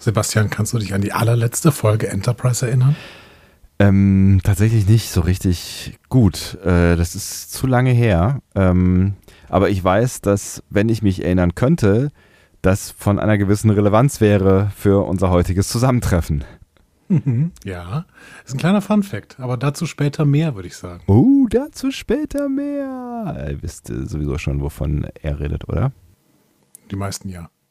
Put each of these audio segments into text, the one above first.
Sebastian, kannst du dich an die allerletzte Folge Enterprise erinnern? Ähm, tatsächlich nicht so richtig gut. Äh, das ist zu lange her. Ähm, aber ich weiß, dass, wenn ich mich erinnern könnte, das von einer gewissen Relevanz wäre für unser heutiges Zusammentreffen. Mhm, ja, ist ein kleiner Fun-Fact, aber dazu später mehr, würde ich sagen. Oh, dazu später mehr. Ihr wisst sowieso schon, wovon er redet, oder? Die meisten ja.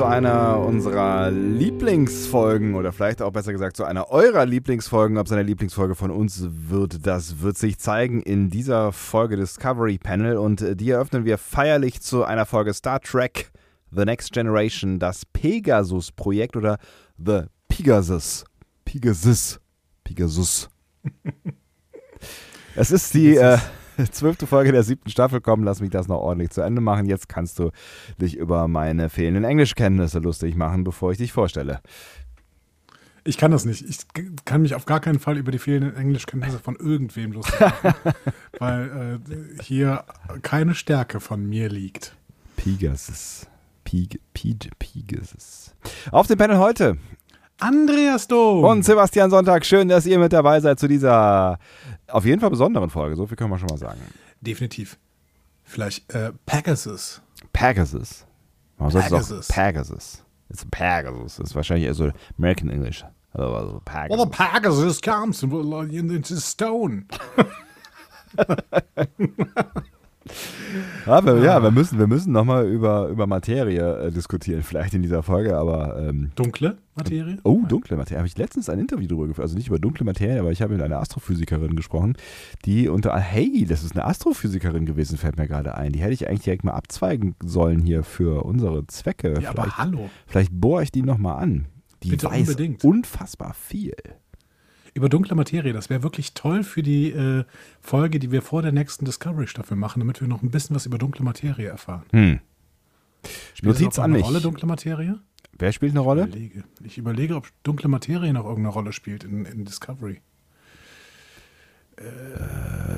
Zu einer unserer Lieblingsfolgen oder vielleicht auch besser gesagt zu einer eurer Lieblingsfolgen. Ob es eine Lieblingsfolge von uns wird, das wird sich zeigen in dieser Folge Discovery Panel und äh, die eröffnen wir feierlich zu einer Folge Star Trek The Next Generation, das Pegasus-Projekt oder The Pegasus. Pegasus. Pegasus. es ist die äh, zwölfte Folge der siebten Staffel. Komm, lass mich das noch ordentlich zu Ende machen. Jetzt kannst du dich über meine fehlenden Englischkenntnisse lustig machen, bevor ich dich vorstelle. Ich kann das nicht. Ich kann mich auf gar keinen Fall über die fehlenden Englischkenntnisse von irgendwem lustig machen, weil äh, hier keine Stärke von mir liegt. Pegasus. Peg, Peg, Pegasus. Auf dem Panel heute Andreas Dom. und Sebastian Sonntag. Schön, dass ihr mit dabei seid zu dieser auf jeden Fall besonderen Folge. So viel können wir schon mal sagen. Definitiv. Vielleicht äh, Pegasus. Pegasus. Es Pegasus. auch Pegasus. It's Pegasus. Das ist wahrscheinlich eher so American English. Also Pegasus. Well, the Pegasus comes into stone. Aber ja, wir müssen, wir müssen nochmal über, über Materie äh, diskutieren, vielleicht in dieser Folge, aber ähm, Dunkle Materie? Oh, dunkle Materie. Habe ich letztens ein Interview darüber geführt. Also nicht über dunkle Materie, aber ich habe mit einer Astrophysikerin gesprochen, die unter Hey, das ist eine Astrophysikerin gewesen, fällt mir gerade ein. Die hätte ich eigentlich direkt mal abzweigen sollen hier für unsere Zwecke. Ja, aber vielleicht, hallo. vielleicht bohre ich die nochmal an. Die Bitte weiß unbedingt. unfassbar viel. Über dunkle Materie, das wäre wirklich toll für die äh, Folge, die wir vor der nächsten Discovery-Staffel machen, damit wir noch ein bisschen was über dunkle Materie erfahren. Hm. Spielt Notiz an eine mich. Rolle, dunkle Materie? Wer spielt eine Rolle? Ich überlege. Ich überlege, ob dunkle Materie noch irgendeine Rolle spielt in, in Discovery.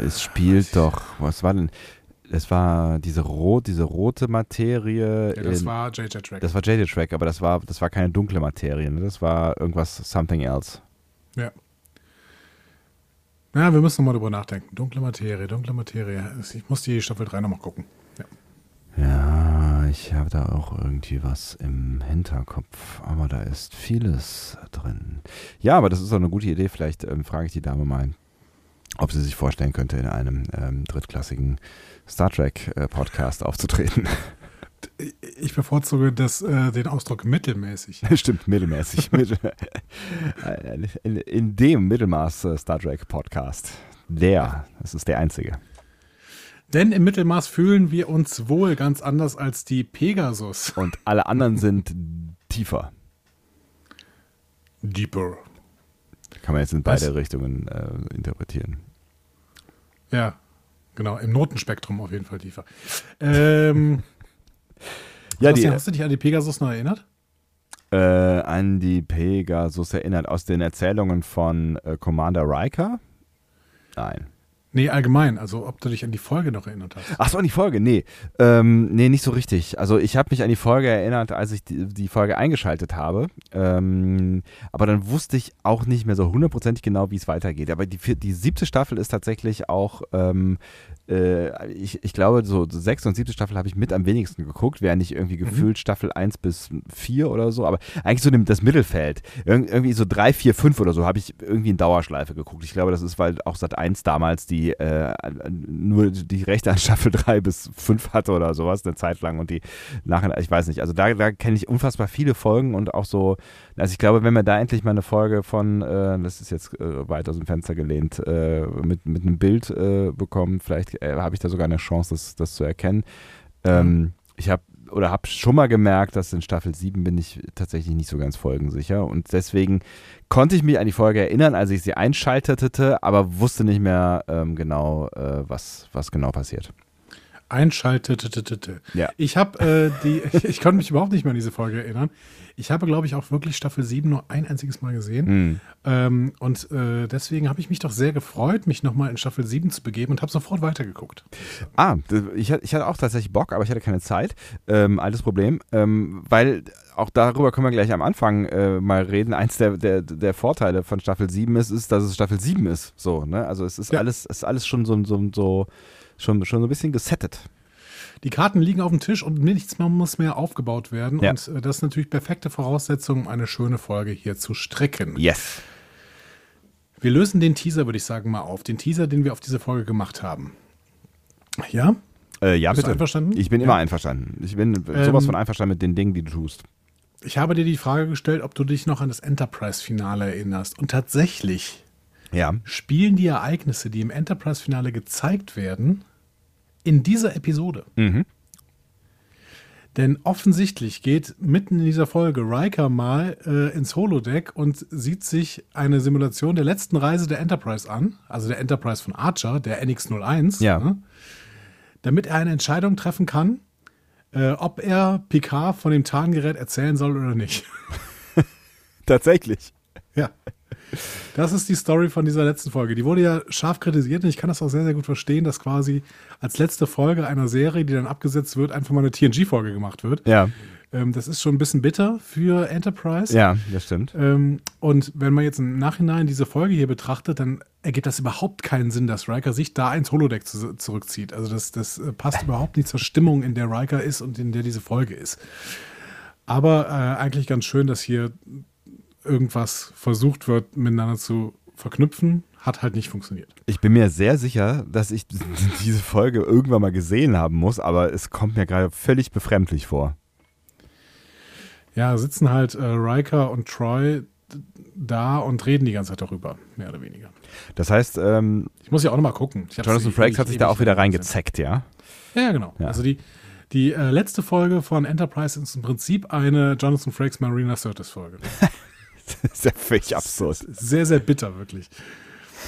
Es spielt doch, was war denn? Es war diese rot, diese rote Materie. Ja, das in- war JJ Track. das war JJ Track, aber das war, das war keine dunkle Materie. Ne? Das war irgendwas something else. ja. Ja, wir müssen nochmal drüber nachdenken. Dunkle Materie, dunkle Materie. Ich muss die Staffel 3 nochmal gucken. Ja. Ja, ich habe da auch irgendwie was im Hinterkopf, aber da ist vieles drin. Ja, aber das ist doch eine gute Idee. Vielleicht ähm, frage ich die Dame mal, ob sie sich vorstellen könnte, in einem ähm, drittklassigen Star Trek äh, Podcast aufzutreten. Ich bevorzuge das, äh, den Ausdruck mittelmäßig. Stimmt, mittelmäßig. Mittel, in, in dem Mittelmaß äh, Star Trek Podcast. Der, das ist der einzige. Denn im Mittelmaß fühlen wir uns wohl ganz anders als die Pegasus. Und alle anderen sind tiefer. Deeper. Kann man jetzt in Was? beide Richtungen äh, interpretieren. Ja, genau. Im Notenspektrum auf jeden Fall tiefer. Ähm, Ja, die, Sebastian, hast du dich an die Pegasus noch erinnert? äh, an die Pegasus erinnert aus den Erzählungen von äh, Commander Riker? Nein. Nee, allgemein. Also, ob du dich an die Folge noch erinnert hast. Ach so, an die Folge? Nee. Ähm, nee, nicht so richtig. Also, ich habe mich an die Folge erinnert, als ich die, die Folge eingeschaltet habe. Ähm, aber dann wusste ich auch nicht mehr so hundertprozentig genau, wie es weitergeht. Aber die, die siebte Staffel ist tatsächlich auch ähm, äh, ich, ich glaube, so sechste und siebte Staffel habe ich mit am wenigsten geguckt, während ich irgendwie mhm. gefühlt Staffel 1 bis 4 oder so, aber eigentlich so das Mittelfeld. Ir irgendwie so 3, 4, 5 oder so habe ich irgendwie in Dauerschleife geguckt. Ich glaube, das ist, weil auch Sat 1 damals die äh, nur die Rechte an Staffel 3 bis 5 hatte oder sowas, eine Zeit lang und die nachher, ich weiß nicht, also da, da kenne ich unfassbar viele Folgen und auch so, also ich glaube, wenn wir da endlich mal eine Folge von, äh, das ist jetzt äh, weit aus dem Fenster gelehnt, äh, mit, mit einem Bild äh, bekommen, vielleicht äh, habe ich da sogar eine Chance, das, das zu erkennen. Ähm, ich habe oder habe schon mal gemerkt, dass in Staffel 7 bin ich tatsächlich nicht so ganz folgensicher und deswegen konnte ich mich an die Folge erinnern, als ich sie einschaltete, aber wusste nicht mehr ähm, genau, äh, was, was genau passiert. Einschaltete. Ja. Ich habe äh, die, ich, ich konnte mich überhaupt nicht mehr an diese Folge erinnern. Ich habe, glaube ich, auch wirklich Staffel 7 nur ein einziges Mal gesehen. Mhm. Ähm, und äh, deswegen habe ich mich doch sehr gefreut, mich nochmal in Staffel 7 zu begeben und habe sofort weitergeguckt. Ah, ich, ich, hatte auch tatsächlich Bock, aber ich hatte keine Zeit. Ähm, altes Problem. Ähm, weil auch darüber können wir gleich am Anfang äh, mal reden. Eins der, der, der Vorteile von Staffel 7 ist, ist, dass es Staffel 7 ist. So, ne? Also es ist ja. alles, ist alles schon so, so, so schon, schon so ein bisschen gesettet. Die Karten liegen auf dem Tisch und nichts mehr muss mehr aufgebaut werden. Ja. Und äh, das ist natürlich perfekte Voraussetzung, um eine schöne Folge hier zu strecken. Yes. Wir lösen den Teaser, würde ich sagen, mal auf. Den Teaser, den wir auf diese Folge gemacht haben. Ja? Äh, ja, Bist bitte. du einverstanden? Ich bin ja. immer einverstanden. Ich bin sowas ähm, von einverstanden mit den Dingen, die du tust. Ich habe dir die Frage gestellt, ob du dich noch an das Enterprise-Finale erinnerst. Und tatsächlich ja. spielen die Ereignisse, die im Enterprise-Finale gezeigt werden, in dieser Episode. Mhm. Denn offensichtlich geht mitten in dieser Folge Riker mal äh, ins Holodeck und sieht sich eine Simulation der letzten Reise der Enterprise an, also der Enterprise von Archer, der NX-01, ja. ne, damit er eine Entscheidung treffen kann, äh, ob er Picard von dem Tarngerät erzählen soll oder nicht. Tatsächlich. Ja. Das ist die Story von dieser letzten Folge. Die wurde ja scharf kritisiert und ich kann das auch sehr, sehr gut verstehen, dass quasi als letzte Folge einer Serie, die dann abgesetzt wird, einfach mal eine TNG-Folge gemacht wird. Ja. Ähm, das ist schon ein bisschen bitter für Enterprise. Ja, das stimmt. Ähm, und wenn man jetzt im Nachhinein diese Folge hier betrachtet, dann ergibt das überhaupt keinen Sinn, dass Riker sich da ins Holodeck zu, zurückzieht. Also das, das äh, passt überhaupt nicht zur Stimmung, in der Riker ist und in der diese Folge ist. Aber äh, eigentlich ganz schön, dass hier irgendwas versucht wird, miteinander zu verknüpfen, hat halt nicht funktioniert. Ich bin mir sehr sicher, dass ich diese Folge irgendwann mal gesehen haben muss, aber es kommt mir gerade völlig befremdlich vor. Ja, sitzen halt äh, Riker und Troy da und reden die ganze Zeit darüber, mehr oder weniger. Das heißt, ähm, ich muss ja auch nochmal gucken. Jonathan Frakes hat sich da auch wieder reingezeckt, ja? Ja, genau. Ja. Also die, die äh, letzte Folge von Enterprise ist im Prinzip eine Jonathan Frakes Marina Curtis Folge. das ist ja völlig absurd. Sehr, sehr bitter, wirklich.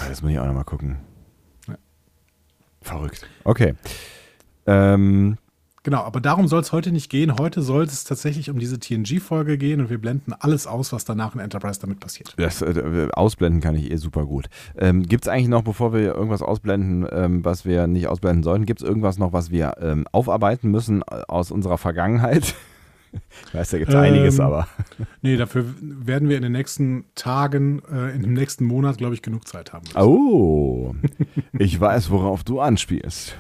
Ah, das muss ich auch nochmal gucken. Ja. Verrückt. Okay. Ähm, genau, aber darum soll es heute nicht gehen. Heute soll es tatsächlich um diese TNG-Folge gehen und wir blenden alles aus, was danach in Enterprise damit passiert. Das äh, ausblenden kann ich eh super gut. Ähm, gibt es eigentlich noch, bevor wir irgendwas ausblenden, ähm, was wir nicht ausblenden sollten, gibt es irgendwas noch, was wir ähm, aufarbeiten müssen äh, aus unserer Vergangenheit? Ich weiß, da gibt es ähm, einiges, aber. Nee, dafür werden wir in den nächsten Tagen, äh, in dem nächsten Monat, glaube ich, genug Zeit haben. Müssen. Oh, ich weiß, worauf du anspielst.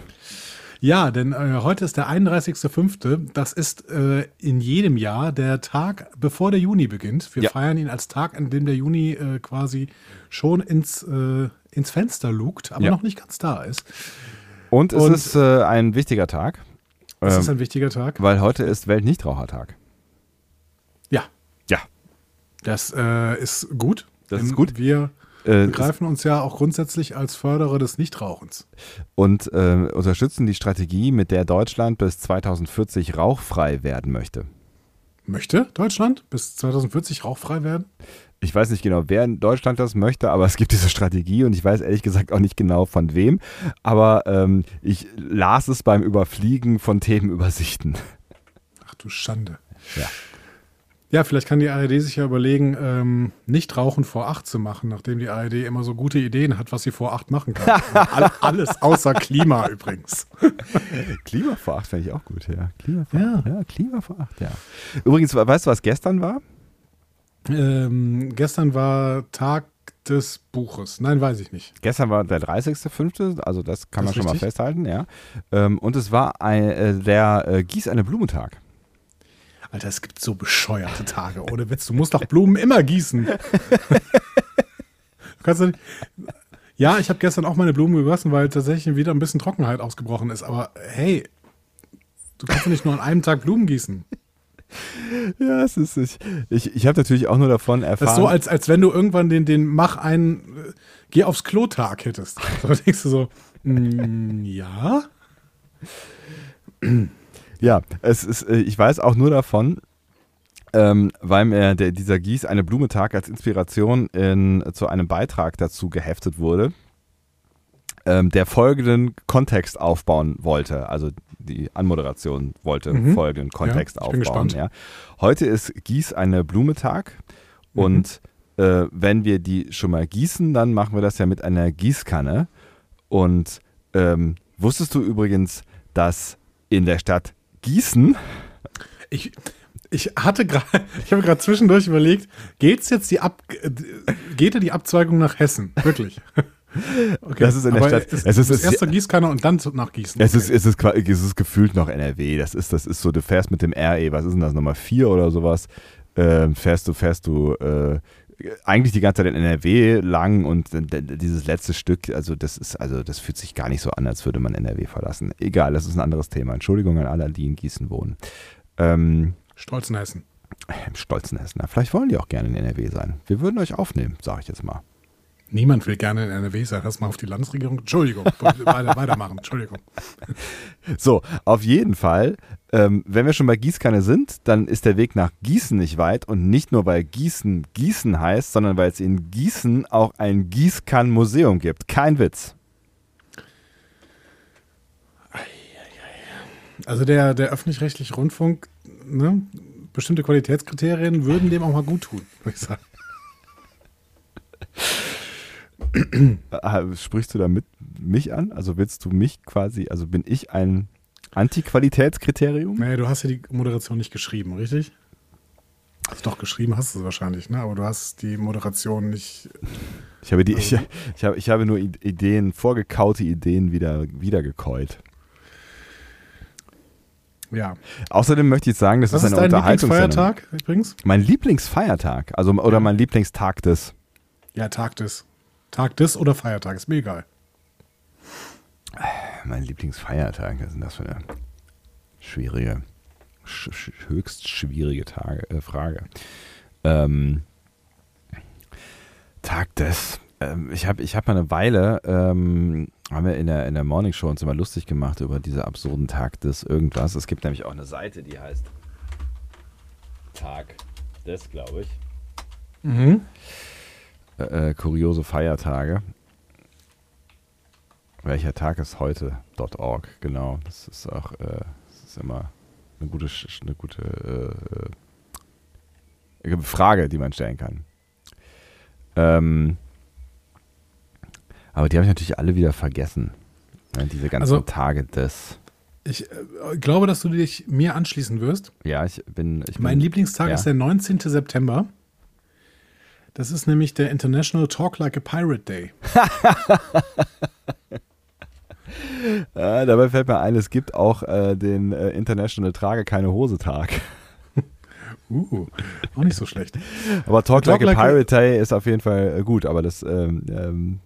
Ja, denn äh, heute ist der 31.05. Das ist äh, in jedem Jahr der Tag, bevor der Juni beginnt. Wir ja. feiern ihn als Tag, an dem der Juni äh, quasi schon ins, äh, ins Fenster lugt, aber ja. noch nicht ganz da ist. Und es Und, ist äh, ein wichtiger Tag. Das ähm, ist ein wichtiger Tag. Weil heute ist Weltnichtrauchertag. Ja. Ja. Das äh, ist gut. Das ist gut. Wir äh, begreifen uns ja auch grundsätzlich als Förderer des Nichtrauchens. Und äh, unterstützen die Strategie, mit der Deutschland bis 2040 rauchfrei werden möchte. Möchte Deutschland bis 2040 rauchfrei werden? Ich weiß nicht genau, wer in Deutschland das möchte, aber es gibt diese Strategie und ich weiß ehrlich gesagt auch nicht genau von wem. Aber ähm, ich las es beim Überfliegen von Themenübersichten. Ach du Schande. Ja. Ja, vielleicht kann die ARD sich ja überlegen, ähm, nicht Rauchen vor acht zu machen, nachdem die ARD immer so gute Ideen hat, was sie vor acht machen kann. All, alles außer Klima übrigens. Klima vor acht fände ich auch gut, ja. Klima vor ja. acht, ja. Klima vor acht, ja. Übrigens, weißt du, was gestern war? Ähm, gestern war Tag des Buches. Nein, weiß ich nicht. Gestern war der 30.05., also das kann das man schon richtig? mal festhalten, ja. Ähm, und es war ein, äh, der äh, Gieß eine Blumentag. Alter, es gibt so bescheuerte Tage. Ohne Witz, du musst doch Blumen immer gießen. du kannst nicht. Ja, ich habe gestern auch meine Blumen gegossen, weil tatsächlich wieder ein bisschen Trockenheit ausgebrochen ist. Aber hey, du kannst ja nicht nur an einem Tag Blumen gießen. Ja, es ist. Ich, ich, ich habe natürlich auch nur davon erfahren. Das ist so, als, als wenn du irgendwann den, den Mach einen, äh, geh aufs Klo-Tag hättest. So denkst du so, mm, ja. Ja, es ist, äh, ich weiß auch nur davon, ähm, weil mir der, dieser Gieß eine Blumentag als Inspiration in, zu einem Beitrag dazu geheftet wurde, ähm, der folgenden Kontext aufbauen wollte. Also die Anmoderation wollte mhm. folgenden Kontext ja, aufbauen. Ja. Heute ist Gieß eine Blumentag mhm. und äh, wenn wir die schon mal gießen, dann machen wir das ja mit einer Gießkanne. Und ähm, wusstest du übrigens, dass in der Stadt Gießen. Ich, ich hatte gerade, ich habe gerade zwischendurch überlegt, geht's jetzt die Ab, geht die Abzweigung nach Hessen? Wirklich? Okay. Das ist in der Stadt. Es, es ist, ist erst zur Gießkanne und dann nach Gießen. Es, okay. ist, es, ist, es ist gefühlt noch NRW. Das ist, das ist so, du fährst mit dem RE, was ist denn das, Nummer 4 oder sowas? Ähm, fährst du, fährst du äh, eigentlich die ganze Zeit in NRW lang und dieses letzte Stück, also das ist, also das fühlt sich gar nicht so an, als würde man NRW verlassen. Egal, das ist ein anderes Thema. Entschuldigung an alle, die in Gießen wohnen. Ähm, stolzen Hessen. Im stolzen Hessen. Vielleicht wollen die auch gerne in NRW sein. Wir würden euch aufnehmen, sage ich jetzt mal. Niemand will gerne in NRW sein. Lass mal auf die Landesregierung. Entschuldigung, weiter, weitermachen. Entschuldigung. So, auf jeden Fall, ähm, wenn wir schon bei Gießkanne sind, dann ist der Weg nach Gießen nicht weit und nicht nur weil Gießen Gießen heißt, sondern weil es in Gießen auch ein Gießkann-Museum gibt. Kein Witz. Also der, der öffentlich-rechtliche Rundfunk, ne, bestimmte Qualitätskriterien würden dem auch mal gut tun, würde ich sagen. Ah, sprichst du damit mich an? Also willst du mich quasi, also bin ich ein Antiqualitätskriterium? Naja, du hast ja die Moderation nicht geschrieben, richtig? Also doch geschrieben hast du es wahrscheinlich, ne? Aber du hast die Moderation nicht. Ich habe, die, also, ich, ich, habe, ich habe nur Ideen, vorgekaute Ideen wieder, wieder gekäut. Ja. Außerdem möchte ich sagen, das Was ist eine ist dein Lieblingsfeiertag übrigens? Mein Lieblingsfeiertag, also oder ja. mein Lieblingstag des. Ja, Tag des. Tag des oder Feiertag, ist mir egal. Mein Lieblingsfeiertag, was ist denn das für eine schwierige, sch höchst schwierige Tage, äh, Frage. Ähm, Tag des. Ähm, ich habe ich hab mal eine Weile, ähm, haben wir in der, in der Morning Show uns immer lustig gemacht über diese absurden Tag des irgendwas. Es gibt nämlich auch eine Seite, die heißt Tag des, glaube ich. Mhm. Äh, äh, kuriose Feiertage. Welcher Tag ist heute.org, genau. Das ist auch äh, das ist immer eine gute, eine gute äh, äh, Frage, die man stellen kann. Ähm, aber die habe ich natürlich alle wieder vergessen. Ja, diese ganzen also, Tage des. Ich äh, glaube, dass du dich mir anschließen wirst. Ja, ich bin. Ich mein bin, Lieblingstag ja. ist der 19. September. Das ist nämlich der International Talk Like a Pirate Day. ja, dabei fällt mir ein, es gibt auch äh, den äh, International Trage keine Hose Tag. Uh, auch nicht so schlecht. aber Talk, Talk Like, like a Pirate Day ist auf jeden Fall äh, gut, aber das ähm, ähm,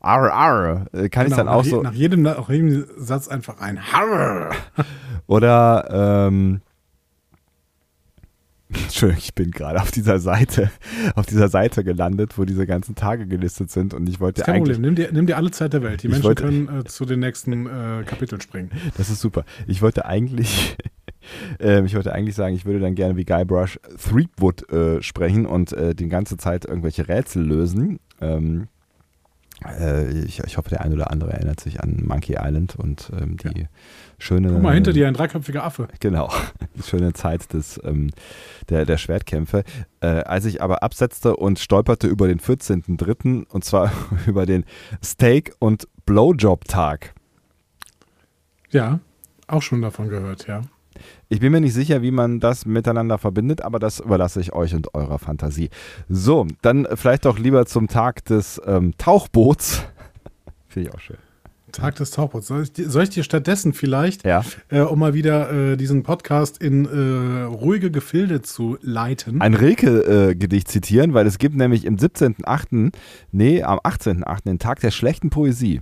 Arr, arr, äh, kann genau, ich dann auch je, so. Nach jedem, nach jedem Satz einfach ein Harr. Oder ähm, Entschuldigung, ich bin gerade auf dieser Seite, auf dieser Seite gelandet, wo diese ganzen Tage gelistet sind und ich wollte kein eigentlich. Problem, nimm dir, nimm dir alle Zeit der Welt. Die Menschen wollte, können äh, zu den nächsten äh, Kapiteln springen. Das ist super. Ich wollte eigentlich, äh, ich wollte eigentlich sagen, ich würde dann gerne wie Guybrush Threepwood äh, sprechen und äh, die ganze Zeit irgendwelche Rätsel lösen. Ähm, Äh, ich, ich, hoffe, der ein oder andere erinnert sich an Monkey Island und ähm, die ja. Schöne. Guck mal, hinter dir ein dreiköpfiger Affe. Genau, die schöne Zeit des, ähm, der, der Schwertkämpfe. Äh, als ich aber absetzte und stolperte über den 14.03. und zwar über den Steak- und Blowjob-Tag. Ja, auch schon davon gehört, ja. Ich bin mir nicht sicher, wie man das miteinander verbindet, aber das überlasse ich euch und eurer Fantasie. So, dann vielleicht doch lieber zum Tag des ähm, Tauchboots. Finde ich auch schön. Tag des Tauchboots. Soll ich, soll ich dir stattdessen vielleicht, ja. äh, um mal wieder äh, diesen Podcast in äh, ruhige Gefilde zu leiten? Ein Rilke-Gedicht zitieren, weil es gibt nämlich im 17.8., nee, am 18.8. den Tag der schlechten Poesie.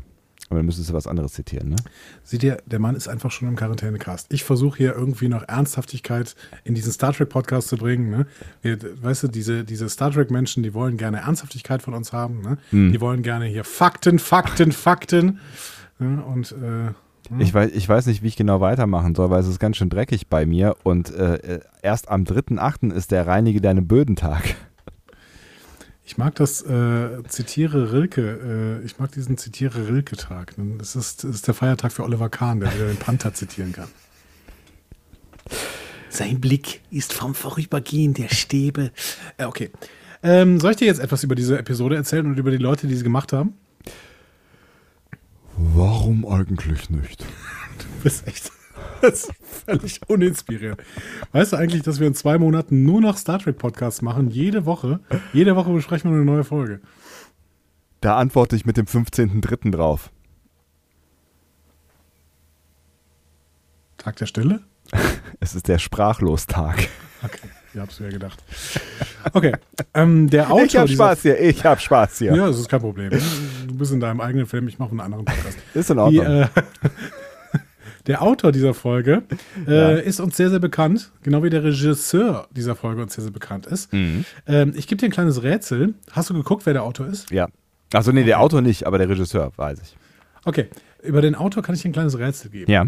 Aber dann müsstest du was anderes zitieren, ne? Sieh dir, der Mann ist einfach schon im Quarantänecast. Ich versuche hier irgendwie noch Ernsthaftigkeit in diesen Star Trek-Podcast zu bringen. Ne? Wir, weißt du, diese, diese Star Trek-Menschen, die wollen gerne Ernsthaftigkeit von uns haben. Ne? Hm. Die wollen gerne hier Fakten, Fakten, Fakten. Ne? Und äh, ich weiß, ich weiß nicht, wie ich genau weitermachen soll, weil es ist ganz schön dreckig bei mir. Und äh, erst am 3.8. ist der Reinige deine Bödentag. Ich mag das äh, Zitiere Rilke, äh, ich mag diesen Zitiere Rilke-Tag. Das ist, das ist der Feiertag für Oliver Kahn, der wieder den Panther zitieren kann. Sein Blick ist vom Vorübergehen der Stäbe. Äh, okay. Ähm, soll ich dir jetzt etwas über diese Episode erzählen und über die Leute, die sie gemacht haben? Warum eigentlich nicht? du bist echt. Das ist völlig uninspirierend. Weißt du eigentlich, dass wir in zwei Monaten nur noch Star Trek Podcasts machen? Jede Woche. Jede Woche besprechen wir eine neue Folge. Da antworte ich mit dem 15.03. drauf. Tag der Stille? Es ist der Sprachlostag. Okay, ich hab's mir gedacht. Okay, ähm, der Autor. Ich hab Spaß hier, ich hab Spaß hier. Ja, das ist kein Problem. Du bist in deinem eigenen Film, ich mache einen anderen Podcast. Ist in Ordnung. Die, äh, der Autor dieser Folge äh, ja. ist uns sehr, sehr bekannt, genau wie der Regisseur dieser Folge uns sehr, sehr bekannt ist. Mhm. Ähm, ich gebe dir ein kleines Rätsel. Hast du geguckt, wer der Autor ist? Ja. Achso, nee, der Autor nicht, aber der Regisseur, weiß ich. Okay, über den Autor kann ich dir ein kleines Rätsel geben. Ja.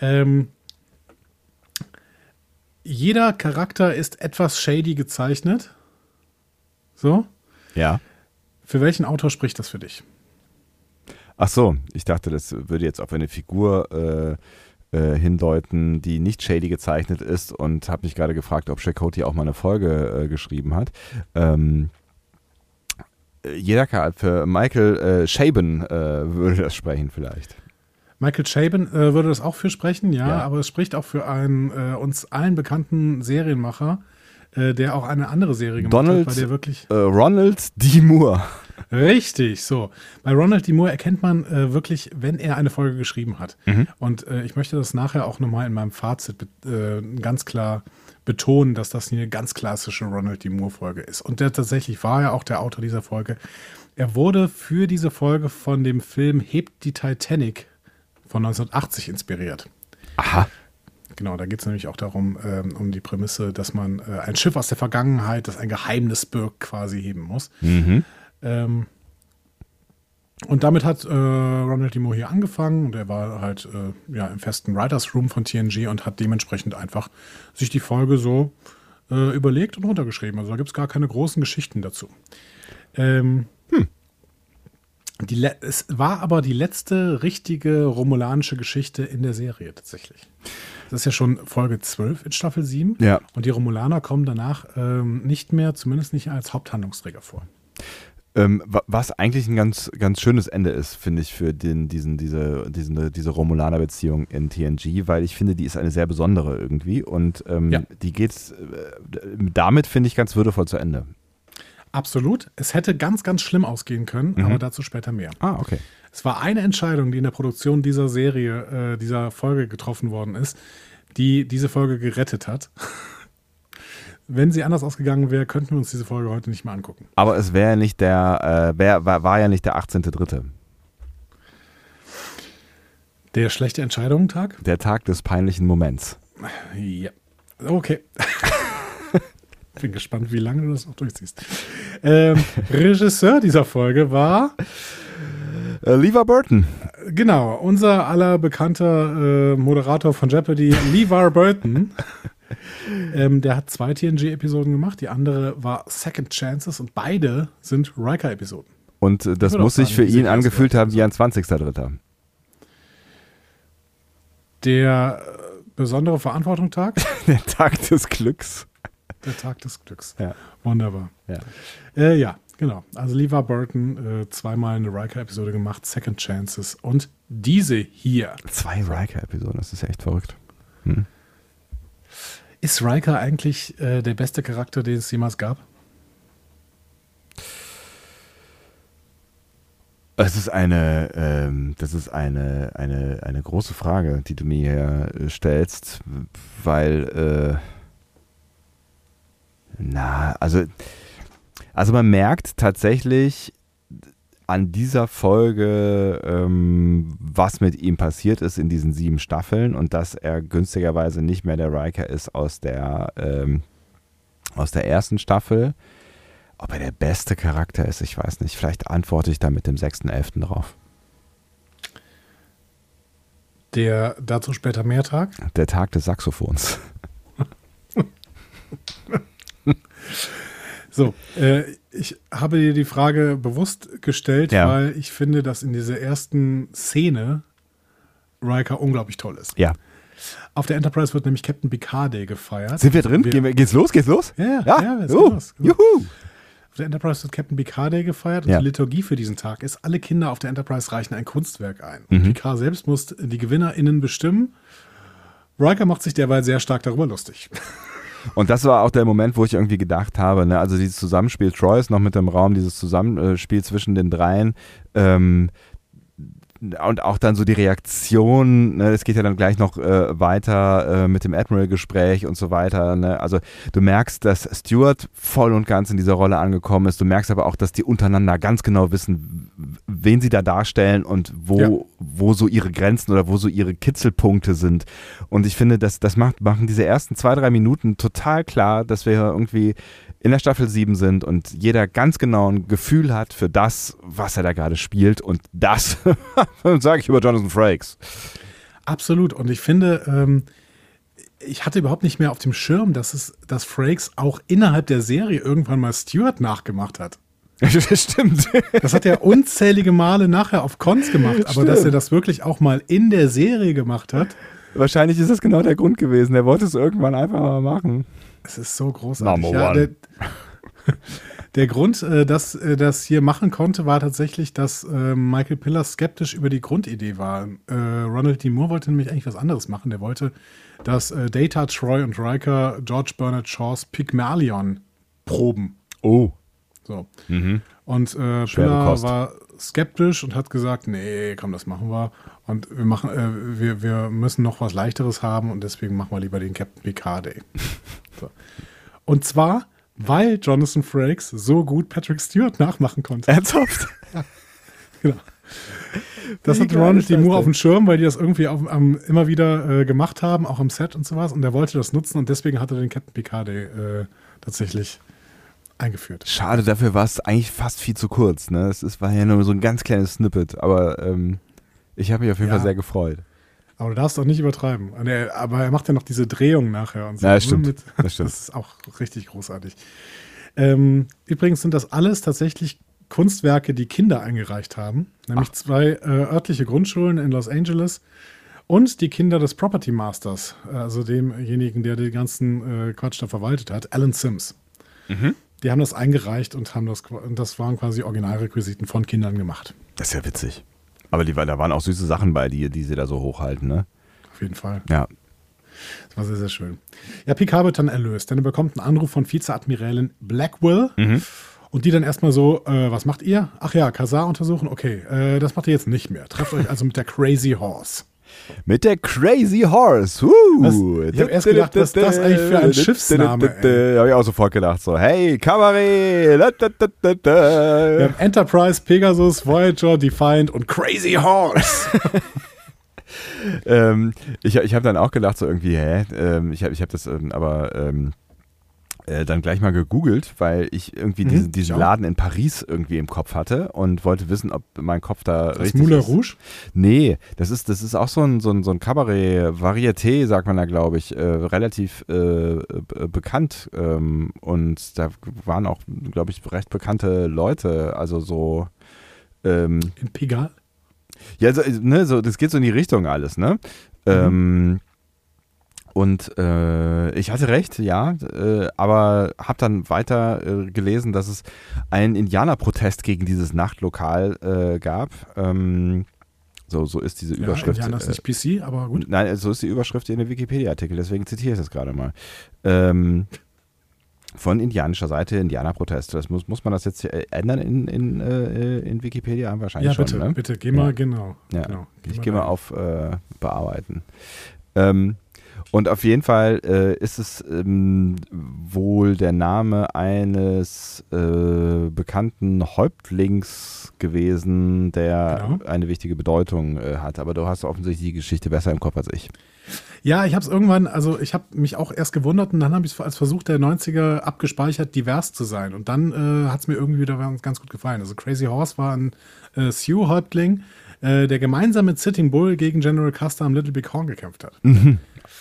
Ähm, jeder Charakter ist etwas shady gezeichnet. So? Ja. Für welchen Autor spricht das für dich? Ach so, ich dachte, das würde jetzt auf eine Figur äh, äh, hindeuten, die nicht shady gezeichnet ist und habe mich gerade gefragt, ob Chakoti auch mal eine Folge äh, geschrieben hat. Ähm, jeder für Michael äh, Shaben äh, würde das sprechen vielleicht. Michael Chabon äh, würde das auch für sprechen, ja, ja, aber es spricht auch für einen äh, uns allen bekannten Serienmacher, äh, der auch eine andere Serie gemacht Donald, hat, bei der wirklich. Äh, Ronald D. Moore. Richtig, so. Bei Ronald D. Moore erkennt man äh, wirklich, wenn er eine Folge geschrieben hat. Mhm. Und äh, ich möchte das nachher auch nochmal in meinem Fazit ganz klar betonen, dass das hier eine ganz klassische Ronald D. Moore-Folge ist. Und der tatsächlich war ja auch der Autor dieser Folge. Er wurde für diese Folge von dem Film Hebt die Titanic von 1980 inspiriert. Aha. Genau, da geht es nämlich auch darum, ähm, um die Prämisse, dass man äh, ein Schiff aus der Vergangenheit, das ein Geheimnis birgt, quasi heben muss. Mhm. Ähm, und damit hat äh, Ronald D. Moore hier angefangen und er war halt äh, ja, im festen Writers Room von TNG und hat dementsprechend einfach sich die Folge so äh, überlegt und runtergeschrieben. Also da gibt es gar keine großen Geschichten dazu. Ähm, hm. Die, es war aber die letzte richtige romulanische Geschichte in der Serie tatsächlich. Das ist ja schon Folge 12 in Staffel 7. Ja. Und die Romulaner kommen danach ähm, nicht mehr, zumindest nicht als Haupthandlungsträger vor. Ähm, was eigentlich ein ganz, ganz schönes Ende ist, finde ich, für den, diesen, diese, diesen, diese Romulaner-Beziehung in TNG, weil ich finde, die ist eine sehr besondere irgendwie und ähm, ja. die geht äh, damit, finde ich, ganz würdevoll zu Ende. Absolut. Es hätte ganz, ganz schlimm ausgehen können, mhm. aber dazu später mehr. Ah, okay. Es war eine Entscheidung, die in der Produktion dieser Serie, äh, dieser Folge getroffen worden ist, die diese Folge gerettet hat. Wenn sie anders ausgegangen wäre, könnten wir uns diese Folge heute nicht mehr angucken. Aber es wäre nicht der, äh, wär, war, war ja nicht der 18.3. Der schlechte Entscheidungen-Tag? Der Tag des peinlichen Moments. Ja. Okay. Bin gespannt, wie lange du das noch durchziehst. Ähm, Regisseur dieser Folge war äh, Levar Burton. Genau, unser aller bekannter äh, Moderator von Jeopardy, Levar Burton. ähm, der hat zwei TNG-Episoden gemacht. Die andere war Second Chances und beide sind Riker-Episoden. Und äh, das muss sich für ihn angefühlt haben wie ein 20.3. Der äh, besondere Verantwortung-Tag, Der Tag des Glücks. Der Tag des Glücks. Ja. Wunderbar. Ja. Äh, ja, genau. Also Levar Burton äh, zweimal eine Riker-Episode gemacht, Second Chances und diese hier. Zwei Riker-Episoden, das ist ja echt verrückt. Ist Riker eigentlich äh, der beste Charakter, den es jemals gab? Das ist eine, ähm, das ist eine, eine, eine große Frage, die du mir hier äh, stellst, weil, äh, na, also, also man merkt tatsächlich an dieser Folge, ähm, was mit ihm passiert ist in diesen sieben Staffeln und dass er günstigerweise nicht mehr der Riker ist aus der, ähm, aus der ersten Staffel. Ob er der beste Charakter ist, ich weiß nicht. Vielleicht antworte ich da mit dem 6.11. drauf. Der dazu später mehr Tag. Der Tag des Saxophons. So, äh, ich habe dir die Frage bewusst gestellt, Ja. weil ich finde, dass in dieser ersten Szene Riker unglaublich toll ist. Ja. Auf der Enterprise wird nämlich Captain Picard Day gefeiert. Sind wir drin? Wir- wir, geht's los? Geht's los? Ja, ja, ja. ja, Uh, los. Juhu. Auf der Enterprise wird Captain Picard Day gefeiert und Ja. die Liturgie für diesen Tag ist, alle Kinder auf der Enterprise reichen ein Kunstwerk ein. Mhm. Und Picard selbst muss die GewinnerInnen bestimmen. Riker macht sich derweil sehr stark darüber lustig. Und das war auch der Moment, wo ich irgendwie gedacht habe, ne, also dieses Zusammenspiel Troyes noch mit dem Raum, dieses Zusammenspiel zwischen den dreien, ähm, und auch dann so die Reaktion, ne, es geht ja dann gleich noch äh, weiter äh, mit dem Admiral-Gespräch und so weiter. Ne? Also du merkst, dass Stewart voll und ganz in dieser Rolle angekommen ist. Du merkst aber auch, dass die untereinander ganz genau wissen, wen sie da darstellen und wo, Ja. wo so ihre Grenzen oder wo so ihre Kitzelpunkte sind. Und ich finde, das, das macht, machen diese ersten zwei, drei Minuten total klar, dass wir irgendwie in der Staffel 7 sind und jeder ganz genau ein Gefühl hat für das, was er da gerade spielt. Und das sage ich über Jonathan Frakes. Absolut. Und ich finde, ähm, ich hatte überhaupt nicht mehr auf dem Schirm, dass es, dass Frakes auch innerhalb der Serie irgendwann mal Stewart nachgemacht hat. Das stimmt. Das hat er unzählige Male nachher auf Cons gemacht, aber dass er das wirklich auch mal in der Serie gemacht hat, Wahrscheinlich ist das genau der Grund gewesen. Er wollte es irgendwann einfach mal machen. es ist so großartig. Number Ja, one. der, der Grund, äh, dass er das hier machen konnte, war tatsächlich, dass äh, Michael Piller skeptisch über die Grundidee war. Äh, Ronald D. Moore wollte nämlich eigentlich was anderes machen. Der wollte, dass äh, Data, Troy und Riker George Bernard Shaws Pygmalion proben. Oh. So. Mhm. Und äh, Piller war skeptisch und hat gesagt, nee, komm, das machen wir. Und wir machen, äh, wir, wir müssen noch was leichteres haben und deswegen machen wir lieber den Captain Picard Day. so. Und zwar, weil Jonathan Frakes so gut Patrick Stewart nachmachen konnte. Ernsthaft? Genau. Das hat Ronald D. Moore auf dem Schirm, weil die das irgendwie auf, am, immer wieder äh, gemacht haben, auch am Set und sowas. Und er wollte das nutzen und deswegen hat er den Captain Picard äh, tatsächlich eingeführt. Schade, dafür war es eigentlich fast viel zu kurz. Ne? Es ist, war ja nur so ein ganz kleines Snippet, aber ähm, ich habe mich auf jeden Ja. Fall sehr gefreut. Aber du darfst doch nicht übertreiben. Er, aber er macht ja noch diese Drehung nachher und so. Ja, das stimmt. Mit, Das stimmt. ist auch richtig großartig. Ähm, übrigens sind das alles tatsächlich Kunstwerke, die Kinder eingereicht haben. Nämlich zwei äh, örtliche Grundschulen in Los Angeles und die Kinder des Property Masters, also demjenigen, der den ganzen äh, Quatsch da verwaltet hat, Alan Sims. Mhm. Die haben das eingereicht und haben das, und das waren quasi Originalrequisiten von Kindern gemacht. Das ist ja witzig. Aber die, da waren auch süße Sachen bei, die, die sie da so hochhalten, ne? Auf jeden Fall. Ja. Das war sehr, sehr schön. Ja, Picard wird dann erlöst, denn er bekommt einen Anruf von Vizeadmiralin Blackwell. Und die dann erstmal so, äh, was macht ihr? Ach ja, Kasar untersuchen, okay, äh, das macht ihr jetzt nicht mehr. Trefft euch also mit der Crazy Horse. Mit der Crazy Horse. Uh. Was? Ich hab erst gedacht, was ist das eigentlich für ein Schiffsname, Da habe ich auch sofort gedacht, so, hey, Kabarett. Wir haben Enterprise, Pegasus, Voyager, Defiant und Crazy Horse. ähm, ich ich habe dann auch gedacht, so irgendwie, hä? Ähm, ich habe ich hab das ähm, aber ähm, äh, dann gleich mal gegoogelt, weil ich irgendwie Mhm, diesen, diesen ich. Laden in Paris irgendwie im Kopf hatte und wollte wissen, ob mein Kopf da Das richtig Moulin ist. Rouge? Nee, das ist, das ist auch so ein, so ein, so ein Kabarett, Varieté, sagt man da, glaube ich, äh, relativ äh, bekannt. Ähm, und da waren auch, glaube ich, recht bekannte Leute. Also so, ähm, In Pigalle? ja, so, ne, so, das geht so in die Richtung alles, ne? Ähm, und äh, ich hatte recht, ja, äh, aber habe dann weiter äh, gelesen, dass es einen Indianerprotest gegen dieses Nachtlokal äh, gab. Ähm, so, so ist diese Ja, Überschrift. Indianer ist nicht PC, aber gut. Nein, so ist die Überschrift in dem Wikipedia-Artikel, deswegen zitiere ich das gerade mal. Ähm, von indianischer Seite Indianerprotest. Das muss, muss man das jetzt äh, ändern in, in, äh, in Wikipedia? Wahrscheinlich Ja, schon. bitte, ne? bitte, geh mal, Ja. genau. Ja, genau. ich gehe mal auf äh, Bearbeiten. Ähm, und auf jeden Fall äh, ist es ähm, wohl der Name eines äh, bekannten Häuptlings gewesen, der Genau. eine wichtige Bedeutung äh, hat. Aber du hast offensichtlich die Geschichte besser im Kopf als ich. Ja, ich habe es irgendwann, also ich habe mich auch erst gewundert und dann habe ich es als Versuch der 90er abgespeichert, divers zu sein. Und dann äh, hat es mir irgendwie wieder ganz- gut gefallen. Also Crazy Horse war ein äh, Sioux-Häuptling, äh, der gemeinsam mit Sitting Bull gegen General Custer am Little Big Horn gekämpft hat.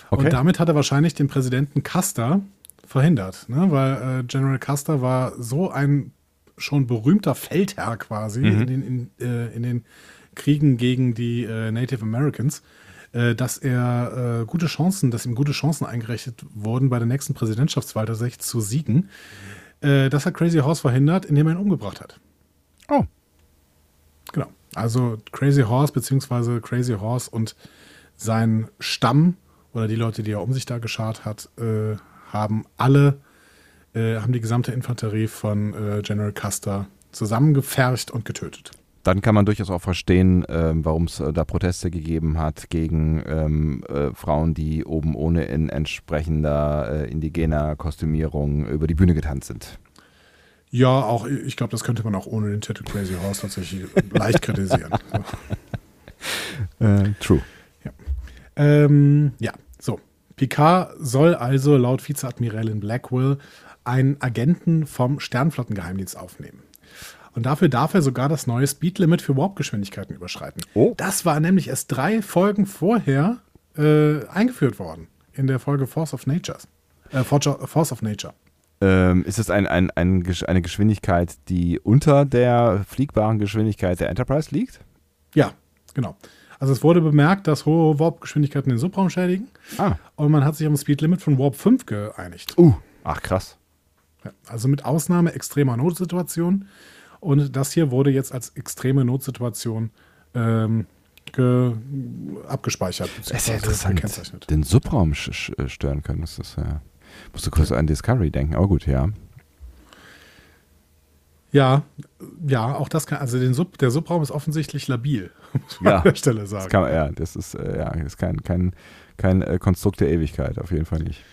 Okay. Und damit hat er wahrscheinlich den Präsidenten Custer verhindert, ne? weil äh, General Custer war so ein schon berühmter Feldherr quasi in, den, in, äh, in den Kriegen gegen die äh, Native Americans, äh, dass er äh, gute Chancen, dass ihm gute Chancen eingerechnet wurden, bei der nächsten Präsidentschaftswahl tatsächlich zu siegen. Äh, das hat Crazy Horse verhindert, indem er ihn umgebracht hat. Oh. Also Crazy Horse beziehungsweise Crazy Horse und sein Stamm oder die Leute, die er um sich da geschart hat, äh, haben alle, äh, haben die gesamte Infanterie von äh, General Custer zusammengefercht und getötet. Dann kann man durchaus auch verstehen, ähm, warum es äh, da Proteste gegeben hat gegen ähm, äh, Frauen, die oben ohne in entsprechender äh, indigener Kostümierung über die Bühne getanzt sind. Ja, auch ich glaube, das könnte man auch ohne den Titel Crazy Horse tatsächlich leicht kritisieren. Äh, true. Ähm, ja, so. Picard soll also laut Vizeadmiralin Blackwell einen Agenten vom Sternflottengeheimdienst aufnehmen. Und dafür darf er sogar das neue Speedlimit für Warpgeschwindigkeiten überschreiten. Oh. Das war nämlich erst drei Folgen vorher äh, eingeführt worden. In der Folge Force of Nature. Äh, Force of Nature. Ähm, ist es ein, ein, ein, eine Geschwindigkeit, die unter der fliegbaren Geschwindigkeit der Enterprise liegt? Ja, genau. Also es wurde bemerkt, dass hohe Warpgeschwindigkeiten den Subraum schädigen. Ah. Und man hat sich ein Speedlimit von Warp 5 geeinigt. Uh. Ach, krass. Ja, also mit Ausnahme extremer Notsituationen. Und das hier wurde jetzt als extreme Notsituation ähm, ge abgespeichert. Das ist ja interessant. Den Subraum stören können, das ist ja. Musst du kurz an Discovery denken, aber gut, ja. Ja, ja, auch das kann, also den Sub, der Subraum ist offensichtlich labil, muss man Ja. an der Stelle Das sagen. kann man, ja, das ist, äh, ja, das ist kein, kein, kein äh, Konstrukt der Ewigkeit, auf jeden Fall nicht.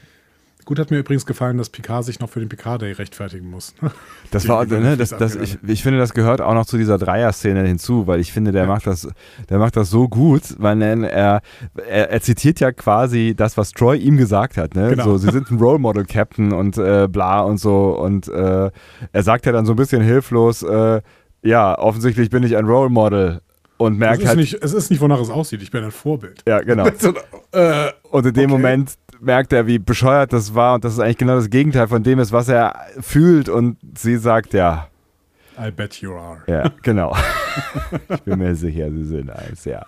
Gut hat mir übrigens gefallen, dass Picard sich noch für den Picard Day rechtfertigen muss. Das Die war, ne, das, das, ich, ich finde, das gehört auch noch zu dieser Dreier-Szene hinzu, weil ich finde, der Ja. macht das, der macht das so gut, weil er, er, er zitiert ja quasi das, was Troy ihm gesagt hat, ne? Genau. So, sie sind ein Role Model Captain und äh, bla und so und äh, er sagt ja dann so ein bisschen hilflos, äh, ja, offensichtlich bin ich ein Role Model und Es merkt ist, halt, nicht, es ist nicht, wonach es aussieht. Ich bin ein Vorbild. ja, genau. Äh, Und in dem Okay. Moment merkt er, wie bescheuert das war und dass es eigentlich genau das Gegenteil von dem ist, was er fühlt. Und sie sagt, ja, I bet you are. ja, genau. ich bin mir sicher, sie sind eins, ja.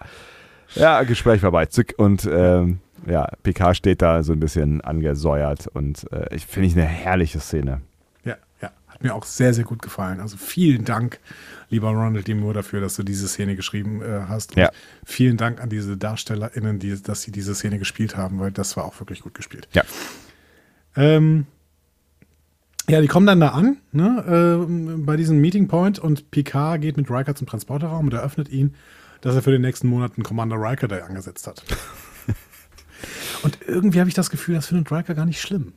Ja, Gespräch vorbei. Zück und ähm, ja, Picard steht da so ein bisschen angesäuert und äh, ich finde ich eine herrliche Szene. Hat mir auch sehr, sehr gut gefallen. Also vielen Dank, lieber Ronald D. Moore, dafür, dass du diese Szene geschrieben äh, hast. Und Ja. vielen Dank an diese DarstellerInnen, die, dass sie diese Szene gespielt haben, weil das war auch wirklich gut gespielt. Ja. Ähm, ja, die kommen dann da an, ne, ähm, bei diesem Meeting Point und Picard geht mit Riker zum Transporterraum und eröffnet ihn, dass er für den nächsten Monat einen Commander Riker Day angesetzt hat. und irgendwie habe ich das Gefühl, das findet Riker gar nicht schlimm.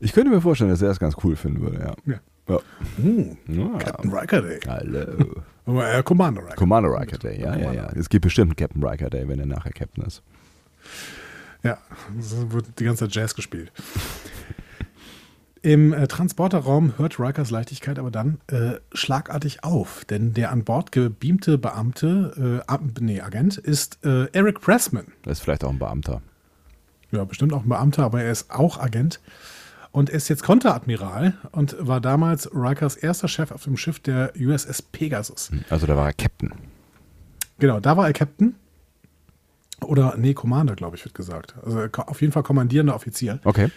Ich könnte mir vorstellen, dass er das ganz cool finden würde, ja. Ja. Ja. Uh, Ja. Captain Riker Day. Hallo. Aber, äh, Commander Riker. Commander Riker Day, ja, ja, ja. Es gibt bestimmt einen Captain Riker Day, wenn er nachher Captain ist. Ja, es wird die ganze Zeit Jazz gespielt. Im äh, Transporterraum hört Rikers Leichtigkeit aber dann äh, schlagartig auf, denn der an Bord gebeamte Beamte, äh, nee, Agent, ist äh, Eric Pressman. Das ist vielleicht auch ein Beamter. Ja, bestimmt auch ein Beamter, aber er ist auch Agent und ist jetzt Konteradmiral und war damals Rikers erster Chef auf dem Schiff der USS Pegasus. Also da war er Captain. Genau, da war er Captain. Oder, nee, Commander, glaube ich, wird gesagt. Also auf jeden Fall kommandierender Offizier. Okay.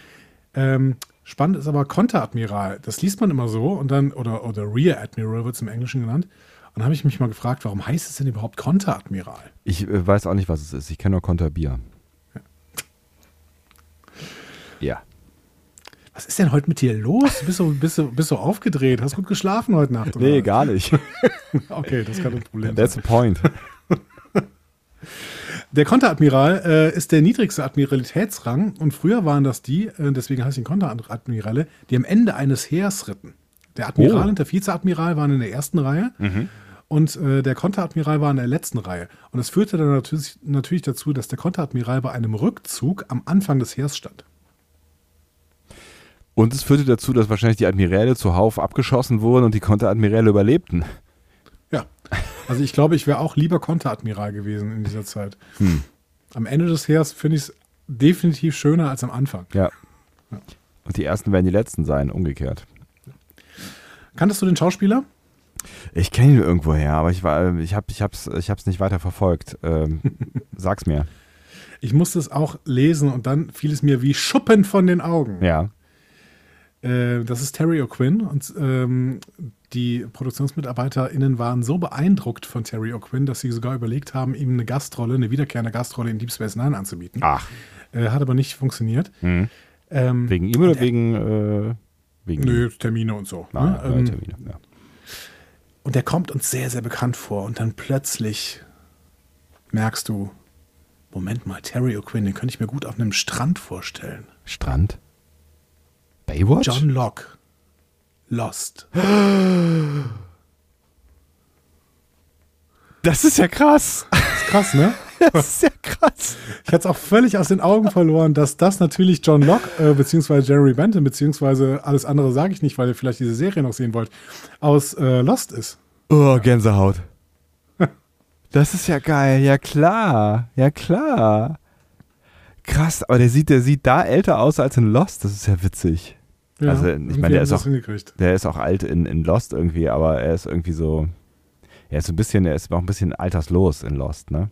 Ähm, spannend ist aber Konteradmiral. Das liest man immer so und dann, oder, oder Rear Admiral wird es im Englischen genannt. Und dann habe ich mich mal gefragt, warum heißt es denn überhaupt Konteradmiral? Ich äh, weiß auch nicht, was es ist. Ich kenne nur Konterbier. Ja. Was ist denn heute mit dir los? Bist du, bist du, bist du aufgedreht? Hast gut geschlafen heute Nacht? oder Nee, gar nicht. Okay, das kann ein Problem sein. That's the point. Der Konteradmiral äh, ist der niedrigste Admiralitätsrang und früher waren das die, äh, deswegen heißt ihn Konteradmirale, die am Ende eines Heers ritten. Der Admiral Oh. und der Vizeadmiral waren in der ersten Reihe und äh, der Konteradmiral war in der letzten Reihe. Und das führte dann natürlich, natürlich dazu, dass der Konteradmiral bei einem Rückzug am Anfang des Heers stand. Und es führte dazu, dass wahrscheinlich die Admiräle zuhauf abgeschossen wurden und die Konteradmiräle überlebten. Ja, also ich glaube, ich wäre auch lieber Konteradmiral gewesen in dieser Zeit. Hm. Am Ende des Heers finde ich es definitiv schöner als am Anfang. Ja. Und die ersten werden die letzten sein, umgekehrt. Kanntest du den Schauspieler? Ich kenne ihn irgendwoher, aber ich war, ich habe, ich hab's, ich hab's nicht weiter verfolgt. Ähm, sag's mir. Ich musste es auch lesen und dann fiel es mir wie Schuppen von den Augen. Ja. Äh, das ist Terry O'Quinn und ähm, die ProduktionsmitarbeiterInnen waren so beeindruckt von Terry O'Quinn, dass sie sogar überlegt haben, ihm eine Gastrolle, eine wiederkehrende Gastrolle in Deep Space Nine anzubieten. Ach. Äh, hat aber nicht funktioniert. Mhm. Ähm, Wegen ihm oder wegen, äh, wegen Nö, Termine und so. Ah, ne? ähm, Termine, ja. Und der kommt uns sehr, sehr bekannt vor. Und dann plötzlich merkst du, Moment mal, Terry O'Quinn, den könnte ich mir gut auf einem Strand vorstellen. Strand? Baywatch? John Locke. Lost. Das ist ja krass. Ist krass, ne? Das ist ja krass. Ich hatte es auch völlig aus den Augen verloren, dass das natürlich John Locke, äh, beziehungsweise Jeremy Benton, beziehungsweise alles andere sage ich nicht, weil ihr vielleicht diese Serie noch sehen wollt, aus äh, Lost ist. Oh, Gänsehaut. Das ist ja geil. Ja, klar. Ja, klar. Krass, aber der sieht, der sieht da älter aus als in Lost. Das ist ja witzig. Also, ich meine, der ist auch-. Der ist auch alt in, in Lost irgendwie, aber er ist irgendwie so. Er ist so ein bisschen, er ist auch ein bisschen alterslos in Lost, ne?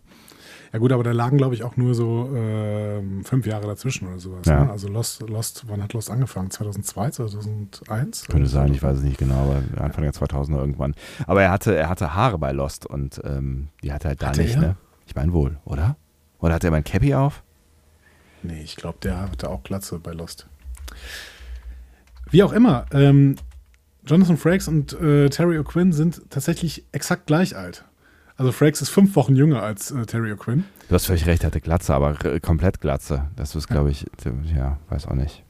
Ja gut, aber da lagen, glaube ich, auch nur so ähm, fünf Jahre dazwischen oder sowas. Ja. Ne? Also Lost, Lost, wann hat Lost angefangen? 2002, 2001? Könnte sein, ich weiß es nicht genau, aber Anfang der 2000er irgendwann. Aber er hatte, er hatte Haare bei Lost und ähm, die hatte er halt da Hatte nicht, er? ne? Ich meine wohl, oder? Oder hat er mal ein Cappy auf? Nee, ich glaube, der hatte auch Glatze bei Lost. Wie auch immer, ähm, Jonathan Frakes und äh, Terry O'Quinn sind tatsächlich exakt gleich alt. Also Frakes ist fünf Wochen jünger als äh, Terry O'Quinn. Du hast völlig recht, er hatte Glatze, aber r- komplett Glatze. Das ist, glaube ich, ja, weiß auch nicht.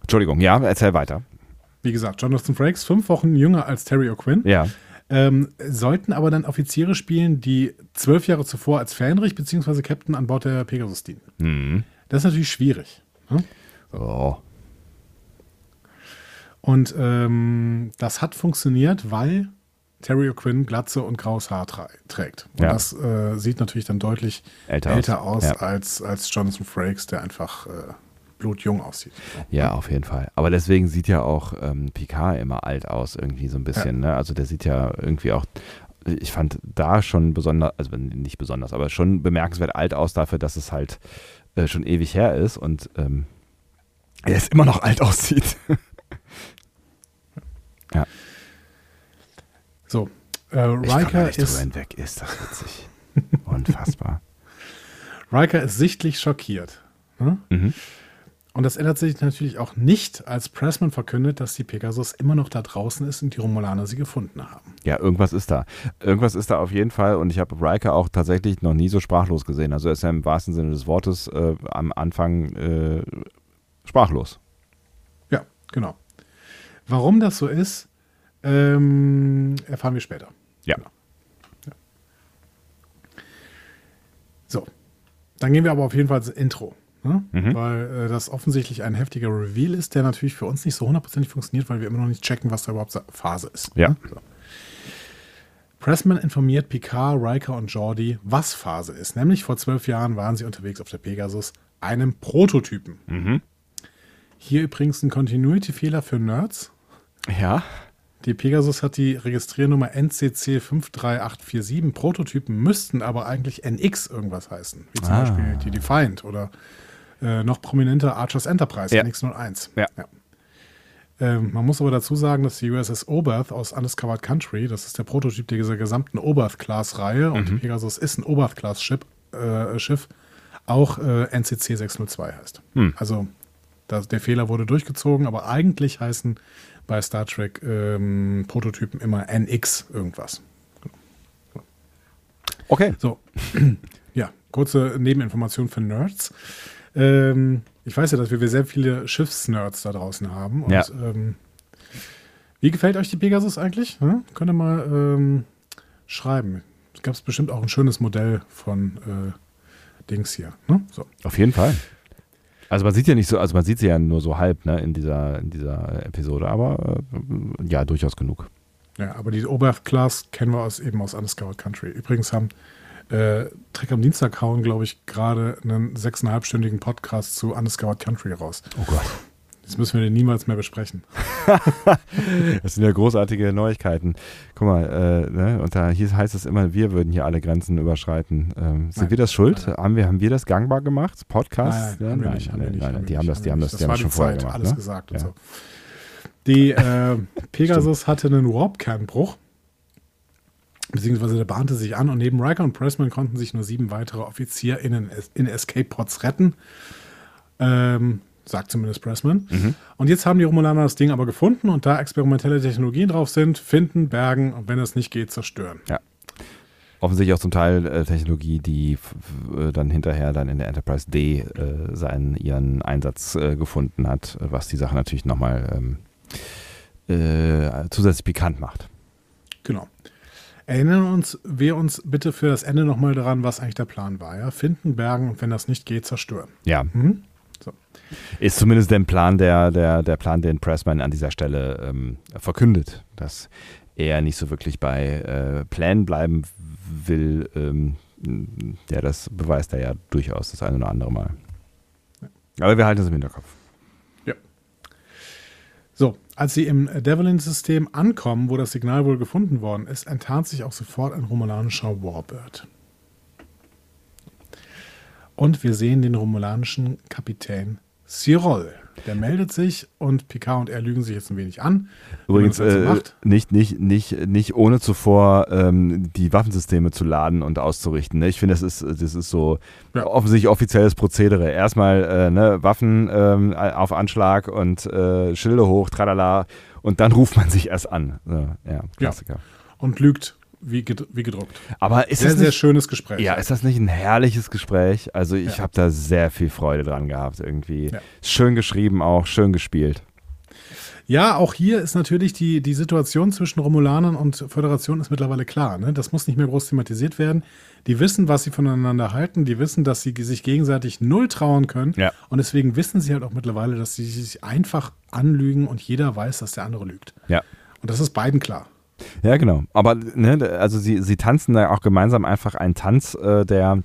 Entschuldigung, ja, erzähl weiter. Wie gesagt, Jonathan Frakes, fünf Wochen jünger als Terry O'Quinn. Ja. Ähm, sollten aber dann Offiziere spielen, die zwölf Jahre zuvor als Fähnrich bzw. Captain an Bord der Pegasus dienen. Mhm. Das ist natürlich schwierig. Ne? Oh. Und ähm, das hat funktioniert, weil Terry O'Quinn Glatze und graues Haar trägt. Und Ja. das äh, sieht natürlich dann deutlich Älter, älter, aus, Ja. als, als Jonathan Frakes, der einfach äh, blutjung aussieht. Ja, auf jeden Fall. Aber deswegen sieht ja auch ähm, Picard immer alt aus, irgendwie so ein bisschen. Ne? Also der sieht ja irgendwie auch, ich fand da schon besonders, also nicht besonders, aber schon bemerkenswert alt aus dafür, dass es halt äh, schon ewig her ist und ähm, er ist immer noch alt aussieht. So, äh, Riker, nicht ist, hinweg, ist das witzig. Unfassbar. Riker ist sichtlich schockiert. Ne? Mhm. Und das ändert sich natürlich auch nicht, als Pressman verkündet, dass die Pegasus immer noch da draußen ist und die Romulaner sie gefunden haben. Ja, irgendwas ist da. Irgendwas ist da auf jeden Fall und ich habe Riker auch tatsächlich noch nie so sprachlos gesehen. Also er ist ja im wahrsten Sinne des Wortes äh, am Anfang äh, sprachlos. Ja, genau. Warum das so ist, ähm, erfahren wir später. Ja. Genau. Ja. So, dann gehen wir aber auf jeden Fall ins Intro. Ne? Weil äh, das offensichtlich ein heftiger Reveal ist, der natürlich für uns nicht so hundertprozentig funktioniert, weil wir immer noch nicht checken, was da überhaupt Phase ist. Ja. Ne? So. Pressman informiert Picard, Riker und Geordi, was Phase ist. Nämlich vor zwölf Jahren waren sie unterwegs auf der Pegasus, einem Prototypen. Hier übrigens ein Continuity-Fehler für Nerds. Ja. Die Pegasus hat die Registriernummer NCC 53847. Prototypen müssten aber eigentlich NX irgendwas heißen. Wie zum Ah. Beispiel die Defiant oder äh, noch prominenter Archers Enterprise, Ja. NX01. Ja. Ähm, man muss aber dazu sagen, dass die USS Oberth aus Undiscovered Country, das ist der Prototyp dieser gesamten Oberth-Class-Reihe und die Pegasus ist ein Oberth-Class-Schiff, äh, auch äh, NCC 602 heißt. Also das, der Fehler wurde durchgezogen, aber eigentlich heißen bei Star Trek ähm, Prototypen immer NX irgendwas. Okay. So, ja, kurze Nebeninformation für Nerds. Ähm, ich weiß ja, dass wir sehr viele Schiffsnerds da draußen haben. Und, Ja. ähm, wie gefällt euch die Pegasus eigentlich? Hm? Könnt ihr mal ähm, schreiben. Es gab bestimmt auch ein schönes Modell von äh, Dings hier. Ne? So. Auf jeden Fall. Also man sieht ja nicht so, also man sieht sie ja nur so halb, ne, in dieser, in dieser Episode, aber äh, ja, durchaus genug. Ja, aber die Oberth-Class kennen wir aus, eben aus Undiscovered Country. Übrigens haben äh, Trek am Dienstag hauen, glaube ich, gerade einen sechseinhalbstündigen Podcast zu Undiscovered Country raus. Oh Gott. Das müssen wir den niemals mehr besprechen. Das sind ja großartige Neuigkeiten. Guck mal, äh, ne, und da hier heißt es immer, wir würden hier alle Grenzen überschreiten. Ähm, sind Nein. wir das schuld? Nein, Haben, wir, haben wir das gangbar gemacht? Podcast? Nein, nein, nein, die haben das, die haben das, die haben das schon die vorher Zeit, gemacht. alles ne? gesagt ja. und so. Die äh, Pegasus hatte einen Warp-Kernbruch, beziehungsweise der bahnte sich an und neben Riker und Pressman konnten sich nur sieben weitere OffizierInnen in Escape-Pods retten. Ähm, sagt zumindest Pressman. Mhm. Und jetzt haben die Romulaner das Ding aber gefunden und da experimentelle Technologien drauf sind, finden, bergen und wenn es nicht geht, zerstören. Offensichtlich auch zum Teil äh, Technologie, die äh, dann hinterher dann in der Enterprise D äh, seinen, ihren Einsatz äh, gefunden hat, was die Sache natürlich nochmal ähm, äh, zusätzlich pikant macht. Genau. Erinnern uns, wir uns bitte für das Ende nochmal daran, was eigentlich der Plan war. Ja? Finden, bergen und wenn das nicht geht, zerstören. Ja, Mhm. So. ist zumindest der Plan, der, der, der Plan, den Pressman an dieser Stelle ähm, verkündet, dass er nicht so wirklich bei äh, Plänen bleiben will. Ähm, ja, das beweist er ja durchaus das eine oder andere Mal. Aber wir halten es im Hinterkopf. So, als sie im Devlin-System ankommen, wo das Signal wohl gefunden worden ist, enttarnt sich auch sofort ein romulanischer Warbird. Und wir sehen den romulanischen Kapitän Cyril. Der meldet sich und Picard und er lügen sich jetzt ein wenig an. Übrigens äh, macht. nicht, nicht, nicht, nicht ohne zuvor ähm, die Waffensysteme zu laden und auszurichten. Ne? Ich finde, das ist, das ist so Ja. offensichtlich offizielles Prozedere. Erstmal äh, ne, Waffen ähm, auf Anschlag und äh, Schilde hoch, tralala, und dann ruft man sich erst an. So, ja, Klassiker. Und lügt wie, ged wie gedruckt. Aber ist sehr, das sehr nicht, schönes Gespräch. ja, ist das nicht ein herrliches Gespräch? Also ich Ja. habe da sehr viel Freude dran gehabt irgendwie. Ja. Schön geschrieben auch, schön gespielt. Ja, auch hier ist natürlich die, die Situation zwischen Romulanern und Föderation ist mittlerweile klar. Ne? Das muss nicht mehr groß thematisiert werden. Die wissen, was sie voneinander halten. Die wissen, dass sie sich gegenseitig null trauen können. Ja. Und deswegen wissen sie halt auch mittlerweile, dass sie sich einfach anlügen und jeder weiß, dass der andere lügt. Ja. Und das ist beiden klar. Ja, genau. Aber ne, also sie, sie tanzen da auch gemeinsam einfach einen Tanz, äh, der,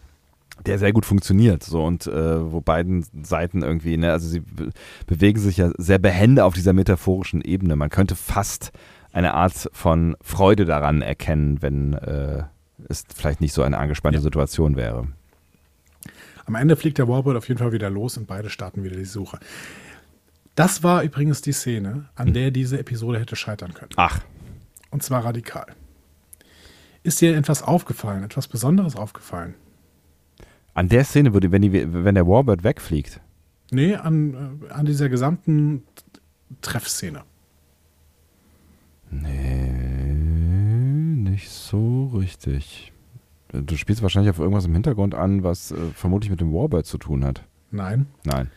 der sehr gut funktioniert. So und äh, wo beiden Seiten irgendwie, ne, also sie be bewegen sich ja sehr behende auf dieser metaphorischen Ebene. Man könnte fast eine Art von Freude daran erkennen, wenn äh, es vielleicht nicht so eine angespannte Ja. Situation wäre. Am Ende fliegt der Warbird auf jeden Fall wieder los und beide starten wieder die Suche. Das war übrigens die Szene, an der diese Episode hätte scheitern können. Ach, Und zwar radikal. Ist dir etwas aufgefallen, etwas Besonderes aufgefallen? an der Szene würde, wenn, die, wenn der Warbird wegfliegt. Nee, an, äh, an dieser gesamten Treffszene. Nee, nicht so richtig. Du spielst wahrscheinlich auf irgendwas im Hintergrund an, was äh, vermutlich mit dem Warbird zu tun hat. Nein. Nein.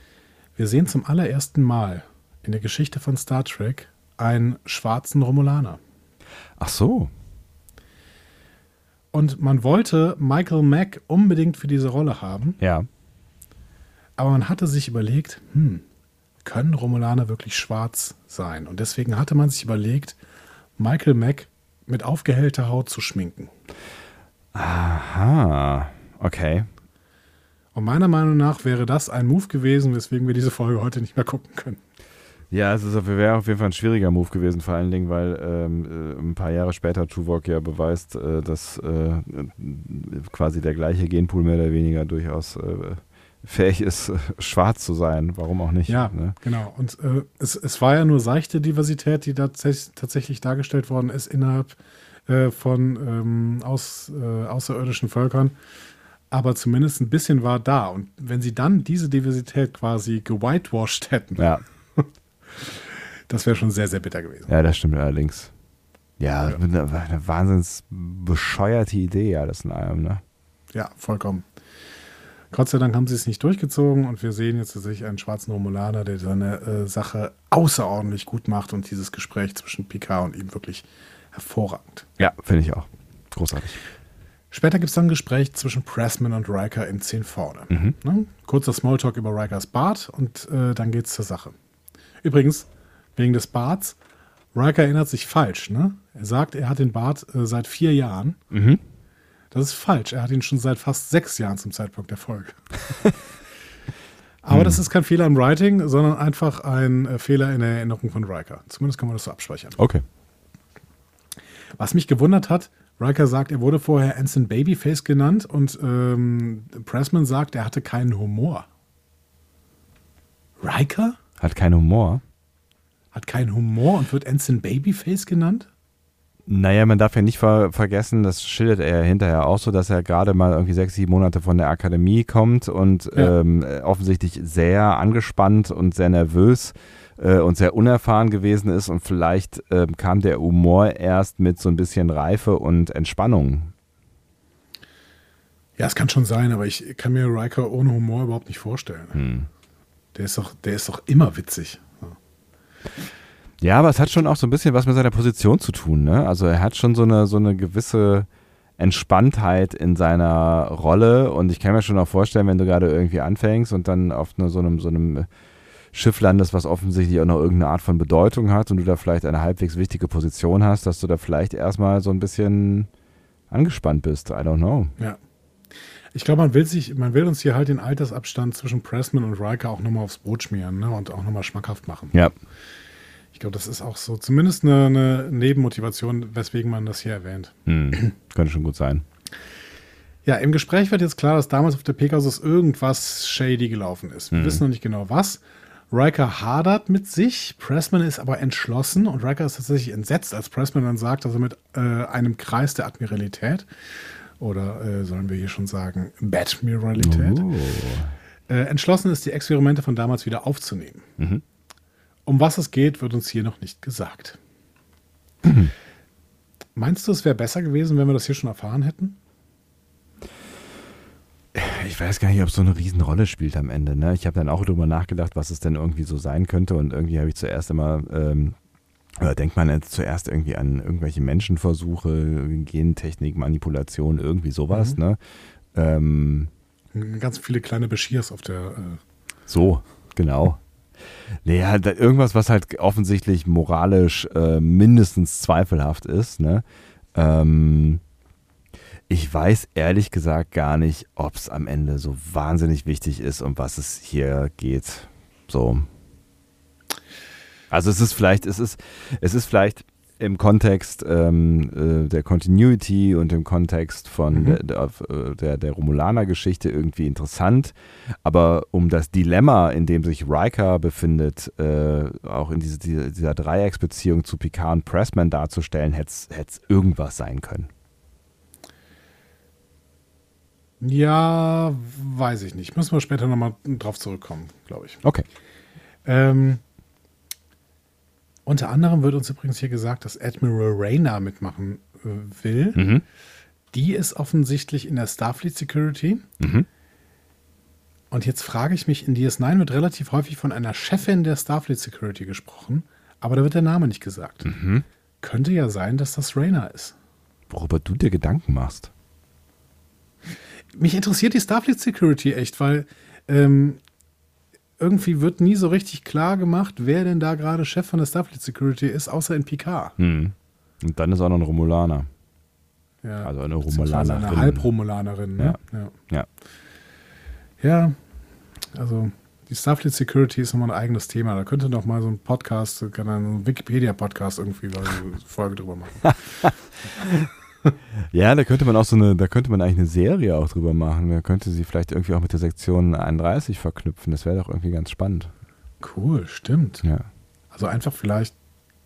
Wir sehen zum allerersten Mal in der Geschichte von Star Trek einen schwarzen Romulaner. Ach so. Und man wollte Michael Mack unbedingt für diese Rolle haben, Ja. Aber man hatte sich überlegt, hm, können Romulaner wirklich schwarz sein? Und deswegen hatte man sich überlegt, Michael Mack mit aufgehellter Haut zu schminken. Aha, okay. Und meiner Meinung nach wäre das ein Move gewesen, weswegen wir diese Folge heute nicht mehr gucken können. Ja, es wäre auf jeden Fall ein schwieriger Move gewesen, vor allen Dingen, weil ähm, äh, ein paar Jahre später Tuvok ja beweist, äh, dass äh, quasi der gleiche Genpool mehr oder weniger durchaus äh, fähig ist, äh, schwarz zu sein. Warum auch nicht? Ja, ne? genau. Und äh, es, es war ja nur seichte Diversität, die da tatsächlich dargestellt worden ist innerhalb von ähm, aus, außerirdischen Völkern aber zumindest ein bisschen war da. Und wenn sie dann diese Diversität quasi gewhitewashed hätten, ja. Das wäre schon sehr, sehr bitter gewesen. Ja, das stimmt allerdings. Ja, ja. Eine, eine wahnsinns bescheuerte Idee, ja, das in allem, ne? Ja, vollkommen. Gott sei Dank haben sie es nicht durchgezogen und wir sehen jetzt tatsächlich einen schwarzen Romulaner, der seine äh, Sache außerordentlich gut macht und dieses Gespräch zwischen Picard und ihm wirklich hervorragend. Ja, finde ich auch. Großartig. Später gibt es dann ein Gespräch zwischen Pressman und Riker in 10 vorne. Mhm. Ne? Kurzer Smalltalk über Rikers Bart und äh, dann geht's zur Sache. Übrigens, wegen des Barts, Riker erinnert sich falsch. Ne? Er sagt, er hat den Bart äh, seit vier Jahren. Mhm. Das ist falsch. Er hat ihn schon seit fast sechs Jahren zum Zeitpunkt der Folge. Aber hm. das ist kein Fehler im Writing, sondern einfach ein äh, Fehler in der Erinnerung von Riker. Zumindest kann man das so abspeichern. Okay. Was mich gewundert hat, Riker sagt, er wurde vorher Anson Babyface genannt und ähm, Pressman sagt, er hatte keinen Humor. Riker? Hat keinen Humor. Hat keinen Humor und wird Anson Babyface genannt? Naja, man darf ja nicht ver vergessen, das schildert er hinterher auch so, dass er gerade mal irgendwie sechs, sieben Monate von der Akademie kommt und ja. ähm, offensichtlich sehr angespannt und sehr nervös äh, und sehr unerfahren gewesen ist und vielleicht äh, kam der Humor erst mit so ein bisschen Reife und Entspannung. Ja, es kann schon sein, aber ich kann mir Riker ohne Humor überhaupt nicht vorstellen. Hm. Der ist doch, der ist doch immer witzig. Ja, aber es hat schon auch so ein bisschen was mit seiner Position zu tun. Ne? Also er hat schon so eine, so eine gewisse Entspanntheit in seiner Rolle und ich kann mir schon auch vorstellen, wenn du gerade irgendwie anfängst und dann auf eine, so einem, so einem Schiff landest, was offensichtlich auch noch irgendeine Art von Bedeutung hat und du da vielleicht eine halbwegs wichtige Position hast, dass du da vielleicht erstmal so ein bisschen angespannt bist. I don't know. Ja. Ich glaube, man will sich, man will uns hier halt den Altersabstand zwischen Pressman und Riker auch nochmal aufs Brot schmieren ne? und auch nochmal schmackhaft machen. Ja. Ich glaube, das ist auch so zumindest eine, eine Nebenmotivation, weswegen man das hier erwähnt. Hm. Könnte schon gut sein. Ja, im Gespräch wird jetzt klar, dass damals auf der Pegasus irgendwas shady gelaufen ist. Wir hm. wissen noch nicht genau was. Riker hadert mit sich, Pressman ist aber entschlossen und Riker ist tatsächlich entsetzt, als Pressman dann sagt, er mit äh, einem Kreis der Admiralität oder äh, sollen wir hier schon sagen Badmiralität oh. äh, entschlossen ist, die Experimente von damals wieder aufzunehmen. Mhm. Um was es geht, wird uns hier noch nicht gesagt. Mhm. Meinst du, es wäre besser gewesen, wenn wir das hier schon erfahren hätten? ich weiß gar nicht, ob es so eine Riesenrolle spielt am Ende. Ne? Ich habe dann auch darüber nachgedacht, was es denn irgendwie so sein könnte. Und irgendwie habe ich zuerst immer, ähm, denkt man jetzt zuerst irgendwie an irgendwelche Menschenversuche, Gentechnik, Manipulation, irgendwie sowas. Mhm. Ne? Ähm, Ganz viele kleine Beschiers auf der. Äh so, genau. Halt irgendwas, was halt offensichtlich moralisch äh, mindestens zweifelhaft ist. Ne? Ähm, ich weiß ehrlich gesagt gar nicht, ob es am Ende so wahnsinnig wichtig ist, um was es hier geht. So. Also es ist vielleicht, es ist, es ist vielleicht im Kontext ähm, äh, der Continuity und im Kontext von mhm. der, äh, der, der Romulaner-Geschichte irgendwie interessant. Aber um das Dilemma, in dem sich Riker befindet, äh, auch in diese, dieser Dreiecksbeziehung zu Picard und Pressman darzustellen, hätte es irgendwas sein können. Ja, weiß ich nicht. Müssen wir später nochmal drauf zurückkommen, glaube ich. Okay. Ähm, unter anderem wird uns übrigens hier gesagt, dass Admiral Rayna mitmachen äh, will. Mhm. Die ist offensichtlich in der Starfleet Security. Mhm. Und jetzt frage ich mich, in DS9 wird relativ häufig von einer Chefin der Starfleet Security gesprochen, aber da wird der Name nicht gesagt. Mhm. Könnte ja sein, dass das Rayna ist. Worüber du dir Gedanken machst mich interessiert die Starfleet Security echt, weil ähm, irgendwie wird nie so richtig klar gemacht, wer denn da gerade Chef von der Starfleet Security ist, außer in Picard. Hm. Und dann ist auch noch ein Romulaner. Ja, Also eine Romulanerin. Eine Halbromulanerin. Ne? Ja. Ja. ja, also die Starfleet Security ist nochmal ein eigenes Thema. Da könnte noch mal so ein Podcast, kann ein Wikipedia-Podcast irgendwie eine Folge drüber machen. Ja, da könnte man auch so eine, da könnte man eigentlich eine Serie auch drüber machen. Da könnte sie vielleicht irgendwie auch mit der Sektion 31 verknüpfen. Das wäre doch irgendwie ganz spannend. Cool, stimmt. Ja. Also einfach vielleicht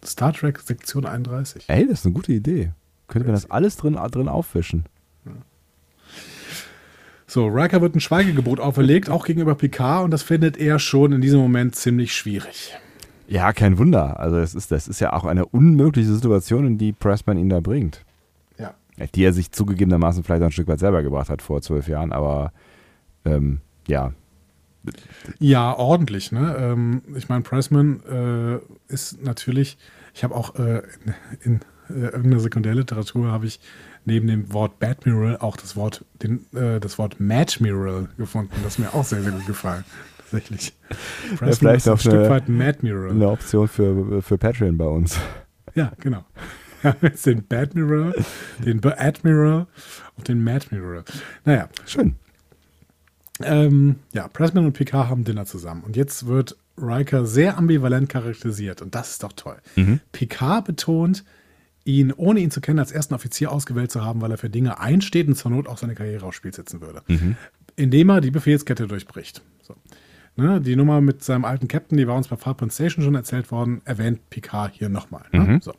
Star Trek Sektion 31. Ey, das ist eine gute Idee. Könnte man das alles drin, drin aufwischen. So, Riker wird ein Schweigegebot auferlegt, auch gegenüber Picard, und das findet er schon in diesem Moment ziemlich schwierig. Ja, kein Wunder. Also es ist, das ist ja auch eine unmögliche Situation, in die Pressman ihn da bringt. Ja. Die er sich zugegebenermaßen vielleicht ein Stück weit selber gebracht hat vor zwölf Jahren, aber ähm, ja. Ja, ordentlich. Ne? Ähm, ich meine, Pressman äh, ist natürlich, ich habe auch äh, in, in äh, irgendeiner Sekundärliteratur habe ich neben dem Wort Badmiral auch das Wort, den, äh, das Wort Madmiral gefunden. Das mir auch sehr, sehr gut gefallen. Tatsächlich. Pressman vielleicht ist ein auch Stück eine- weit ein Madmiral. Eine Option für, für Patreon bei uns. Ja, genau. Wir haben jetzt den Badmiral, den Admiral und den Madmiral. Naja, Schön. Ähm, ja, Pressman und Picard haben Dinner zusammen. Und jetzt wird Riker sehr ambivalent charakterisiert. Und das ist doch toll. Picard betont, ihn, ohne ihn zu kennen, als ersten Offizier ausgewählt zu haben, weil er für Dinge einsteht und zur Not auch seine Karriere aufs Spiel setzen würde. Indem er die Befehlskette durchbricht. So. Ne, die Nummer mit seinem alten Captain, die war uns bei Farpoint Station schon erzählt worden, erwähnt Picard hier nochmal. Ne? So.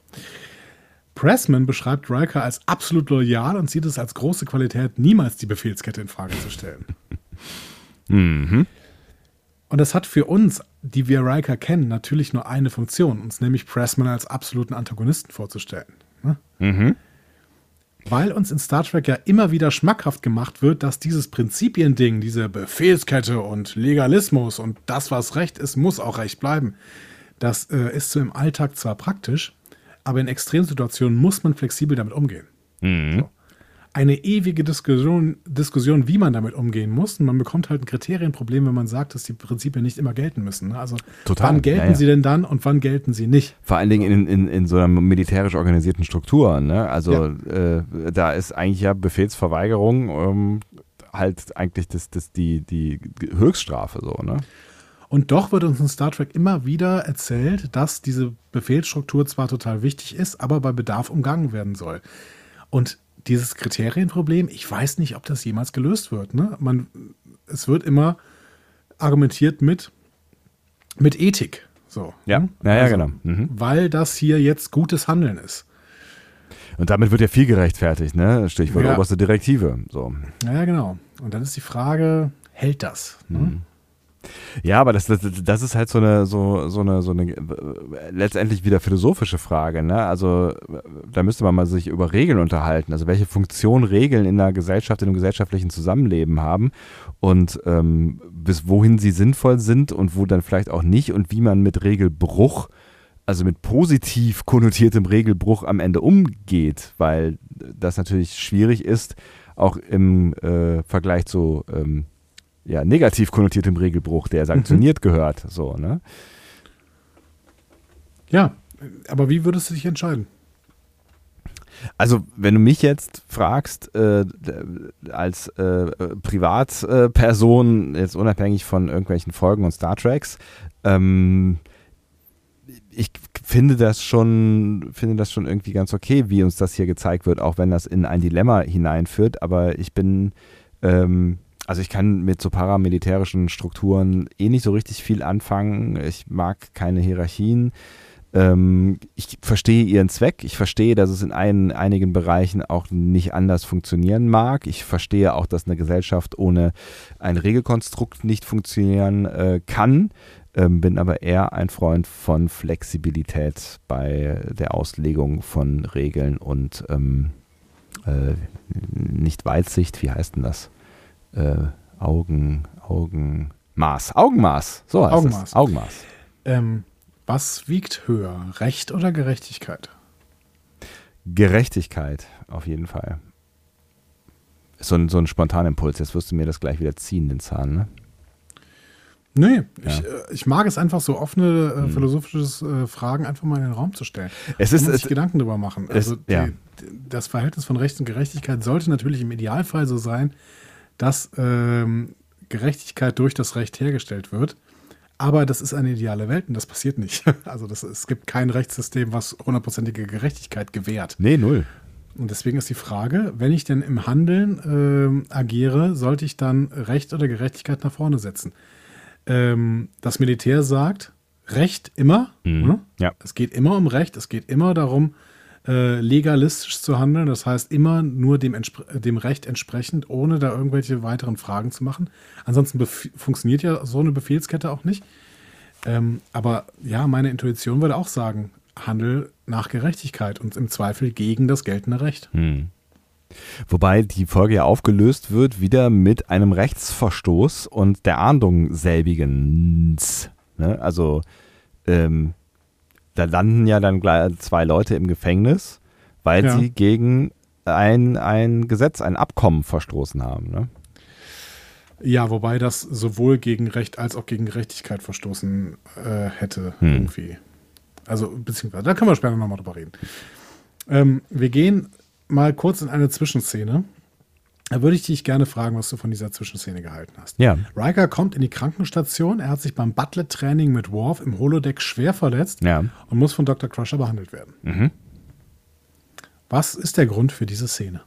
Pressman beschreibt Riker als absolut loyal und sieht es als große Qualität, niemals die Befehlskette in Frage zu stellen. Mhm. Und das hat für uns, die wir Riker kennen, natürlich nur eine Funktion, uns nämlich Pressman als absoluten Antagonisten vorzustellen. Ne? Mhm. Weil uns in Star Trek ja immer wieder schmackhaft gemacht wird, dass dieses Prinzipiending, diese Befehlskette und Legalismus und das, was Recht ist, muss auch Recht bleiben, das äh, ist so im Alltag zwar praktisch, aber in Extremsituationen muss man flexibel damit umgehen. So. Eine ewige Diskussion, Diskussion, wie man damit umgehen muss. Und man bekommt halt ein Kriterienproblem, wenn man sagt, dass die Prinzipien nicht immer gelten müssen. ne? Also Total, wann gelten ja, ja. sie denn dann und wann gelten sie nicht? Vor allen Dingen in, in, in so einer militärisch organisierten Struktur. Ne? Also äh, da ist eigentlich ja Befehlsverweigerung ähm, halt eigentlich das, das die, die Höchststrafe so. Ne? Und doch wird uns in Star Trek immer wieder erzählt, dass diese Befehlsstruktur zwar total wichtig ist, aber bei Bedarf umgangen werden soll. Und dieses Kriterienproblem, ich weiß nicht, ob das jemals gelöst wird. Ne? Man, es wird immer argumentiert mit, mit Ethik. So, Ja, ne? ja, ja, Also, genau. Mhm. Weil das hier jetzt gutes Handeln ist. Und damit wird ja viel gerechtfertigt, ne? Stichwort Ja. oberste Direktive. So. Ja, genau. Und dann ist die Frage, hält das? Ne? Mhm. Ja, aber das, das, das ist halt so eine, so, so eine, so eine äh, letztendlich wieder philosophische Frage. Ne? Also da müsste man mal sich über Regeln unterhalten. Also welche Funktion Regeln in einer Gesellschaft, in einem gesellschaftlichen Zusammenleben haben und ähm, bis wohin sie sinnvoll sind und wo dann vielleicht auch nicht und wie man mit Regelbruch, also mit positiv konnotiertem Regelbruch am Ende umgeht, weil das natürlich schwierig ist, auch im äh, Vergleich zu ähm, ja, negativ konnotiertem Regelbruch, der sanktioniert gehört. So, ne? Ja, aber wie würdest du dich entscheiden? Also, wenn du mich jetzt fragst, äh, als äh, Privatperson, jetzt unabhängig von irgendwelchen Folgen und Star Treks, ähm, ich finde das schon, finde das schon irgendwie ganz okay, wie uns das hier gezeigt wird, auch wenn das in ein Dilemma hineinführt. Aber ich bin, ähm, also ich kann mit so paramilitärischen Strukturen eh nicht so richtig viel anfangen. Ich mag keine Hierarchien. Ähm, ich verstehe ihren Zweck. Ich verstehe, dass es in ein, einigen Bereichen auch nicht anders funktionieren mag. Ich verstehe auch, dass eine Gesellschaft ohne ein Regelkonstrukt nicht funktionieren äh, kann. Ähm, bin aber eher ein Freund von Flexibilität bei der Auslegung von Regeln und ähm, äh, nicht Weitsicht, wie heißt denn das? Äh, Augen, Augenmaß. Augenmaß, so heißt Augenmaß. es. Augenmaß. Ähm, was wiegt höher, Recht oder Gerechtigkeit? Gerechtigkeit, auf jeden Fall. So ein, so ein spontaner Impuls. Jetzt wirst du mir das gleich wieder ziehen, den Zahn, ne? Nee, ja. ich, äh, ich, mag es einfach so offene äh, hm. philosophische äh, Fragen einfach mal in den Raum zu stellen. Es ist, man sich Gedanken drüber machen. Also die, ja. das Verhältnis von Recht und Gerechtigkeit sollte natürlich im Idealfall so sein, dass ähm, Gerechtigkeit durch das Recht hergestellt wird. Aber das ist eine ideale Welt und das passiert nicht. Also das, es gibt kein Rechtssystem, was hundertprozentige Gerechtigkeit gewährt. Nee, null. Und deswegen ist die Frage, wenn ich denn im Handeln äh, agiere, sollte ich dann Recht oder Gerechtigkeit nach vorne setzen? Ähm, das Militär sagt, Recht immer. Mhm. Ne? Ja. Es geht immer um Recht, es geht immer darum, äh, legalistisch zu handeln. Das heißt, immer nur dem, dem Recht entsprechend, ohne da irgendwelche weiteren Fragen zu machen. Ansonsten funktioniert ja so eine Befehlskette auch nicht. Ähm, aber ja, meine Intuition würde auch sagen, Handel nach Gerechtigkeit und im Zweifel gegen das geltende Recht. Hm. Wobei die Folge ja aufgelöst wird, wieder mit einem Rechtsverstoß und der Ahndung selbigen. Ne? Also, ähm, da landen ja dann zwei Leute im Gefängnis, weil ja. sie gegen ein, ein Gesetz, ein Abkommen verstoßen haben. Ne? Ja, wobei das sowohl gegen Recht als auch gegen Gerechtigkeit verstoßen äh, hätte, hm. irgendwie. Also, beziehungsweise, da können wir später nochmal drüber reden. Ähm, wir gehen mal kurz in eine Zwischenszene. Da würde ich dich gerne fragen, was du von dieser Zwischenszene gehalten hast. Ja. Riker kommt in die Krankenstation. Er hat sich beim Butler-Training mit Worf im Holodeck schwer verletzt ja. und muss von Dr. Crusher behandelt werden. Mhm. Was ist der Grund für diese Szene?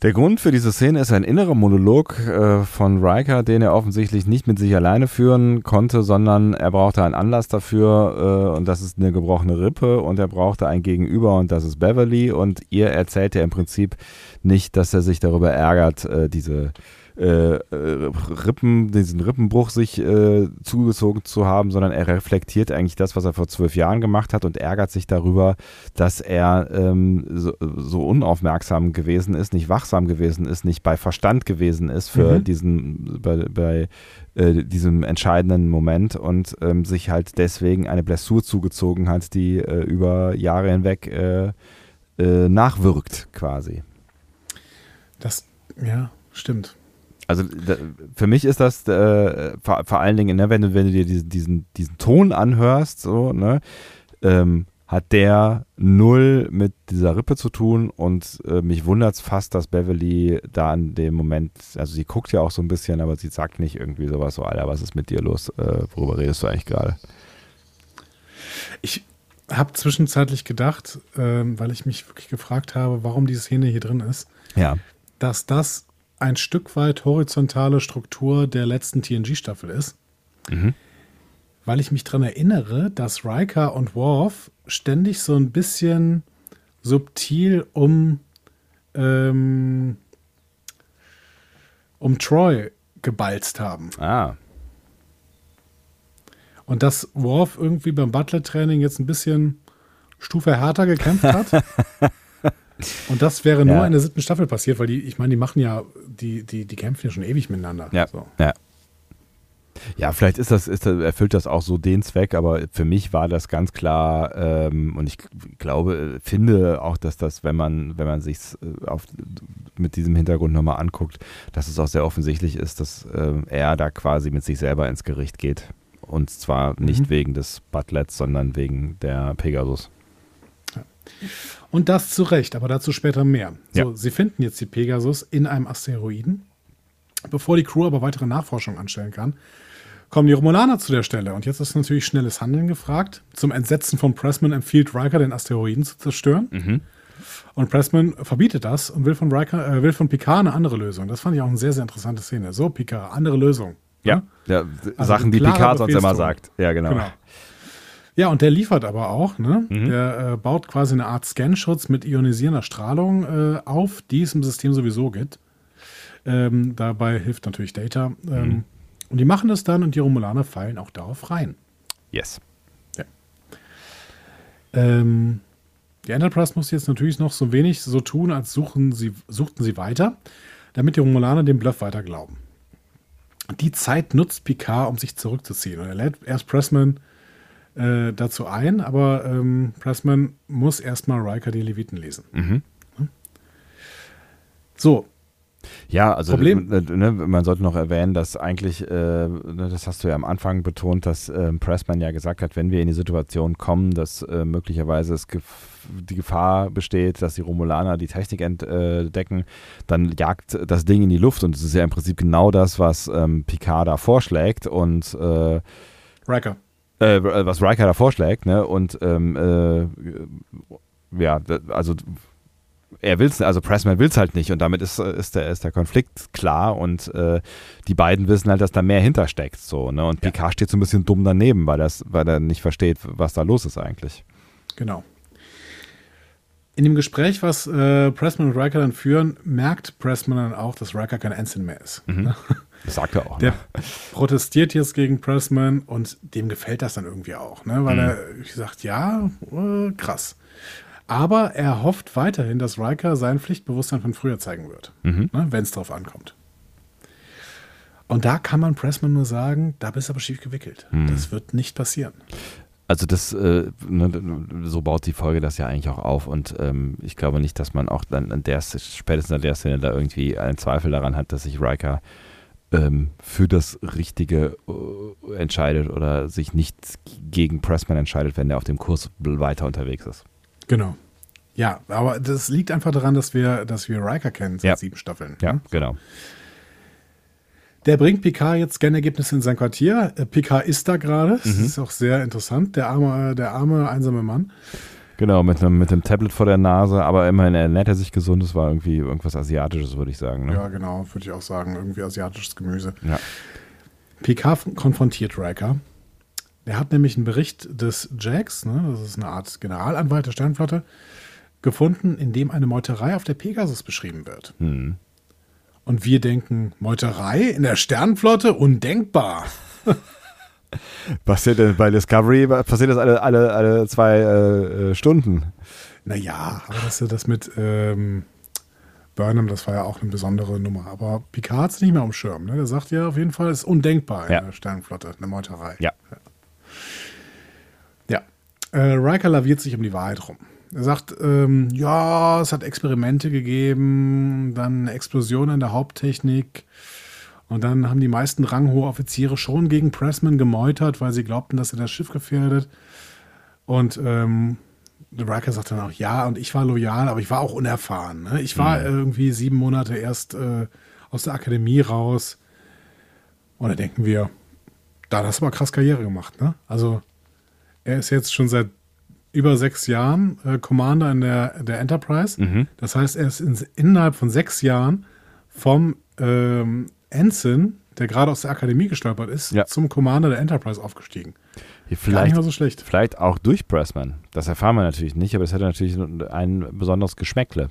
Der Grund für diese Szene ist ein innerer Monolog äh, von Riker, den er offensichtlich nicht mit sich alleine führen konnte, sondern er brauchte einen Anlass dafür äh, und das ist eine gebrochene Rippe und er brauchte ein Gegenüber und das ist Beverly und ihr erzählt er im Prinzip nicht, dass er sich darüber ärgert, äh, diese äh, äh, Rippen, diesen Rippenbruch sich äh, zugezogen zu haben, sondern er reflektiert eigentlich das, was er vor zwölf Jahren gemacht hat und ärgert sich darüber, dass er ähm, so, so, unaufmerksam gewesen ist, nicht wachsam gewesen ist, nicht bei Verstand gewesen ist für mhm. diesen, bei, bei äh, diesem entscheidenden Moment und ähm, sich halt deswegen eine Blessur zugezogen hat, die äh, über Jahre hinweg äh, nachwirkt quasi. Das, ja, stimmt. Also da, für mich ist das äh, vor, vor, allen Dingen, ne, wenn du, wenn du dir diesen, diesen, diesen Ton anhörst, so, ne, ähm, hat der null mit dieser Rippe zu tun und äh, mich wundert es fast, dass Beverly da in dem Moment, also sie guckt ja auch so ein bisschen, aber sie sagt nicht irgendwie sowas so, Alter, was ist mit dir los? Äh, worüber redest du eigentlich gerade? Ich habe zwischenzeitlich gedacht, ähm, weil ich mich wirklich gefragt habe, warum diese Szene hier drin ist, ja. dass das ein Stück weit horizontale Struktur der letzten TNG-Staffel ist. Mhm. Weil ich mich daran erinnere, dass Riker und Worf ständig so ein bisschen subtil um, ähm, um Troy gebalzt haben. Ah. Und dass Worf irgendwie beim Butler-Training jetzt ein bisschen Stufe härter gekämpft hat. Und das wäre nur ja. in der siebten Staffel passiert, weil die, ich meine, die machen ja, die, die, die kämpfen ja schon ewig miteinander. Ja. So. ja. Ja, vielleicht ist das, ist das, erfüllt das auch so den Zweck, aber für mich war das ganz klar ähm, und ich glaube, finde auch, dass das, wenn man, wenn man sich äh, mit diesem Hintergrund nochmal anguckt, dass es auch sehr offensichtlich ist, dass äh, er da quasi mit sich selber ins Gericht geht. Und zwar nicht mhm. wegen des Butlets, sondern wegen der Pegasus. Und das zu Recht, aber dazu später mehr. So, ja. sie finden jetzt die Pegasus in einem Asteroiden. Bevor die Crew aber weitere Nachforschung anstellen kann, kommen die Romulaner zu der Stelle. Und jetzt ist natürlich schnelles Handeln gefragt. Zum Entsetzen von Pressman empfiehlt Riker, den Asteroiden zu zerstören. Mhm. Und Pressman verbietet das und will von, Riker, äh, will von Picard eine andere Lösung. Das fand ich auch eine sehr, sehr interessante Szene. So, Picard, andere Lösung. Ja, ja, also Sachen, die Picard sonst immer sagt. Ja, genau. genau. Ja, und der liefert aber auch. Ne? Mhm. Der äh, baut quasi eine Art Scanschutz mit ionisierender Strahlung äh, auf, die es im System sowieso gibt. Ähm, dabei hilft natürlich Data. Ähm, mhm. Und die machen das dann und die Romulaner fallen auch darauf rein. Yes. Ja. Ähm, die Enterprise muss jetzt natürlich noch so wenig so tun, als suchen sie, suchten sie weiter, damit die Romulaner dem Bluff weiter glauben. Die Zeit nutzt Picard, um sich zurückzuziehen. Und er lädt erst Pressman äh, dazu ein, aber ähm, Pressman muss erstmal Riker die Leviten lesen. Mhm. So. Ja, also Problem- äh, ne, man sollte noch erwähnen, dass eigentlich, äh, ne, das hast du ja am Anfang betont, dass ähm, Pressman ja gesagt hat, wenn wir in die Situation kommen, dass äh, möglicherweise es gef die Gefahr besteht, dass die Romulaner die Technik entdecken, dann jagt das Ding in die Luft und es ist ja im Prinzip genau das, was ähm, Picard da vorschlägt und äh, Riker. Äh, was Riker da vorschlägt, ne? Und ähm, äh, ja, also er will's, also Pressman will's halt nicht und damit ist, äh, ist, der, ist der Konflikt klar und äh, die beiden wissen halt, dass da mehr hintersteckt, so, ne? Und Picard steht so ein bisschen dumm daneben, weil, das, weil er nicht versteht, was da los ist eigentlich. Genau. In dem Gespräch, was äh, Pressman und Riker dann führen, merkt Pressman dann auch, dass Riker kein Ensign mehr ist. Das sagt er auch. Der Ne? protestiert jetzt gegen Pressman und dem gefällt das dann irgendwie auch, ne? weil Mhm. er sagt, ja, äh, krass. Aber er hofft weiterhin, dass Riker sein Pflichtbewusstsein von früher zeigen wird, Mhm. ne? wenn es drauf ankommt. Und da kann man Pressman nur sagen, da bist du aber schief gewickelt. Mhm. Das wird nicht passieren. Also das, äh, ne, so baut die Folge das ja eigentlich auch auf und ähm, ich glaube nicht, dass man auch dann an der, spätestens an der Szene da irgendwie einen Zweifel daran hat, dass sich Riker ähm, für das Richtige äh, entscheidet oder sich nicht gegen Pressman entscheidet, wenn er auf dem Kurs weiter unterwegs ist. Genau. Ja, aber das liegt einfach daran, dass wir, dass wir Riker kennen seit Ja. sieben Staffeln. Ja, ne? genau. Der bringt Picard jetzt Scannergebnisse in sein Quartier. Äh, Picard ist da gerade. Das Mhm. ist auch sehr interessant. Der arme, äh, der arme, einsame Mann. Genau, mit einem mit dem Tablet vor der Nase, aber immerhin ernährt er sich gesund. Das war irgendwie irgendwas Asiatisches, würde ich sagen. Ne? Ja, genau, würde ich auch sagen. Irgendwie asiatisches Gemüse. Ja. Picard konfrontiert Riker. Er hat nämlich einen Bericht des Jax, ne, das ist eine Art Generalanwalt der Sternflotte, gefunden, in dem eine Meuterei auf der Pegasus beschrieben wird. Hm. Und wir denken, Meuterei in der Sternflotte? Undenkbar. Passiert denn bei Discovery, passiert das alle, alle, alle zwei äh, äh, Stunden? Naja, aber das, das mit ähm, Burnham, das war ja auch eine besondere Nummer. Aber Picard es nicht mehr am Schirm. Ne? Der sagt ja auf jeden Fall, es ist undenkbar in Ja. der Sternenflotte, eine Meuterei. Ja. Ja. Äh, Riker laviert sich um die Wahrheit rum. Er sagt, ähm, ja, es hat Experimente gegeben, dann eine Explosion an der Haupttechnik. Und dann haben die meisten ranghohe Offiziere schon gegen Pressman gemeutert, weil sie glaubten, dass er das Schiff gefährdet. Und ähm, Riker sagt dann auch, ja, und ich war loyal, aber ich war auch unerfahren. Ne? Ich war irgendwie sieben Monate erst äh, aus der Akademie raus. Und da denken wir, da hast du aber krass Karriere gemacht. Ne? Also er ist jetzt schon seit über sechs Jahren äh, Commander in der, der Enterprise. Mhm. Das heißt, er ist in, innerhalb von sechs Jahren vom ähm, Ensign, der gerade aus der Akademie gestolpert ist, Ja. zum Commander der Enterprise aufgestiegen. Gar nicht Vielleicht, mal so schlecht. vielleicht auch durch Pressman. Das erfahren wir natürlich nicht, aber es hätte natürlich ein besonderes Geschmäckle.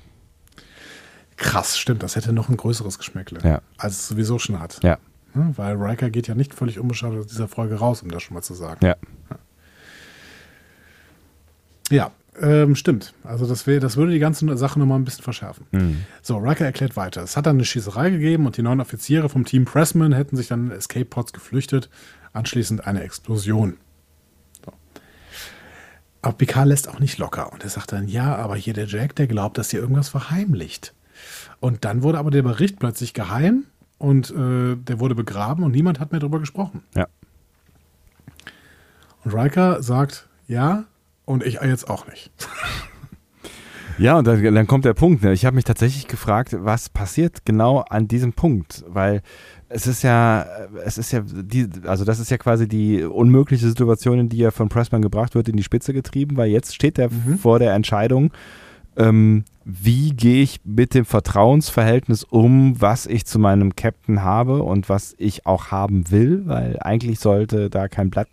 Krass, stimmt. Das hätte noch ein größeres Geschmäckle, Ja. als es sowieso schon hat. Ja. Ne? Weil Riker geht ja nicht völlig unbeschadet aus dieser Folge raus, um das schon mal zu sagen. Ja. Ja, ähm, stimmt. Also das, wär, das würde die ganze Sache nochmal ein bisschen verschärfen. Mhm. So, Riker erklärt weiter. Es hat dann eine Schießerei gegeben und die neun Offiziere vom Team Pressman hätten sich dann in Escape Pods geflüchtet. Anschließend eine Explosion. So. Aber Picard lässt auch nicht locker und er sagt dann, ja, aber hier der Jack, der glaubt, dass hier irgendwas verheimlicht. Und dann wurde aber der Bericht plötzlich geheim und äh, der wurde begraben und niemand hat mehr darüber gesprochen. Ja. Und Riker sagt, ja, und ich jetzt auch nicht. Ja, und dann, kommt der Punkt. Ne? Ich habe mich tatsächlich gefragt, was passiert genau an diesem Punkt, weil es ist ja, es ist ja, die, also das ist ja quasi die unmögliche Situation, in die er von Pressman gebracht wird, in die Spitze getrieben, weil jetzt steht er Mhm. vor der Entscheidung, ähm, wie gehe ich mit dem Vertrauensverhältnis um, was ich zu meinem Captain habe und was ich auch haben will, weil eigentlich sollte da kein Blatt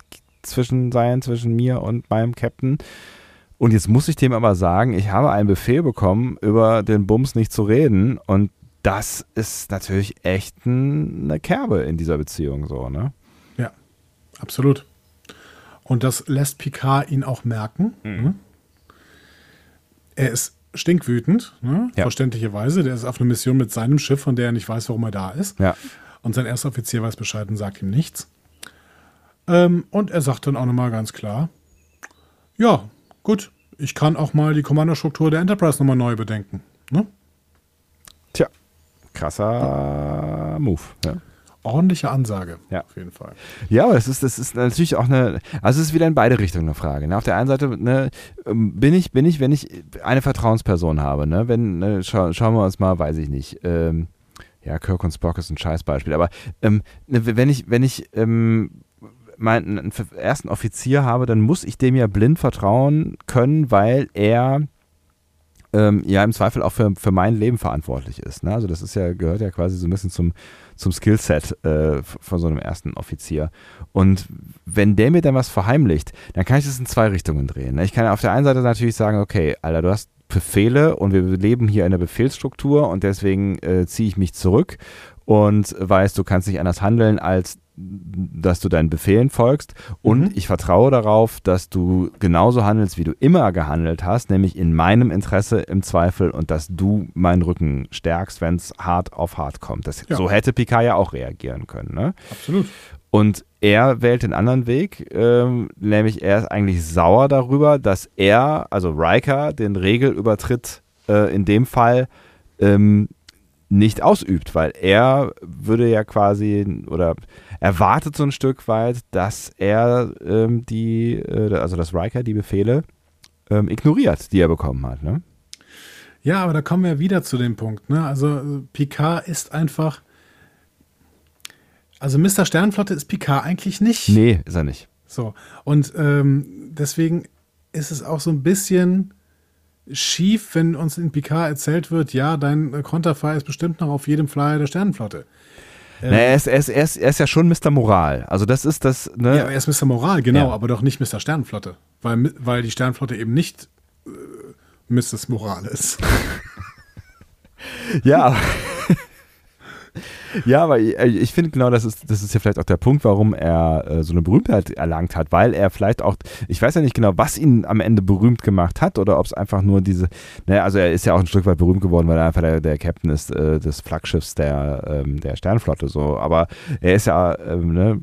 zwischen sein, zwischen mir und meinem Captain. Und jetzt muss ich dem aber sagen, ich habe einen Befehl bekommen, über den Bums nicht zu reden. Und das ist natürlich echt ein, eine Kerbe in dieser Beziehung so, ne? Ja, absolut. Und das lässt Picard ihn auch merken. Mhm. Ne? Er ist stinkwütend, ne? Ja. verständlicherweise. Der ist auf einer Mission mit seinem Schiff, von der er nicht weiß, warum er da ist. Ja. Und sein erster Offizier weiß Bescheid und sagt ihm nichts. Ähm, und er sagt dann auch nochmal ganz klar, ja, gut, ich kann auch mal die Kommandostruktur der Enterprise nochmal neu bedenken. Ne? Tja, krasser Move. Ja. Ordentliche Ansage, Ja. auf jeden Fall. Ja, aber es ist, das ist natürlich auch eine, also es ist wieder in beide Richtungen eine Frage. Ne? Auf der einen Seite ne, ähm, bin ich, bin ich, wenn ich eine Vertrauensperson habe, ne, wenn, ne, schau, schauen wir uns mal, weiß ich nicht, ähm, ja, Kirk und Spock ist ein Scheißbeispiel, aber ähm, ne, wenn ich, wenn ich ähm, meinen einen ersten Offizier habe, dann muss ich dem ja blind vertrauen können, weil er ähm, ja im Zweifel auch für, für mein Leben verantwortlich ist. Ne? Also das ist ja, gehört ja quasi so ein bisschen zum, zum Skillset äh, von so einem ersten Offizier. Und wenn der mir dann was verheimlicht, dann kann ich das in zwei Richtungen drehen. Ne? Ich kann auf der einen Seite natürlich sagen, okay, Alter, du hast Befehle und wir leben hier in der Befehlsstruktur und deswegen äh, ziehe ich mich zurück und weiß, du kannst nicht anders handeln, als dass du deinen Befehlen folgst und Mhm. ich vertraue darauf, dass du genauso handelst, wie du immer gehandelt hast, nämlich in meinem Interesse im Zweifel und dass du meinen Rücken stärkst, wenn es hart auf hart kommt. Das, Ja. So hätte Picard ja auch reagieren können. Ne? Absolut. Und er wählt den anderen Weg, ähm, nämlich er ist eigentlich sauer darüber, dass er, also Riker, den Regelübertritt äh, in dem Fall ähm, nicht ausübt, weil er würde ja quasi oder erwartet so ein Stück weit, dass er ähm, die, äh, also dass Riker die Befehle ähm, ignoriert, die er bekommen hat. Ne? Ja, aber da kommen wir wieder zu dem Punkt. Ne? Also Picard ist einfach. Also Mr. Sternflotte ist Picard eigentlich nicht. Nee, ist er nicht. So. Und ähm, deswegen ist es auch so ein bisschen schief, wenn uns in Picard erzählt wird, ja, dein Konterfei ist bestimmt noch auf jedem Flyer der Sternenflotte. Na, er, ist, er, ist, er, ist, er ist ja schon Mr. Moral. Also das ist das, ne? Ja, er ist Mr. Moral, genau, Ja. aber doch nicht Mr. Sternenflotte. Weil, weil die Sternenflotte eben nicht äh, Mrs. Moral ist. Ja, ja, aber ich, ich finde genau, das ist, das ist ja vielleicht auch der Punkt, warum er äh, so eine Berühmtheit erlangt hat, weil er vielleicht auch, ich weiß ja nicht genau, was ihn am Ende berühmt gemacht hat oder ob es einfach nur diese, naja, also er ist ja auch ein Stück weit berühmt geworden, weil er einfach der, der Captain ist äh, des Flaggschiffs der, ähm, der Sternflotte, so, aber er ist ja, ähm, ne,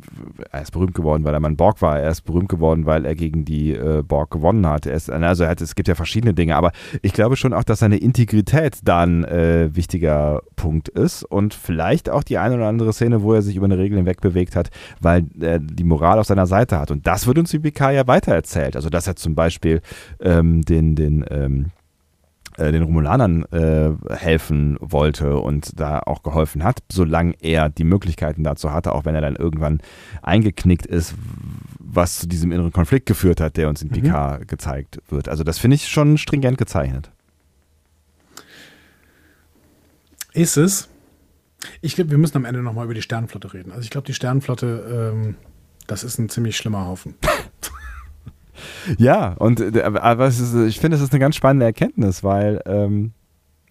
er ist berühmt geworden, weil er mal ein Borg war, er ist berühmt geworden, weil er gegen die äh, Borg gewonnen hat, er ist, also er hat, es gibt ja verschiedene Dinge, aber ich glaube schon auch, dass seine Integrität da ein äh, wichtiger Punkt ist und vielleicht auch die eine oder andere Szene, wo er sich über eine Regel hinweg bewegt hat, weil er die Moral auf seiner Seite hat. Und das wird uns die PK ja weitererzählt. Also, dass er zum Beispiel ähm, den, den, ähm, äh, den Romulanern äh, helfen wollte und da auch geholfen hat, solange er die Möglichkeiten dazu hatte, auch wenn er dann irgendwann eingeknickt ist, was zu diesem inneren Konflikt geführt hat, der uns in Picard gezeigt wird. Also das finde ich schon stringent gezeichnet. Ist es? Ich glaube, wir müssen am Ende nochmal über die Sternenflotte reden. Also ich glaube, die Sternenflotte, ähm, das ist ein ziemlich schlimmer Haufen. Ja, und äh, aber ist, ich finde, es ist eine ganz spannende Erkenntnis, weil ähm,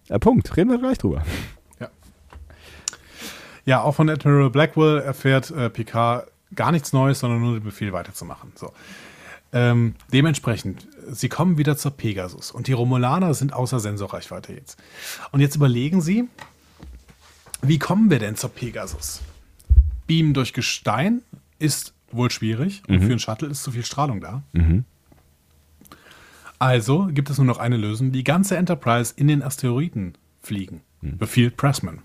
äh, Punkt, reden wir gleich drüber. Ja, auch von Admiral Blackwell erfährt äh, Picard gar nichts Neues, sondern nur den Befehl weiterzumachen. So. Ähm, dementsprechend, sie kommen wieder zur Pegasus und die Romulaner sind außer Sensorreichweite jetzt. Und jetzt überlegen sie, wie kommen wir denn zur Pegasus? Beam durch Gestein ist wohl schwierig und für einen Shuttle ist zu viel Strahlung da. Also gibt es nur noch eine Lösung, die ganze Enterprise in den Asteroiden fliegen. Befiehlt Pressman.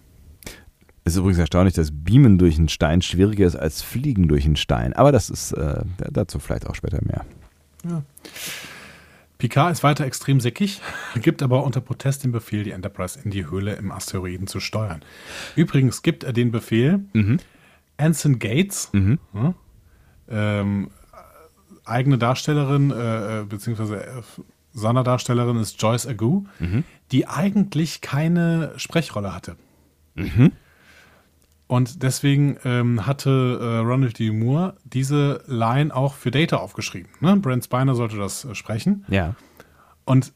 Es ist übrigens erstaunlich, dass Beamen durch einen Stein schwieriger ist als Fliegen durch einen Stein. Aber das ist äh, dazu vielleicht auch später mehr. Picard ist weiter extrem sickig, gibt aber unter Protest den Befehl, die Enterprise in die Höhle im Asteroiden zu steuern. Übrigens gibt er den Befehl, Anson Gates, ja, ähm, eigene Darstellerin, äh, äh, beziehungsweise äh, Sonderdarstellerin ist Joyce Agu, die eigentlich keine Sprechrolle hatte. Und deswegen ähm, hatte äh, Ronald D. Moore diese Line auch für Data aufgeschrieben. Ne? Brent Spiner sollte das äh, sprechen. Ja. Und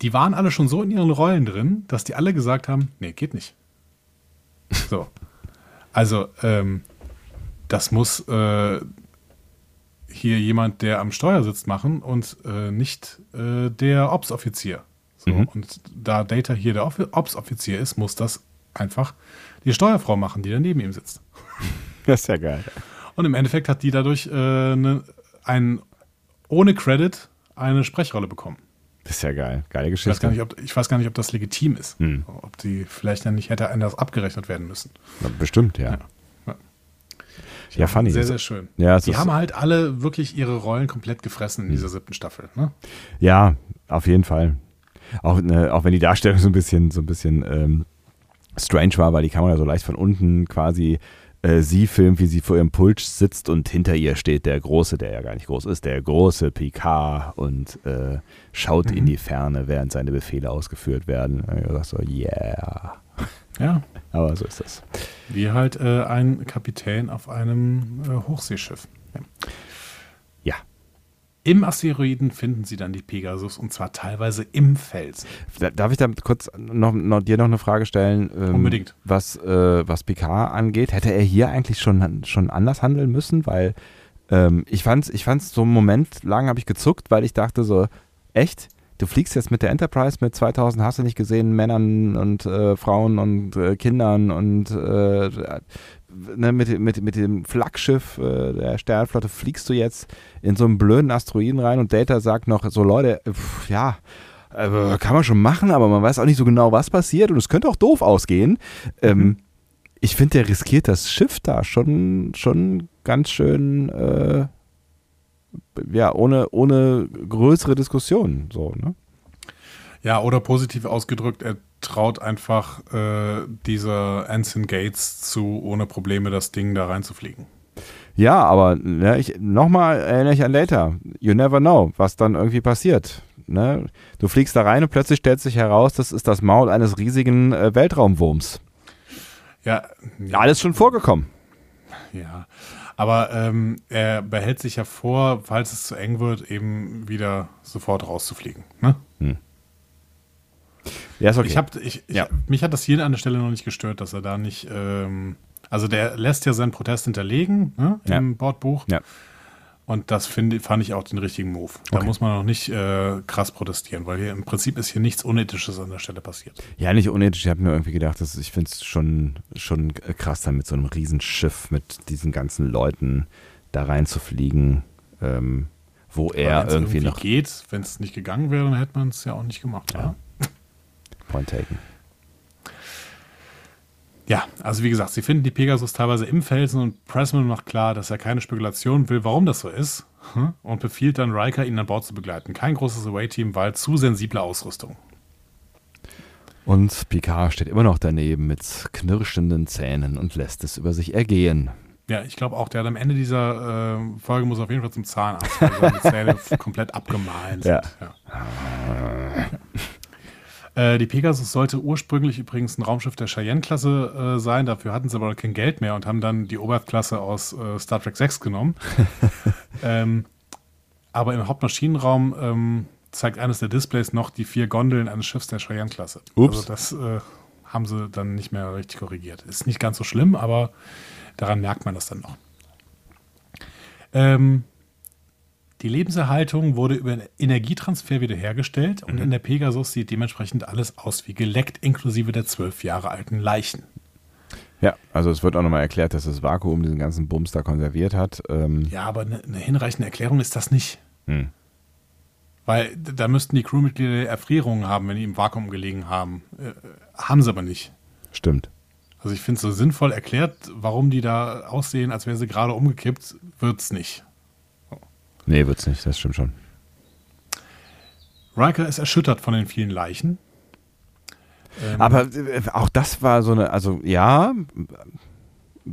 die waren alle schon so in ihren Rollen drin, dass die alle gesagt haben, nee, geht nicht. So. Also, ähm, das muss äh, hier jemand, der am Steuer sitzt, machen und äh, nicht äh, der Ops-Offizier. So. Und da Data hier der Off- Ops-Offizier ist, muss das einfach die Steuerfrau machen, die da neben ihm sitzt. Das ist ja geil. Und im Endeffekt hat die dadurch äh, ne, ein, ohne Credit eine Sprechrolle bekommen. Das ist ja geil. Geile Ich weiß, Geschichte. gar nicht, ob, ich weiß gar nicht, ob das legitim ist. Hm. Ob die vielleicht dann nicht hätte anders abgerechnet werden müssen. Na, Bestimmt, ja. Ja. Ja, funny. Sehr, sehr schön. Ja, die haben halt alle wirklich ihre Rollen komplett gefressen in dieser siebten Staffel. Ne? Ja, auf jeden Fall. Auch, ne, auch wenn die Darstellung so ein bisschen, so ein bisschen ähm, strange war, weil die Kamera so leicht von unten quasi äh, sie filmt, wie sie vor ihrem Pult sitzt und hinter ihr steht der Große, der ja gar nicht groß ist, der große Picard und äh, schaut in die Ferne, während seine Befehle ausgeführt werden. Und ich dachte so, yeah. Ja, Aber so ist das. wie halt äh, ein Kapitän auf einem äh, Hochseeschiff. Ja. Im Asteroiden finden sie dann die Pegasus und zwar teilweise im Felsen. Da- Darf ich da kurz noch, noch, dir noch eine Frage stellen? Ähm, Unbedingt. Was, äh, was Picard angeht, hätte er hier eigentlich schon, schon anders handeln müssen? Weil ähm, ich fand's, ich fand's so einen Moment lang habe ich gezuckt, weil ich dachte so, echt? Du fliegst jetzt mit der Enterprise mit 2000, hast du nicht gesehen, Männern und äh, Frauen und äh, Kindern und äh, ne, mit, mit, mit dem Flaggschiff äh, der Sternflotte fliegst du jetzt in so einen blöden Asteroiden rein und Data sagt noch so, Leute, pff, ja, äh, kann man schon machen, aber man weiß auch nicht so genau, was passiert und es könnte auch doof ausgehen. Ähm, ich finde, der riskiert das Schiff da schon, schon ganz schön, äh, ja, ohne, ohne größere Diskussionen. So, ne? Ja, oder positiv ausgedrückt, er traut einfach äh, dieser Anson Gates zu, ohne Probleme das Ding da reinzufliegen. Ja, aber ne, ich, nochmal erinnere ich an Later. You never know, was dann irgendwie passiert. Ne? Du fliegst da rein und plötzlich stellt sich heraus, das ist das Maul eines riesigen äh, Weltraumwurms. Ja, ja, Alles schon vorgekommen. ja. Aber ähm, er behält sich ja vor, falls es zu eng wird, eben wieder sofort rauszufliegen. Ne? Ja, ist okay. Ich hab, ich, ich, Ja. Mich hat das hier an der Stelle noch nicht gestört, dass er da nicht. Ähm, also der lässt ja seinen Protest hinterlegen ne, Ja. im Bordbuch. Ja. Und das finde, fand ich auch den richtigen Move. Da Okay. muss man noch nicht äh, krass protestieren, weil hier im Prinzip ist hier nichts Unethisches an der Stelle passiert. Ja, nicht unethisch. Ich habe mir irgendwie gedacht, dass ich finde es schon, schon krass, da mit so einem Riesenschiff mit diesen ganzen Leuten da reinzufliegen, ähm, wo er Wenn's irgendwie, noch geht, wenn es nicht gegangen wäre, dann hätte man es ja auch nicht gemacht. Ja. Ja. Point taken. ja, also wie gesagt, sie finden die Pegasus teilweise im Felsen und Pressman macht klar, dass er keine Spekulation will, warum das so ist hm, und befiehlt dann Riker, ihn an Bord zu begleiten. Kein großes Away-Team, weil zu sensible Ausrüstung. Und Picard steht immer noch daneben mit knirschenden Zähnen und lässt es über sich ergehen. Ja, ich glaube auch, der hat am Ende dieser äh, Folge muss auf jeden Fall zum Zahnarzt, weil seine Zähne komplett abgemahlen sind. Ja. Ja. Äh, die Pegasus sollte ursprünglich übrigens ein Raumschiff der Cheyenne-Klasse äh, sein. Dafür hatten sie aber kein Geld mehr und haben dann die Oberth-Klasse aus äh, Star Trek 6 genommen. ähm, aber im Hauptmaschinenraum ähm, zeigt eines der Displays noch die vier Gondeln eines Schiffs der Cheyenne-Klasse. Ups. Also das äh, haben sie dann nicht mehr richtig korrigiert. Ist nicht ganz so schlimm, aber daran merkt man das dann noch. Ähm, die Lebenserhaltung wurde über einen Energietransfer wiederhergestellt und in der Pegasus sieht dementsprechend alles aus wie geleckt, inklusive der zwölf Jahre alten Leichen. Ja, also es wird auch nochmal erklärt, dass das Vakuum diesen ganzen Bums da konserviert hat. Ähm, Ja, aber eine, eine hinreichende Erklärung ist das nicht. hm. Weil da müssten die Crewmitglieder Erfrierungen haben, wenn die im Vakuum gelegen haben. Äh, haben sie aber nicht. Stimmt. Also ich finde es so sinnvoll erklärt, warum die da aussehen, als wären sie gerade umgekippt, wird's nicht. Nee, wird's nicht, das stimmt schon. Riker ist erschüttert von den vielen Leichen. Ähm, Aber äh, auch das war so eine, also ja,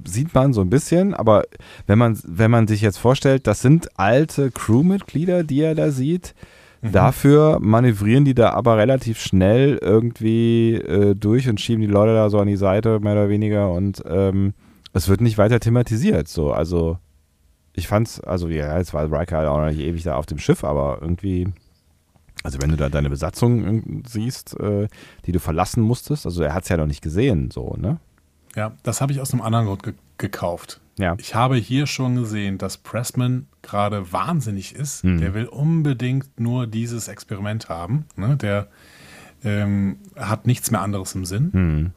sieht man so ein bisschen, aber wenn man, wenn man sich jetzt vorstellt, das sind alte Crewmitglieder, die er da sieht, dafür manövrieren die da aber relativ schnell irgendwie äh, durch und schieben die Leute da so an die Seite, mehr oder weniger, und ähm, es wird nicht weiter thematisiert. So, also ich fand's, also ja, jetzt war Riker halt auch noch nicht ewig da auf dem Schiff, aber irgendwie. Also wenn du da deine Besatzung siehst, äh, die du verlassen musstest, also er hat es ja noch nicht gesehen, so, ne? Ja, das habe ich aus einem anderen Grund ge gekauft. Ja. Ich habe hier schon gesehen, dass Pressman gerade wahnsinnig ist. Hm. Der will unbedingt nur dieses Experiment haben. Ne? Der ähm, hat nichts mehr anderes im Sinn. Hm.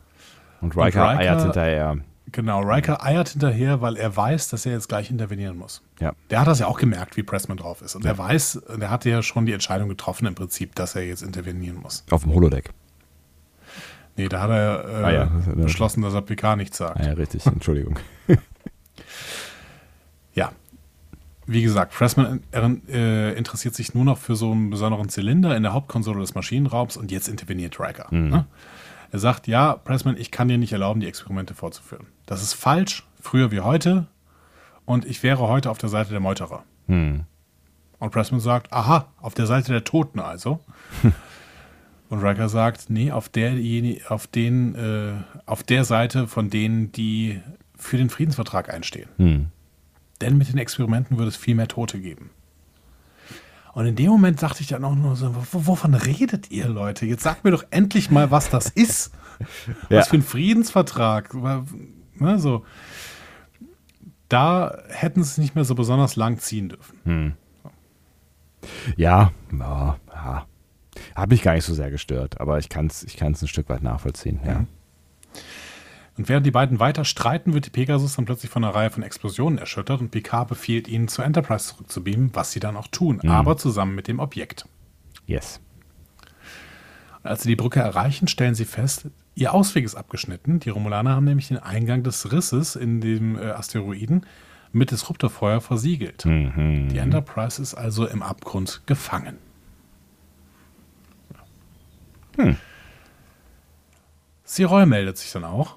Und Riker, Riker- eiert hinterher. Genau, Riker eiert hinterher, weil er weiß, dass er jetzt gleich intervenieren muss. Ja. Der hat das ja auch gemerkt, wie Pressman drauf ist. Und er weiß, der hatte ja schon die Entscheidung getroffen im Prinzip, dass er jetzt intervenieren muss. Auf dem Holodeck. Nee, da hat er äh, Ah ja, ja- beschlossen, dass er PK nichts sagt. Ah, ja, richtig. Entschuldigung. Ja. Wie gesagt, Pressman äh, interessiert sich nur noch für so einen besonderen Zylinder in der Hauptkonsole des Maschinenraums und jetzt interveniert Riker. Ne? Er sagt, ja, Pressman, ich kann dir nicht erlauben, die Experimente fortzuführen. Das ist falsch, früher wie heute. Und ich wäre heute auf der Seite der Meuterer. Und Pressman sagt, aha, auf der Seite der Toten also. Und Riker sagt, nee, auf der, auf, den, äh, auf der Seite von denen, die für den Friedensvertrag einstehen. Denn mit den Experimenten würde es viel mehr Tote geben. Und in dem Moment dachte ich dann auch nur so, wovon redet ihr Leute? Jetzt sagt mir doch endlich mal, was das ist. Ja. Was für ein Friedensvertrag. Ne, so. Da hätten sie es nicht mehr so besonders lang ziehen dürfen. Ja, ja, ja. Hat mich gar nicht so sehr gestört, aber ich kann es ich kann's ein Stück weit nachvollziehen. Ja. Und während die beiden weiter streiten, wird die Pegasus dann plötzlich von einer Reihe von Explosionen erschüttert und Picard befiehlt ihnen, zur Enterprise zurückzubeamen, was sie dann auch tun, aber zusammen mit dem Objekt. Yes. Und als sie die Brücke erreichen, stellen sie fest, ihr Ausweg ist abgeschnitten. Die Romulaner haben nämlich den Eingang des Risses in dem äh, Asteroiden mit Disruptorfeuer versiegelt. Die Enterprise ist also im Abgrund gefangen. Siroy meldet sich dann auch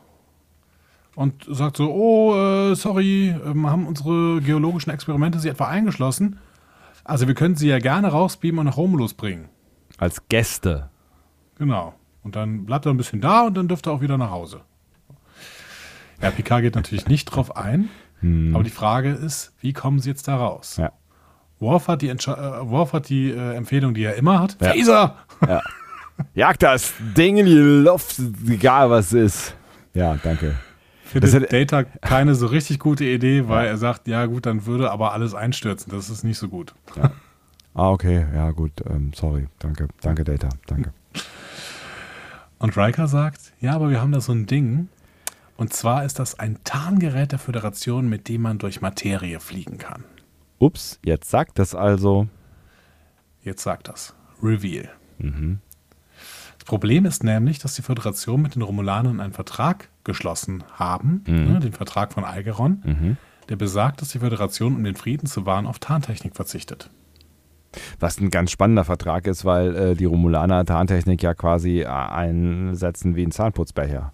und sagt so, oh, äh, sorry, ähm, haben unsere geologischen Experimente Sie etwa eingeschlossen? Also wir können Sie ja gerne rausbeamen und nach Romulus bringen. Als Gäste. Genau. Und dann bleibt er ein bisschen da und dann dürfte er auch wieder nach Hause. Ja, Picard geht natürlich nicht drauf ein, aber die Frage ist, wie kommen sie jetzt da raus? Ja. Worf hat die, äh, Worf hat die äh, Empfehlung, die er immer hat. Ja. Phaser! Jag das Ding in die Luft, egal was es ist. Ja, danke. Findet Das Data keine so richtig gute Idee, weil er sagt, ja gut, dann würde aber alles einstürzen. Das ist nicht so gut. Ah, okay, ja gut, ähm, sorry, danke, danke Data, danke. Und Riker sagt, ja, aber wir haben da so ein Ding. Und zwar ist das ein Tarngerät der Föderation, mit dem man durch Materie fliegen kann. Ups, jetzt sagt das also. Jetzt sagt das. Reveal. Das Problem ist nämlich, dass die Föderation mit den Romulanern einen Vertrag geschlossen haben, ne, den Vertrag von Algeron, der besagt, dass die Föderation, um den Frieden zu wahren, auf Tarntechnik verzichtet. Was ein ganz spannender Vertrag ist, weil äh, die Romulaner Tarntechnik ja quasi äh, einsetzen wie ein Zahnputzbecher.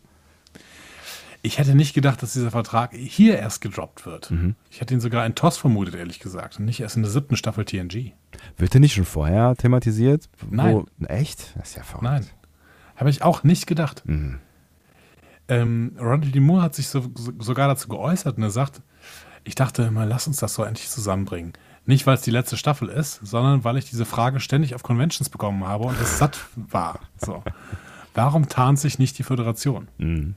Ich hätte nicht gedacht, dass dieser Vertrag hier erst gedroppt wird. Ich hätte ihn sogar in TOS vermutet, ehrlich gesagt, und nicht erst in der siebten Staffel TNG. Wird der nicht schon vorher thematisiert? Nein. echt? Das ist ja verrückt. Nein, habe ich auch nicht gedacht. Mhm. Ähm, Ronald D. Moore hat sich so, so, sogar dazu geäußert und er sagt, ich dachte mal, lass uns das so endlich zusammenbringen. Nicht, weil es die letzte Staffel ist, sondern weil ich diese Frage ständig auf Conventions bekommen habe und es satt war. So. Warum tarnt sich nicht die Föderation? Mhm.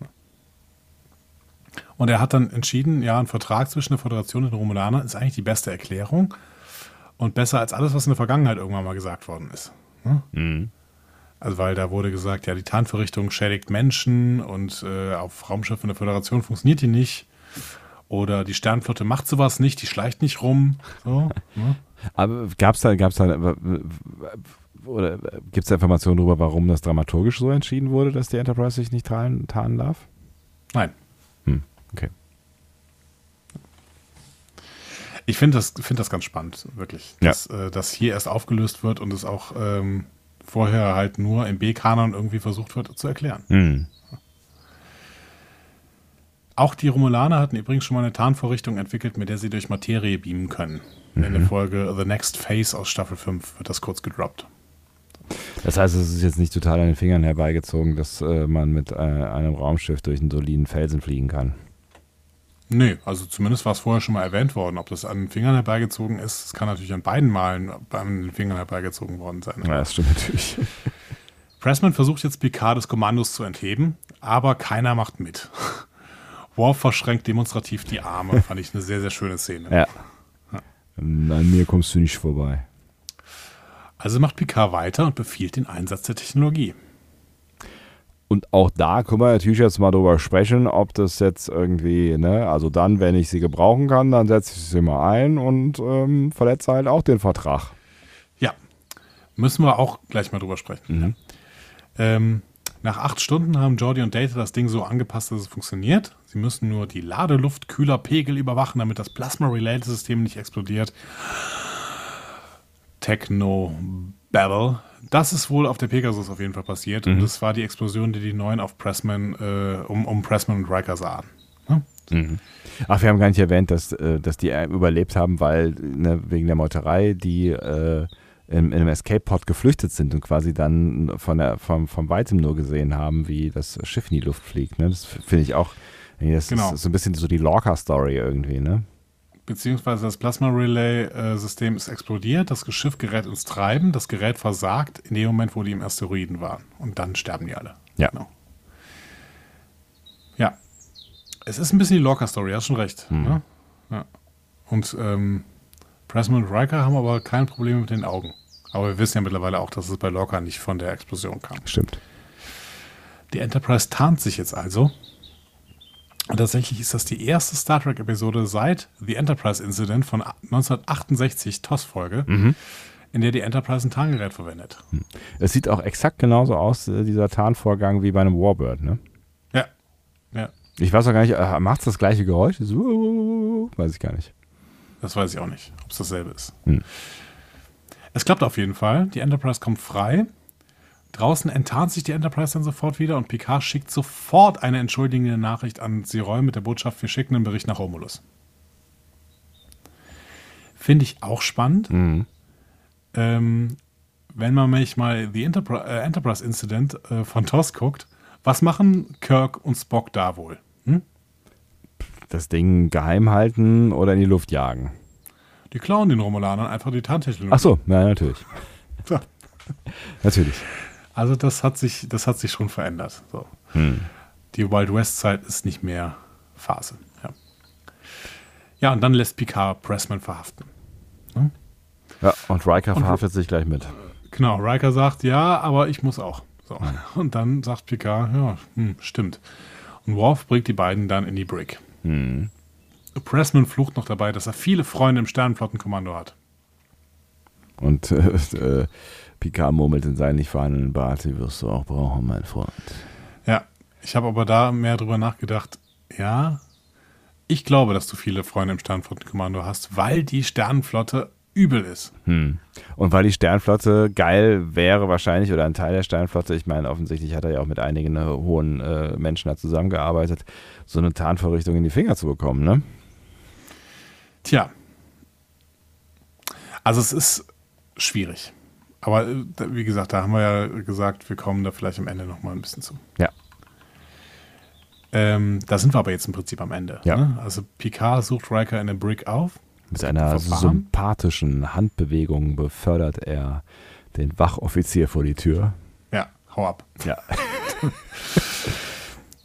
Und er hat dann entschieden, ja, ein Vertrag zwischen der Föderation und den Romulanern ist eigentlich die beste Erklärung und besser als alles, was in der Vergangenheit irgendwann mal gesagt worden ist. Ne? Mhm. Also weil da wurde gesagt, ja, die Tarnverrichtung schädigt Menschen und äh, auf Raumschiffen der Föderation funktioniert die nicht. Oder die Sternflotte macht sowas nicht, die schleicht nicht rum. So, ne? Aber gab es da, gab's da oder gibt es da Informationen darüber, warum das dramaturgisch so entschieden wurde, dass die Enterprise sich nicht tarnen, tarnen darf? Nein. Hm, okay. Ich finde das, find das ganz spannend, wirklich. Ja. Dass äh, das hier erst aufgelöst wird und es auch ähm, vorher halt nur im B-Kanon irgendwie versucht wird zu erklären. Hm. Auch die Romulaner hatten übrigens schon mal eine Tarnvorrichtung entwickelt, mit der sie durch Materie beamen können. In der Folge The Next Phase aus Staffel 5 wird das kurz gedroppt. Das heißt, es ist jetzt nicht total an den Fingern herbeigezogen, dass äh, man mit äh, einem Raumschiff durch einen soliden Felsen fliegen kann. Nee, also zumindest war es vorher schon mal erwähnt worden. Ob das an den Fingern herbeigezogen ist, das kann natürlich an beiden Malen an den Fingern herbeigezogen worden sein. Ja, das stimmt natürlich. Pressman versucht jetzt Picard des Kommandos zu entheben, aber keiner macht mit. Worf verschränkt demonstrativ die Arme, fand ich eine sehr, sehr schöne Szene. Ja. An mir kommst du nicht vorbei. Also macht Picard weiter und befiehlt den Einsatz der Technologie. Und auch da können wir natürlich jetzt mal drüber sprechen, ob das jetzt irgendwie, ne, also dann, wenn ich sie gebrauchen kann, dann setze ich sie mal ein und ähm, verletze halt auch den Vertrag. Ja, müssen wir auch gleich mal drüber sprechen. Mhm. Ähm, nach acht Stunden haben Jordi und Data das Ding so angepasst, dass es funktioniert. Sie müssen nur die Ladeluftkühlerpegel überwachen, damit das Plasma-Relay-System nicht explodiert. Techno Battle. Das ist wohl auf der Pegasus auf jeden Fall passiert. Und das war die Explosion, die die Neuen auf Pressman, äh, um, um Pressman und Riker sahen. Ne? Ach, wir haben gar nicht erwähnt, dass, äh, dass die äh, überlebt haben, weil ne, wegen der Meuterei die äh, in, in einem Escape-Pod geflüchtet sind und quasi dann von der, vom, vom Weitem nur gesehen haben, wie das Schiff in die Luft fliegt. Ne? Das finde ich auch, das Genau. ist so ein bisschen so die Lorca-Story irgendwie. Ne? Beziehungsweise das Plasma-Relay-System ist explodiert, das Schiff gerät ins Treiben, das Gerät versagt in dem Moment, wo die im Asteroiden waren. Und dann sterben die alle. Ja. Genau. Ja. Es ist ein bisschen die Lorca-Story, hast schon recht. Ne? Ja. Und ähm, Pressman und Riker haben aber kein Problem mit den Augen. Aber wir wissen ja mittlerweile auch, dass es bei Lorca nicht von der Explosion kam. Stimmt. Die Enterprise tarnt sich jetzt also. Und tatsächlich ist das die erste Star Trek-Episode seit The Enterprise Incident von 1968, TOS-Folge, in der die Enterprise ein Tarngerät verwendet. Es sieht auch exakt genauso aus, äh, dieser Tarnvorgang, wie bei einem Warbird. Ne? Ja. Ja, Ich weiß auch gar nicht, äh, macht es das gleiche Geräusch? So, weiß ich gar nicht. das weiß ich auch nicht, ob es dasselbe ist. Hm. Es klappt auf jeden Fall. Die Enterprise kommt frei. Draußen enttarnt sich die Enterprise dann sofort wieder und Picard schickt sofort eine entschuldigende Nachricht an Siroy mit der Botschaft, wir schicken einen Bericht nach Romulus. Finde ich auch spannend. Mhm. ähm, wenn man mich mal The Enterpri äh, Enterprise Incident äh, von TOS guckt, was machen Kirk und Spock da wohl? Hm? Das Ding geheim halten oder in die Luft jagen. Die klauen den Romulanern einfach die Tarntechnologie. Ach so, ja, natürlich. Natürlich. Also das hat sich, das hat sich schon verändert. So. Hm. Die Wild West Zeit ist nicht mehr Phase. Ja, ja und dann lässt Picard Pressman verhaften. Ja, und Riker verhaftet sich gleich mit. Genau, Riker sagt, ja, aber ich muss auch. So. Und dann sagt Picard, ja, hm, stimmt. Und Worf bringt die beiden dann in die Brick. Hm. Pressman flucht noch dabei, dass er viele Freunde im Sternenflottenkommando hat. Und äh, äh, Picard murmelt in seinen nicht vorhandenen Bart, die wirst du auch brauchen, mein Freund. Ja, ich habe aber da mehr drüber nachgedacht. Ja, ich glaube, dass du viele Freunde im Sternenflottenkommando hast, weil die Sternenflotte übel ist. Hm. Und weil die Sternflotte geil wäre wahrscheinlich, oder ein Teil der Sternflotte, ich meine, offensichtlich hat er ja auch mit einigen äh, hohen äh, Menschen da zusammengearbeitet, so eine Tarnverrichtung in die Finger zu bekommen, ne? Tja. Also es ist schwierig. Aber äh, wie gesagt, da haben wir ja gesagt, wir kommen da vielleicht am Ende noch mal ein bisschen zu. Ja. Ähm, da sind wir aber jetzt im Prinzip am Ende. Ja. Ne? Also Picard sucht Riker in der Brick auf. Mit einer sympathischen Handbewegung befördert er den Wachoffizier vor die Tür. Ja, hau ab. Ja.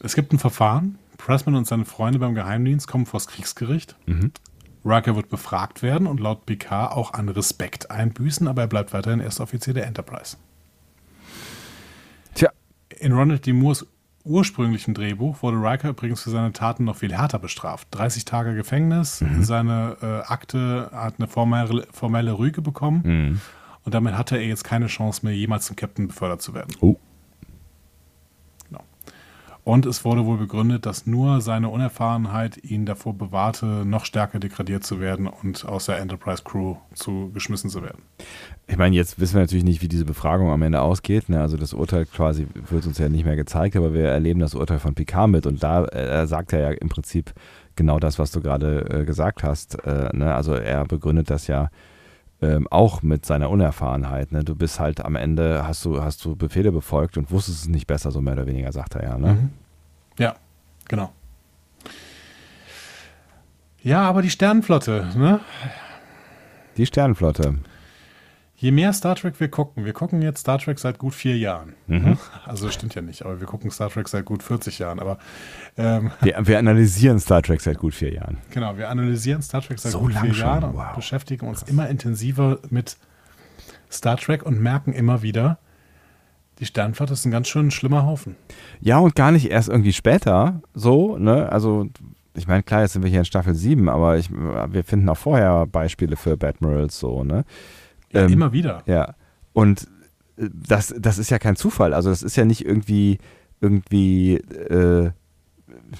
Es gibt ein Verfahren. Pressman und seine Freunde beim Geheimdienst kommen vors Kriegsgericht. Mhm. Riker wird befragt werden und laut Picard auch an Respekt einbüßen, aber er bleibt weiterhin erster Offizier der Enterprise. Tja. In Ronald D. Moores ursprünglichem Drehbuch wurde Riker übrigens für seine Taten noch viel härter bestraft. 30 Tage Gefängnis, Mhm. seine äh, Akte hat eine formelle, formelle Rüge bekommen Mhm. und damit hatte er jetzt keine Chance mehr, jemals zum Captain befördert zu werden. Oh. Und es wurde wohl begründet, dass nur seine Unerfahrenheit ihn davor bewahrte, noch stärker degradiert zu werden und aus der Enterprise Crew zu geschmissen zu werden. Ich meine, jetzt wissen wir natürlich nicht, wie diese Befragung am Ende ausgeht. Ne? Also das Urteil quasi wird uns ja nicht mehr gezeigt, aber wir erleben das Urteil von Picard mit und da äh, sagt er ja im Prinzip genau das, was du gerade äh, gesagt hast. Äh, ne? Also er begründet das ja ähm, auch mit seiner Unerfahrenheit. Ne? Du bist halt am Ende, hast du, hast du Befehle befolgt und wusstest es nicht besser, so mehr oder weniger, sagt er ja. Ne? Mhm. Ja, genau. Ja, aber die Sternenflotte, ne? Die Sternenflotte. Je mehr Star Trek wir gucken, wir gucken jetzt Star Trek seit gut vier Jahren. Mhm. Also stimmt ja nicht, aber wir gucken Star Trek seit gut 40 Jahren. Aber ähm, Wir, wir analysieren Star Trek seit gut vier Jahren. genau, wir analysieren Star Trek seit So gut vier schon, Jahren und wow. beschäftigen uns immer intensiver mit Star Trek und merken immer wieder, Die Sternflotte ist ein ganz schön schlimmer Haufen. Ja, und gar nicht erst irgendwie später so, ne? Also, ich meine, klar, jetzt sind wir hier in Staffel 7, aber ich, wir finden auch vorher Beispiele für Badmirals so, ne? Ja, Ähm, immer wieder. Ja. Und äh, das, das ist ja kein Zufall. Also das ist ja nicht irgendwie, irgendwie äh,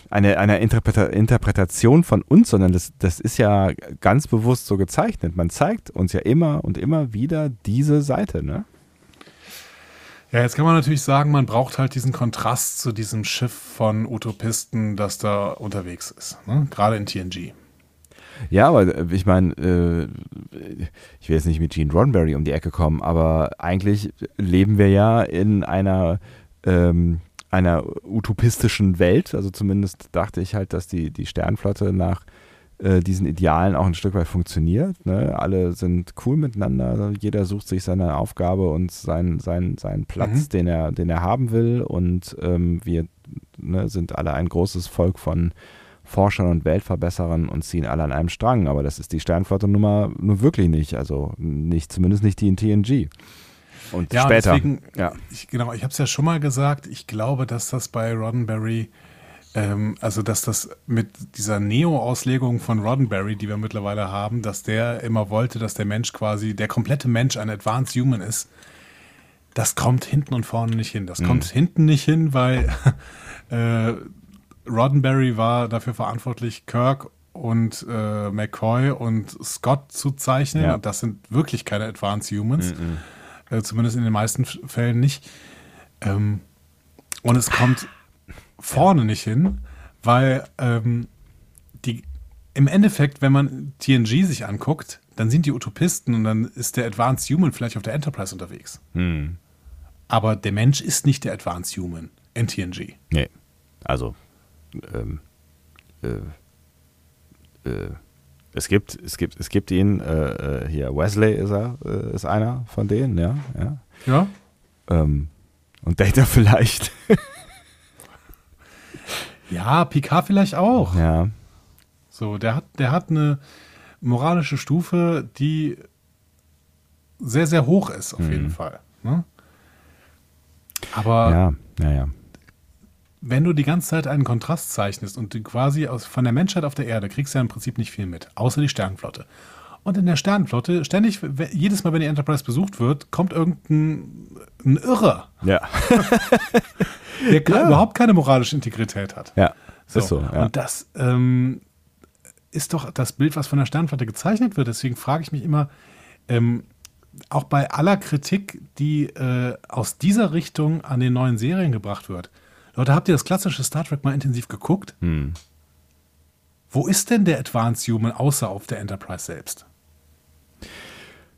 eine, eine Interpreta Interpretation von uns, sondern das, das ist ja ganz bewusst so gezeichnet. Man zeigt uns ja immer und immer wieder diese Seite, ne? Ja, jetzt kann man natürlich sagen, man braucht halt diesen Kontrast zu diesem Schiff von Utopisten, das da unterwegs ist. Ne? Gerade in TNG. Ja, aber äh, ich meine, äh, ich will jetzt nicht mit Gene Roddenberry um die Ecke kommen, aber eigentlich leben wir ja in einer, ähm, einer utopistischen Welt. Also zumindest dachte ich halt, dass die, die Sternflotte nach äh, diesen Idealen auch ein Stück weit funktioniert. Ne? Alle sind cool miteinander, jeder sucht sich seine Aufgabe und seinen, seinen, seinen Platz, Mhm. den, er, den er haben will. Und ähm, wir ne, sind alle ein großes Volk von Forschern und Weltverbesserern und ziehen alle an einem Strang. Aber das ist die Sternflotte-Nummer nur wirklich nicht. Also nicht, zumindest nicht die in TNG. Und Ja, später. deswegen, ja. ich, genau, ich habe es ja schon mal gesagt, ich glaube, dass das bei Roddenberry, ähm, also dass das mit dieser Neo-Auslegung von Roddenberry, die wir mittlerweile haben, dass der immer wollte, dass der Mensch quasi, der komplette Mensch ein Advanced Human ist, das kommt hinten und vorne nicht hin. Das Mhm. kommt hinten nicht hin, weil äh, Roddenberry war dafür verantwortlich, Kirk und äh, McCoy und Scott zu zeichnen. Ja. Und das sind wirklich keine Advanced Humans. Mhm. Äh, zumindest in den meisten Fällen nicht. Ähm, und es kommt vorne nicht hin, weil ähm, die, im Endeffekt, wenn man TNG sich anguckt, dann sind die Utopisten und dann ist der Advanced Human vielleicht auf der Enterprise unterwegs. Hm. Aber der Mensch ist nicht der Advanced Human in TNG. Nee. Also, ähm, äh, äh, es gibt, es gibt, es gibt ihn, äh, äh, hier, Wesley ist er, äh, ist einer von denen, ja, ja. Ja? Ähm, und Data vielleicht. Ja, Picard vielleicht auch. ja. So, der hat, der hat eine moralische Stufe, die sehr, sehr hoch ist, auf jeden Fall. Ne? Aber Ja, ja, ja. Wenn du die ganze Zeit einen Kontrast zeichnest und du quasi aus, von der Menschheit auf der Erde kriegst du ja im Prinzip nicht viel mit, außer die Sternenflotte. Und in der Sternenflotte, ständig, jedes Mal, wenn die Enterprise besucht wird, kommt irgendein ein Irrer, Ja, der ke- überhaupt keine moralische Integrität hat. ja. Ist so, ja. Und das ähm, ist doch das Bild, was von der Sternflotte gezeichnet wird. Deswegen frage ich mich immer, ähm, auch bei aller Kritik, die äh, aus dieser Richtung an den neuen Serien gebracht wird. Leute, habt ihr das klassische Star Trek mal intensiv geguckt? Hm. Wo ist denn der Advanced Human außer auf der Enterprise selbst?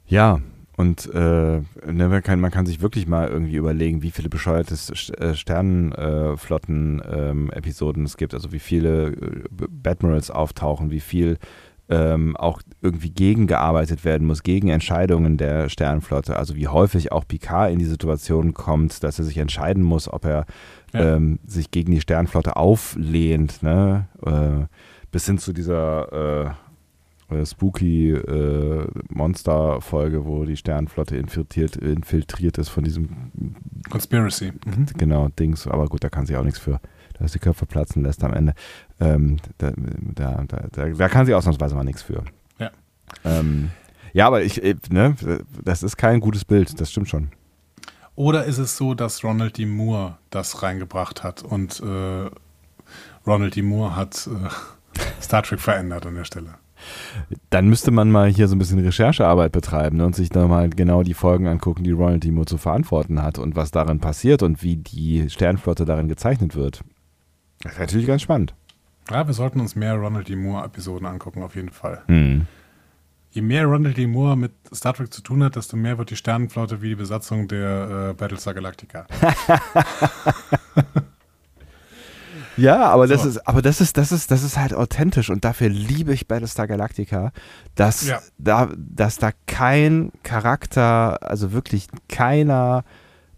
Ja, und äh, ne, man, kann, man kann sich wirklich mal irgendwie überlegen, wie viele bescheuerte Sternenflotten-Episoden es gibt, also wie viele äh, Badmirals auftauchen, wie viel ähm, auch irgendwie gegengearbeitet werden muss, gegen Entscheidungen der Sternenflotte. Also wie häufig auch Picard in die Situation kommt, dass er sich entscheiden muss, ob er Ja. ähm, sich gegen die Sternenflotte auflehnt, ne? Äh, bis hin zu dieser äh, äh, spooky äh, Monster-Folge, wo die Sternenflotte infiltriert, infiltriert ist von diesem Conspiracy. Mhm. genau Dings. Aber gut, da kann sie auch nichts für, dass die Köpfe platzen lässt am Ende. Ähm, da, da, da, da, da kann sie ausnahmsweise mal nichts für. Ja. Ähm, ja, aber ich, äh, ne, das ist kein gutes Bild, das stimmt schon. Oder ist es so, dass Ronald D. Moore das reingebracht hat und äh, Ronald D. Moore hat äh, Star Trek verändert an der Stelle? Dann müsste man mal hier so ein bisschen Recherchearbeit betreiben ne, und sich da mal genau die Folgen angucken, die Ronald D. Moore zu verantworten hat und was darin passiert und wie die Sternflotte darin gezeichnet wird. Das ist natürlich ganz spannend. Ja, wir sollten uns mehr Ronald D. Moore-Episoden angucken, auf jeden Fall. Hm. Je mehr Ronald D. Moore mit Star Trek zu tun hat, desto mehr wird die Sternenflotte wie die Besatzung der äh, Battlestar Galactica. Ja, aber das So. ist, aber das ist, das ist, das ist halt authentisch und dafür liebe ich Battlestar Galactica, dass Ja. da, dass da kein Charakter, also wirklich keiner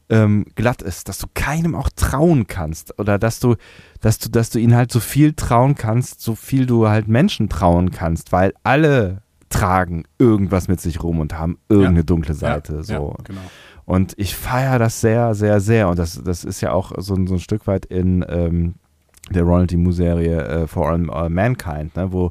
ähm, glatt ist, dass du keinem auch trauen kannst oder dass du, dass du, dass du ihnen halt so viel trauen kannst, so viel du halt Menschen trauen kannst, weil alle tragen irgendwas mit sich rum und haben irgendeine dunkle Seite. Ja, so. ja, genau. Und ich feiere das sehr, sehr, sehr. Und das, das ist ja auch so, ein- so ein Stück weit in ähm, der Ronald D. Moore-Serie äh, For All, All Mankind, ne? wo,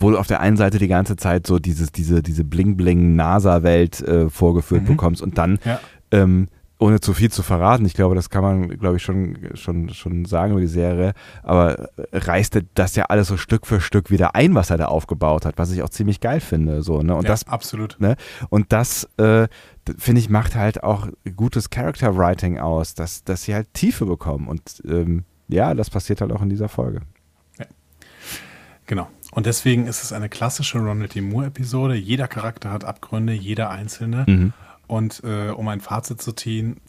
wo du auf der einen Seite die ganze Zeit so dieses, diese, diese Bling-Bling-NASA-Welt äh, vorgeführt Mhm. bekommst und dann Ja. ähm, ohne zu viel zu verraten, ich glaube, das kann man, glaube ich, schon, schon, schon sagen über die Serie, aber reißt er das ja alles so Stück für Stück wieder ein, was er da aufgebaut hat, was ich auch ziemlich geil finde. So, ne? Und ja, das absolut. Ne? Und das, äh, finde ich, macht halt auch gutes Character Writing aus, dass, dass sie halt Tiefe bekommen. Und ähm, ja, das passiert halt auch in dieser Folge. Genau. Und deswegen ist es eine klassische Ronald D. Moore-Episode. Jeder Charakter hat Abgründe, jeder einzelne. Mhm. Und äh, um ein Fazit zu ziehen,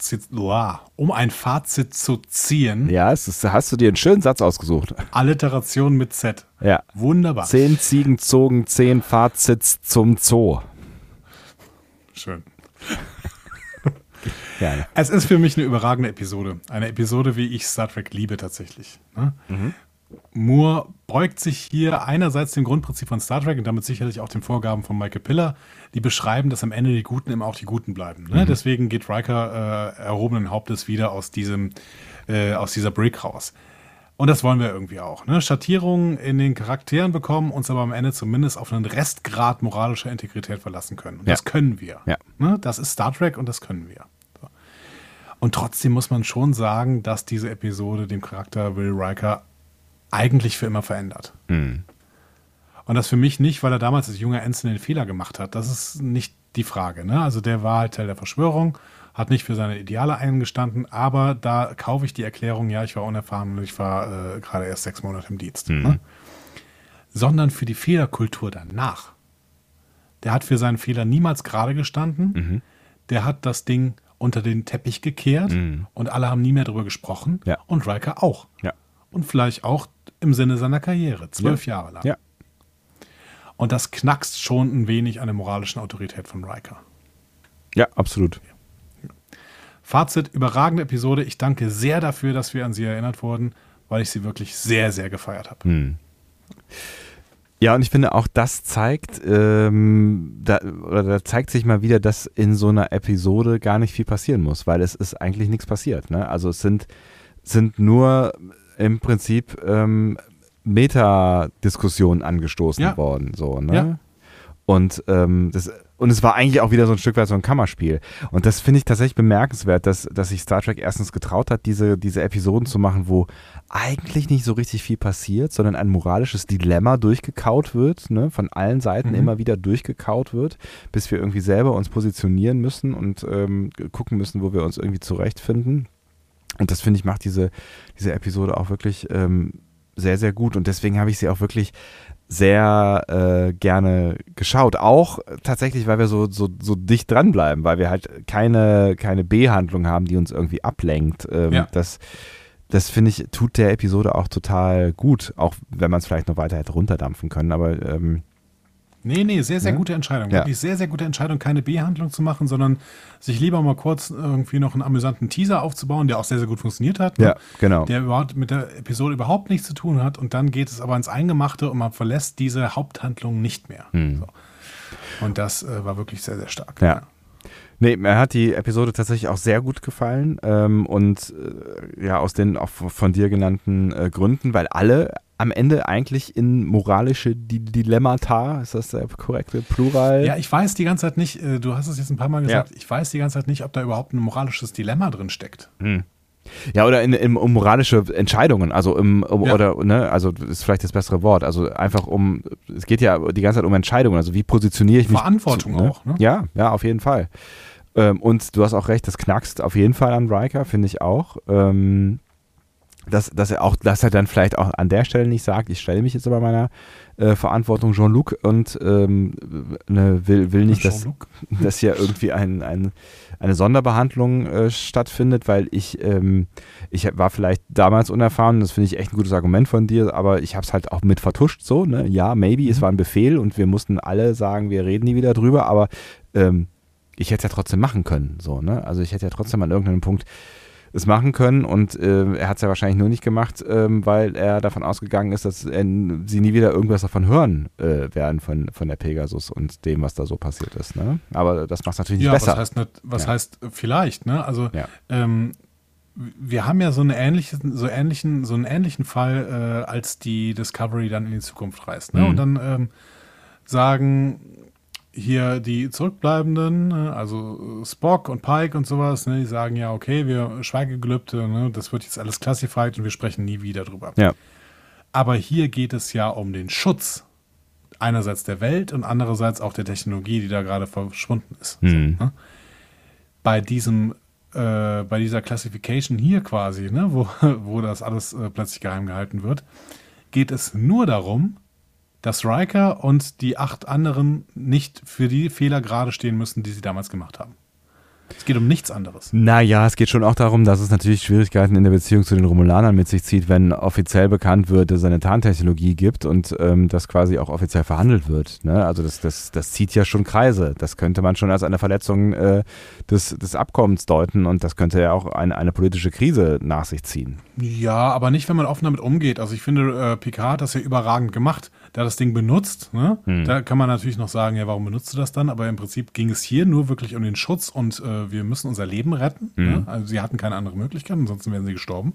um ein Fazit zu ziehen, Ja, ist, hast du dir einen schönen Satz ausgesucht. Alliteration mit Z. Ja. Wunderbar. Zehn Ziegen zogen zehn Fazits zum Zoo. Schön. Gerne. Es ist für mich eine überragende Episode. Eine Episode, wie ich Star Trek liebe tatsächlich. Ne? Moore beugt sich hier einerseits dem Grundprinzip von Star Trek und damit sicherlich auch den Vorgaben von Michael Piller, die beschreiben, dass am Ende die Guten immer auch die Guten bleiben. Ne? Deswegen geht Riker äh, erhobenen Hauptes wieder aus diesem äh, aus dieser Brick raus. Und das wollen wir irgendwie auch. Ne? Schattierungen in den Charakteren bekommen, uns aber am Ende zumindest auf einen Restgrad moralischer Integrität verlassen können. Und Ja. das können wir. Ja. Ne? Das ist Star Trek und das können wir. So. Und trotzdem muss man schon sagen, dass diese Episode dem Charakter Will Riker eigentlich für immer verändert. Mhm. Und das für mich nicht, weil er damals als junger Ensign den Fehler gemacht hat. Das ist nicht die Frage. Ne? Also der war halt Teil der Verschwörung, hat nicht für seine Ideale eingestanden, aber da kaufe ich die Erklärung, ja, ich war unerfahren und ich war äh, gerade erst sechs Monate im Dienst. Ne? Sondern für die Fehlerkultur danach. Der hat für seinen Fehler niemals gerade gestanden. Der hat das Ding unter den Teppich gekehrt und alle haben nie mehr darüber gesprochen. Ja. Und Riker auch. Ja. Und vielleicht auch im Sinne seiner Karriere, zwölf Jahre lang. Ja. Und das knackst schon ein wenig an der moralischen Autorität von Riker. Ja, absolut. Fazit, überragende Episode. Ich danke sehr dafür, dass wir an sie erinnert wurden, weil ich sie wirklich sehr, sehr gefeiert habe. Hm. Ja, und ich finde auch das zeigt, ähm, da, oder da zeigt sich mal wieder, dass in so einer Episode gar nicht viel passieren muss, weil es ist eigentlich nichts passiert. Ne? Also es sind, sind nur im Prinzip ähm, Metadiskussionen angestoßen Ja. worden. So, ne? Ja. Und, ähm, das, und es war eigentlich auch wieder so ein Stück weit so ein Kammerspiel. Und das finde ich tatsächlich bemerkenswert, dass, dass sich Star Trek erstens getraut hat, diese, diese Episoden zu machen, wo eigentlich nicht so richtig viel passiert, sondern ein moralisches Dilemma durchgekaut wird, ne, von allen Seiten Mhm. immer wieder durchgekaut wird, bis wir irgendwie selber uns positionieren müssen und ähm, gucken müssen, wo wir uns irgendwie zurechtfinden. Und das finde ich macht diese, diese Episode auch wirklich ähm, sehr, sehr gut. Und deswegen habe ich sie auch wirklich sehr äh, gerne geschaut. Auch tatsächlich, weil wir so, so, so dicht dranbleiben, weil wir halt keine, keine B-Handlung haben, die uns irgendwie ablenkt. Ähm, Ja. Das, das finde ich, tut der Episode auch total gut, auch wenn man es vielleicht noch weiter hätte runterdampfen können. Aber ähm, Nee, nee, sehr, sehr Ja? gute Entscheidung. Ja. Wirklich sehr, sehr gute Entscheidung, keine B-Handlung zu machen, sondern sich lieber mal kurz irgendwie noch einen amüsanten Teaser aufzubauen, der auch sehr, sehr gut funktioniert hat. ne? ja, genau. Der überhaupt mit der Episode überhaupt nichts zu tun hat und dann geht es aber ins Eingemachte und man verlässt diese Haupthandlung nicht mehr. Hm. So. Und das äh, war wirklich sehr, sehr stark. Ja. Nee, mir hat die Episode tatsächlich auch sehr gut gefallen ähm, und äh, ja, aus den auch von dir genannten äh, Gründen, weil alle am Ende eigentlich in moralische Di Dilemmata, ist das der korrekte Plural? Ja, ich weiß die ganze Zeit nicht, äh, du hast es jetzt ein paar Mal gesagt, ich weiß die ganze Zeit nicht, ob da überhaupt ein moralisches Dilemma drin steckt. Ja, oder in, in, um moralische Entscheidungen, also im, um, Ja. oder, ne, also das ist vielleicht das bessere Wort, also einfach um, es geht ja die ganze Zeit um Entscheidungen, also wie positioniere ich mich. Verantwortung zu, auch, ne? Ja, ja, auf jeden Fall. Ähm, und du hast auch recht, das knackst auf jeden Fall an Riker, finde ich auch. Ähm, dass, dass er auch, dass er dann vielleicht auch an der Stelle nicht sagt, ich stelle mich jetzt aber meiner äh, Verantwortung Jean-Luc und ähm, ne, will, will nicht, dass, dass hier irgendwie ein, ein, eine Sonderbehandlung äh, stattfindet, weil ich, ähm, ich war vielleicht damals unerfahren, das finde ich echt ein gutes Argument von dir, aber ich habe es halt auch mit vertuscht so, ne? Ja, maybe, es war ein Befehl und wir mussten alle sagen, wir reden nie wieder drüber, aber ähm, ich hätte es ja trotzdem machen können, so, ne? Also ich hätte ja trotzdem an irgendeinem Punkt es machen können und äh, er hat es ja wahrscheinlich nur nicht gemacht, ähm, weil er davon ausgegangen ist, dass er, sie nie wieder irgendwas davon hören äh, werden von, von der Pegasus und dem, was da so passiert ist. Ne? Aber das macht es natürlich nicht ja, besser. Was heißt, nicht, was Ja. heißt vielleicht, ne? Also Ja. ähm, wir haben ja so, eine ähnliche, so, ähnlichen, so einen ähnlichen Fall, äh, als die Discovery dann in die Zukunft reist. Ne? Mhm. Und dann ähm, sagen hier die Zurückbleibenden, ne, also Spock und Pike und sowas, ne, die sagen ja, okay, wir Schweigegelübde, ne, das wird jetzt alles classified und wir sprechen nie wieder drüber. Ja. Aber hier geht es ja um den Schutz einerseits der Welt und andererseits auch der Technologie, die da gerade verschwunden ist. Mhm. So, ne? Bei diesem, äh, bei dieser Classification hier quasi, ne, wo, wo das alles äh, plötzlich geheim gehalten wird, geht es nur darum, dass Riker und die acht anderen nicht für die Fehler gerade stehen müssen, die sie damals gemacht haben. Es geht um nichts anderes. Naja, es geht schon auch darum, dass es natürlich Schwierigkeiten in der Beziehung zu den Romulanern mit sich zieht, wenn offiziell bekannt wird, dass es eine Tarntechnologie gibt und ähm, das quasi auch offiziell verhandelt wird. Ne? Also das, das, das zieht ja schon Kreise. Das könnte man schon als eine Verletzung äh, des, des Abkommens deuten und das könnte ja auch eine, eine politische Krise nach sich ziehen. Ja, aber nicht, wenn man offen damit umgeht. Also ich finde, äh, Picard hat das ja überragend gemacht. Hat das Ding benutzt. Ne? Da kann man natürlich noch sagen, ja, warum benutzt du das dann? Aber im Prinzip ging es hier nur wirklich um den Schutz und äh, wir müssen unser Leben retten. Ne? Also sie hatten keine andere Möglichkeit, ansonsten wären sie gestorben.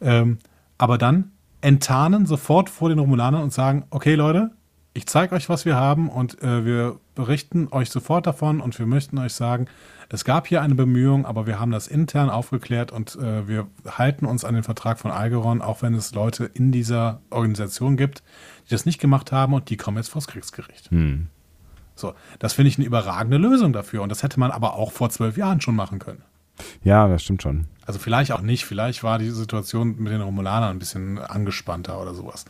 Ähm, aber dann enttarnen sofort vor den Romulanern und sagen, okay Leute, ich zeige euch, was wir haben und äh, wir berichten euch sofort davon und wir möchten euch sagen, es gab hier eine Bemühung, aber wir haben das intern aufgeklärt und äh, wir halten uns an den Vertrag von Algeron, auch wenn es Leute in dieser Organisation gibt, die das nicht gemacht haben und die kommen jetzt vors Kriegsgericht. So, das finde ich eine überragende Lösung dafür und das hätte man aber auch vor zwölf Jahren schon machen können. Ja, das stimmt schon. Also vielleicht auch nicht, vielleicht war die Situation mit den Romulanern ein bisschen angespannter oder sowas.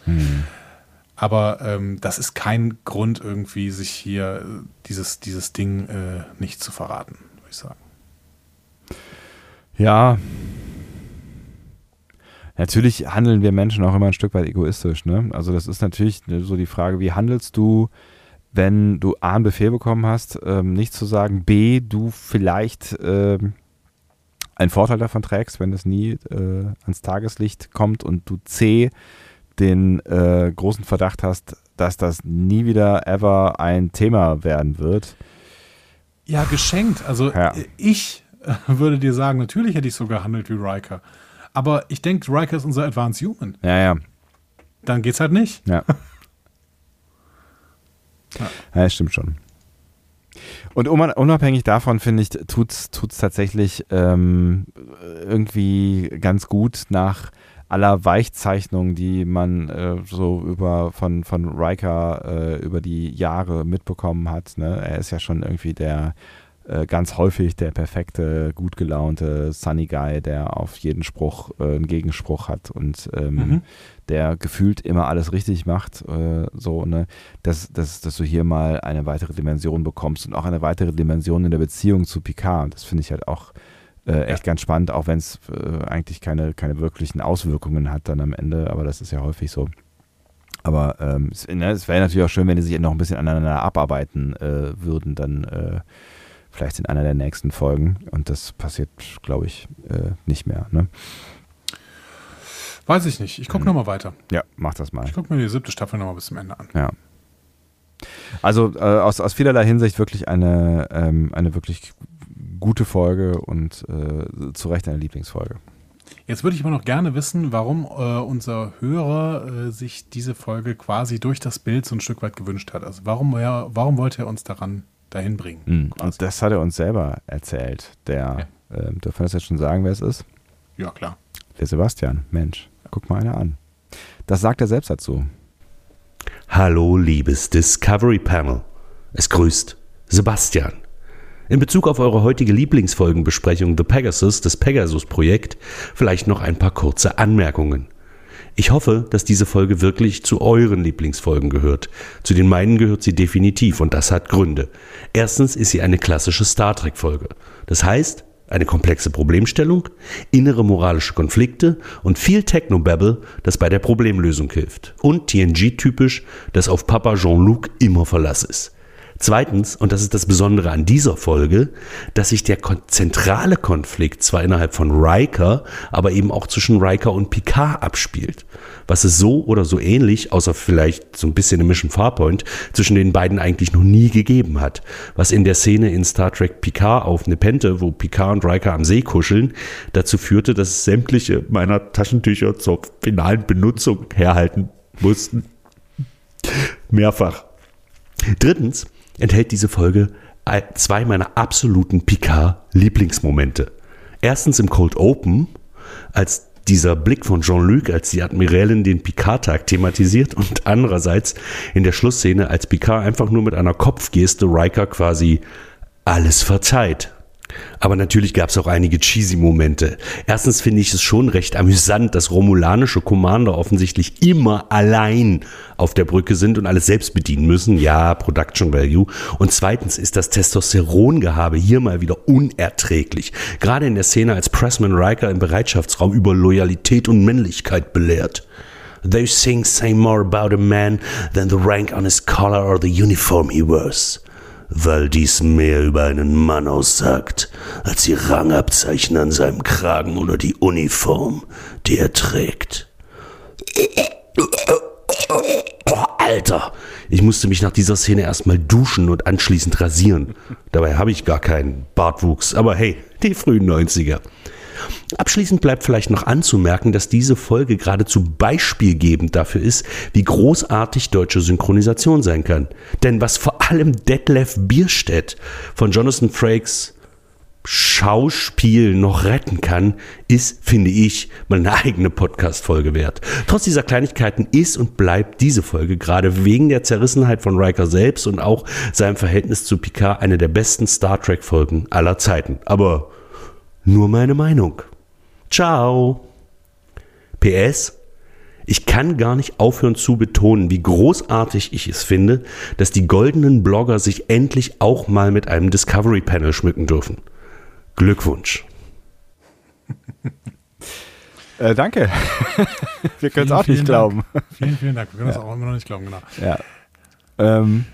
Aber ähm, das ist kein Grund irgendwie, sich hier äh, dieses, dieses Ding äh, nicht zu verraten, würde ich sagen. Ja. Natürlich handeln wir Menschen auch immer ein Stück weit egoistisch. Ne? Also das ist natürlich so die Frage, wie handelst du, wenn du A, einen Befehl bekommen hast, ähm, nicht zu sagen, B, du vielleicht ähm, einen Vorteil davon trägst, wenn es nie äh, ans Tageslicht kommt und du C, den äh, großen Verdacht hast, dass das nie wieder ever ein Thema werden wird. Ja, geschenkt. Also Ja. ich äh, würde dir sagen, natürlich hätte ich so gehandelt wie Riker. Aber ich denke, Riker ist unser Advanced Human. Ja, ja, Dann geht's halt nicht. Ja. Ja. ja, das stimmt schon. Und un- unabhängig davon, finde ich, tut es tatsächlich ähm, irgendwie ganz gut nach aller Weichzeichnung, die man äh, so über von, von Riker äh, über die Jahre mitbekommen hat. Ne? Er ist ja schon irgendwie der äh, ganz häufig der perfekte, gut gelaunte Sunny Guy, der auf jeden Spruch äh, einen Gegenspruch hat und ähm, Mhm. der gefühlt immer alles richtig macht, äh, so, ne, dass, dass, dass du hier mal eine weitere Dimension bekommst und auch eine weitere Dimension in der Beziehung zu Picard. Das finde ich halt auch äh, echt ganz spannend, auch wenn es äh, eigentlich keine, keine wirklichen Auswirkungen hat dann am Ende, aber das ist ja häufig so. Aber ähm, es, ne, es wäre natürlich auch schön, wenn die sich noch ein bisschen aneinander abarbeiten äh, würden, dann äh, vielleicht in einer der nächsten Folgen. Und das passiert, glaube ich, äh, nicht mehr. Ne? Weiß ich nicht. Ich gucke Mhm. noch mal weiter. Ja, mach das mal. Ich gucke mir die siebte Staffel noch mal bis zum Ende an. Ja. Also äh, aus, aus vielerlei Hinsicht wirklich eine, ähm, eine wirklich gute Folge und äh, zu Recht eine Lieblingsfolge. Jetzt würde ich aber noch gerne wissen, warum äh, unser Hörer äh, sich diese Folge quasi durch das Bild so ein Stück weit gewünscht hat. Also warum, er, warum wollte er uns daran dahin bringen? Mhm. Und das hat er uns selber erzählt. Der, ähm, dürfen wir das jetzt schon sagen, wer es ist? ja, klar. Der Sebastian. Mensch, guck mal einer an. Das sagt er selbst dazu. Hallo, liebes Discovery Panel. Es grüßt Sebastian. In Bezug auf eure heutige Lieblingsfolgenbesprechung The Pegasus, das Pegasus-Projekt, vielleicht noch ein paar kurze Anmerkungen. Ich hoffe, dass diese Folge wirklich zu euren Lieblingsfolgen gehört. Zu den meinen gehört sie definitiv und das hat Gründe. Erstens ist sie eine klassische Star Trek-Folge. Das heißt, eine komplexe Problemstellung, innere moralische Konflikte und viel Technobabble, das bei der Problemlösung hilft. Und TNG-typisch, das auf Papa Jean-Luc immer Verlass ist. Zweitens, und das ist das Besondere an dieser Folge, dass sich der zentrale Konflikt zwar innerhalb von Riker, aber eben auch zwischen Riker und Picard abspielt. Was es so oder so ähnlich, außer vielleicht so ein bisschen im Mission Farpoint, zwischen den beiden eigentlich noch nie gegeben hat. Was in der Szene in Star Trek Picard auf Nepente, wo Picard und Riker am See kuscheln, dazu führte, dass sämtliche meiner Taschentücher zur finalen Benutzung herhalten mussten. Mehrfach. Drittens enthält diese Folge zwei meiner absoluten Picard-Lieblingsmomente. Erstens im Cold Open, als dieser Blick von Jean-Luc, als die Admiralin den Picard-Tag thematisiert und andererseits in der Schlussszene, als Picard einfach nur mit einer Kopfgeste Riker quasi alles verzeiht. Aber natürlich gab es auch einige cheesy Momente. Erstens finde ich es schon recht amüsant, dass romulanische Commander offensichtlich immer allein auf der Brücke sind und alles selbst bedienen müssen. Ja, Production Value. Und zweitens ist das Testosterongehabe hier mal wieder unerträglich. Gerade in der Szene, als Pressman Riker im Bereitschaftsraum über Loyalität und Männlichkeit belehrt. Those things say more about a man than the rank on his collar or the uniform he wears weil dies mehr über einen Mann aussagt, als die Rangabzeichen an seinem Kragen oder die Uniform, die er trägt. Alter, ich musste mich nach dieser Szene erstmal duschen und anschließend rasieren. Dabei habe ich gar keinen Bartwuchs, aber hey, die frühen 90er. Abschließend bleibt vielleicht noch anzumerken, dass diese Folge geradezu beispielgebend dafür ist, wie großartig deutsche Synchronisation sein kann. Denn was vor allem Detlef Bierstedt von Jonathan Frakes Schauspiel noch retten kann, ist, finde ich, mal eine eigene Podcast-Folge wert. Trotz dieser Kleinigkeiten ist und bleibt diese Folge gerade wegen der Zerrissenheit von Riker selbst und auch seinem Verhältnis zu Picard eine der besten Star Trek-Folgen aller Zeiten. Aber nur meine Meinung. Ciao. PS. Ich kann gar nicht aufhören zu betonen, wie großartig ich es finde, dass die goldenen Blogger sich endlich auch mal mit einem Discovery Panel schmücken dürfen. Glückwunsch. äh, danke. Wir können es auch nicht glauben. Vielen, vielen Dank. Wir können es ja. auch immer noch nicht glauben, genau. Ja. Ähm,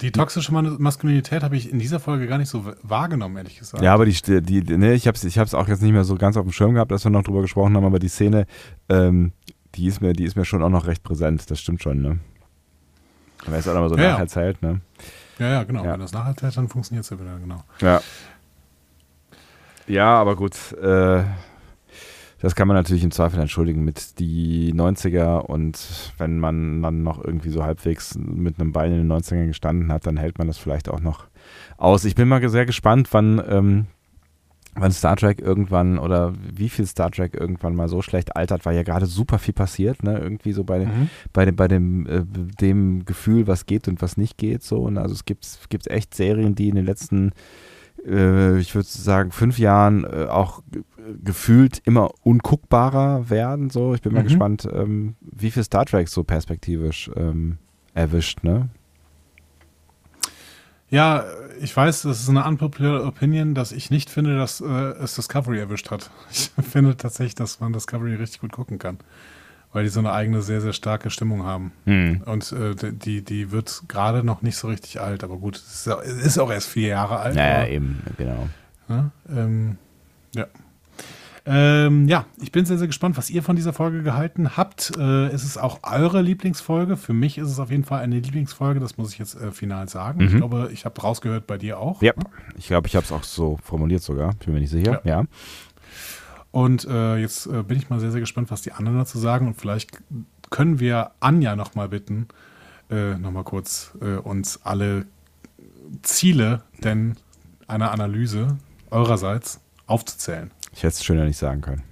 die toxische Maskulinität habe ich in dieser Folge gar nicht so wahrgenommen, ehrlich gesagt. Ja, aber die, die ne, ich habe es ich auch jetzt nicht mehr so ganz auf dem Schirm gehabt, dass wir noch drüber gesprochen haben, aber die Szene, ähm, die, ist mir, die ist mir schon auch noch recht präsent, das stimmt schon, ne? Wenn es auch nochmal so ja, nacherzählt, ne? Ja, ja, genau. Ja. Wenn das nacherzählt, dann funktioniert es ja wieder, genau. Ja. Ja, aber gut, äh, das kann man natürlich im Zweifel entschuldigen mit die 90er und wenn man dann noch irgendwie so halbwegs mit einem Bein in den 90ern gestanden hat, dann hält man das vielleicht auch noch aus. Ich bin mal sehr gespannt, wann, ähm, wann Star Trek irgendwann oder wie viel Star Trek irgendwann mal so schlecht altert, weil ja gerade super viel passiert, ne? Irgendwie so bei, mhm. bei, dem, bei dem, äh, dem Gefühl, was geht und was nicht geht. So. Und also es gibt, gibt echt Serien, die in den letzten äh, ich würde sagen, fünf Jahren äh, auch gefühlt immer unguckbarer werden. So, ich bin mal mhm. gespannt, ähm, wie viel Star Trek so perspektivisch ähm, erwischt, ne? Ja, ich weiß, das ist eine unpopular Opinion, dass ich nicht finde, dass äh, es Discovery erwischt hat. Ich finde tatsächlich, dass man Discovery richtig gut gucken kann weil die so eine eigene, sehr, sehr starke Stimmung haben. Hm. Und äh, die, die wird gerade noch nicht so richtig alt, aber gut, es ist, ist auch erst vier Jahre alt. Naja, aber, eben, genau. Ja, ähm, ja. Ähm, ja, ich bin sehr, sehr gespannt, was ihr von dieser Folge gehalten habt. Äh, ist es auch eure Lieblingsfolge? Für mich ist es auf jeden Fall eine Lieblingsfolge, das muss ich jetzt äh, final sagen. Mhm. Ich glaube, ich habe rausgehört bei dir auch. Ja, ne? ich glaube, ich habe es auch so formuliert sogar, bin mir nicht sicher. Ja. ja. Und äh, jetzt äh, bin ich mal sehr, sehr gespannt, was die anderen dazu sagen. Und vielleicht können wir Anja nochmal bitten, äh, nochmal kurz äh, uns alle Ziele denn einer Analyse eurerseits aufzuzählen. Ich hätte es schöner nicht sagen können.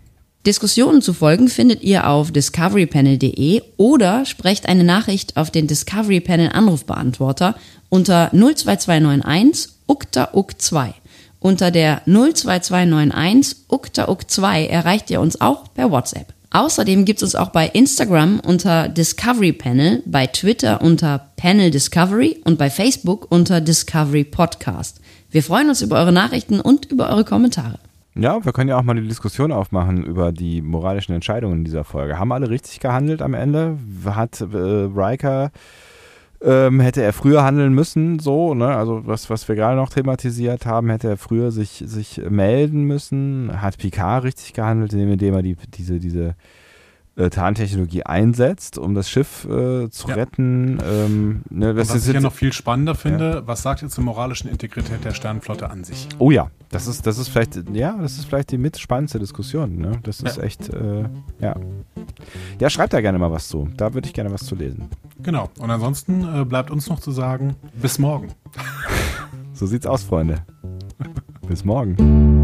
Diskussionen zu folgen findet ihr auf discoverypanel.de oder sprecht eine Nachricht auf den Discovery Panel Anrufbeantworter unter 02291 ukta uk 2 unter der 02291 uktauk2 erreicht ihr uns auch per WhatsApp. Außerdem gibt es uns auch bei Instagram unter Discovery Panel, bei Twitter unter Panel Discovery und bei Facebook unter Discovery Podcast. Wir freuen uns über eure Nachrichten und über eure Kommentare. Ja, wir können ja auch mal die Diskussion aufmachen über die moralischen Entscheidungen in dieser Folge. Haben alle richtig gehandelt am Ende? Hat äh, Riker Ähm, hätte er früher handeln müssen, so, ne? Also was, was wir gerade noch thematisiert haben, hätte er früher sich, sich melden müssen. Hat Picard richtig gehandelt, indem er die, diese, diese äh, Tarntechnologie einsetzt, um das Schiff äh, zu Ja. retten. Ähm, ne, was ist ich ja noch viel spannender finde, was sagt ihr zur moralischen Integrität der Sternenflotte an sich? Oh ja, das ist, das ist vielleicht, ja, das ist vielleicht die mit spannendste Diskussion. Ne? Das ist Ja. echt, äh, ja. Ja, schreibt da gerne mal was zu. Da würde ich gerne was zu lesen. Genau. Und ansonsten äh, bleibt uns noch zu sagen, bis morgen. So sieht's aus, Freunde. Bis morgen.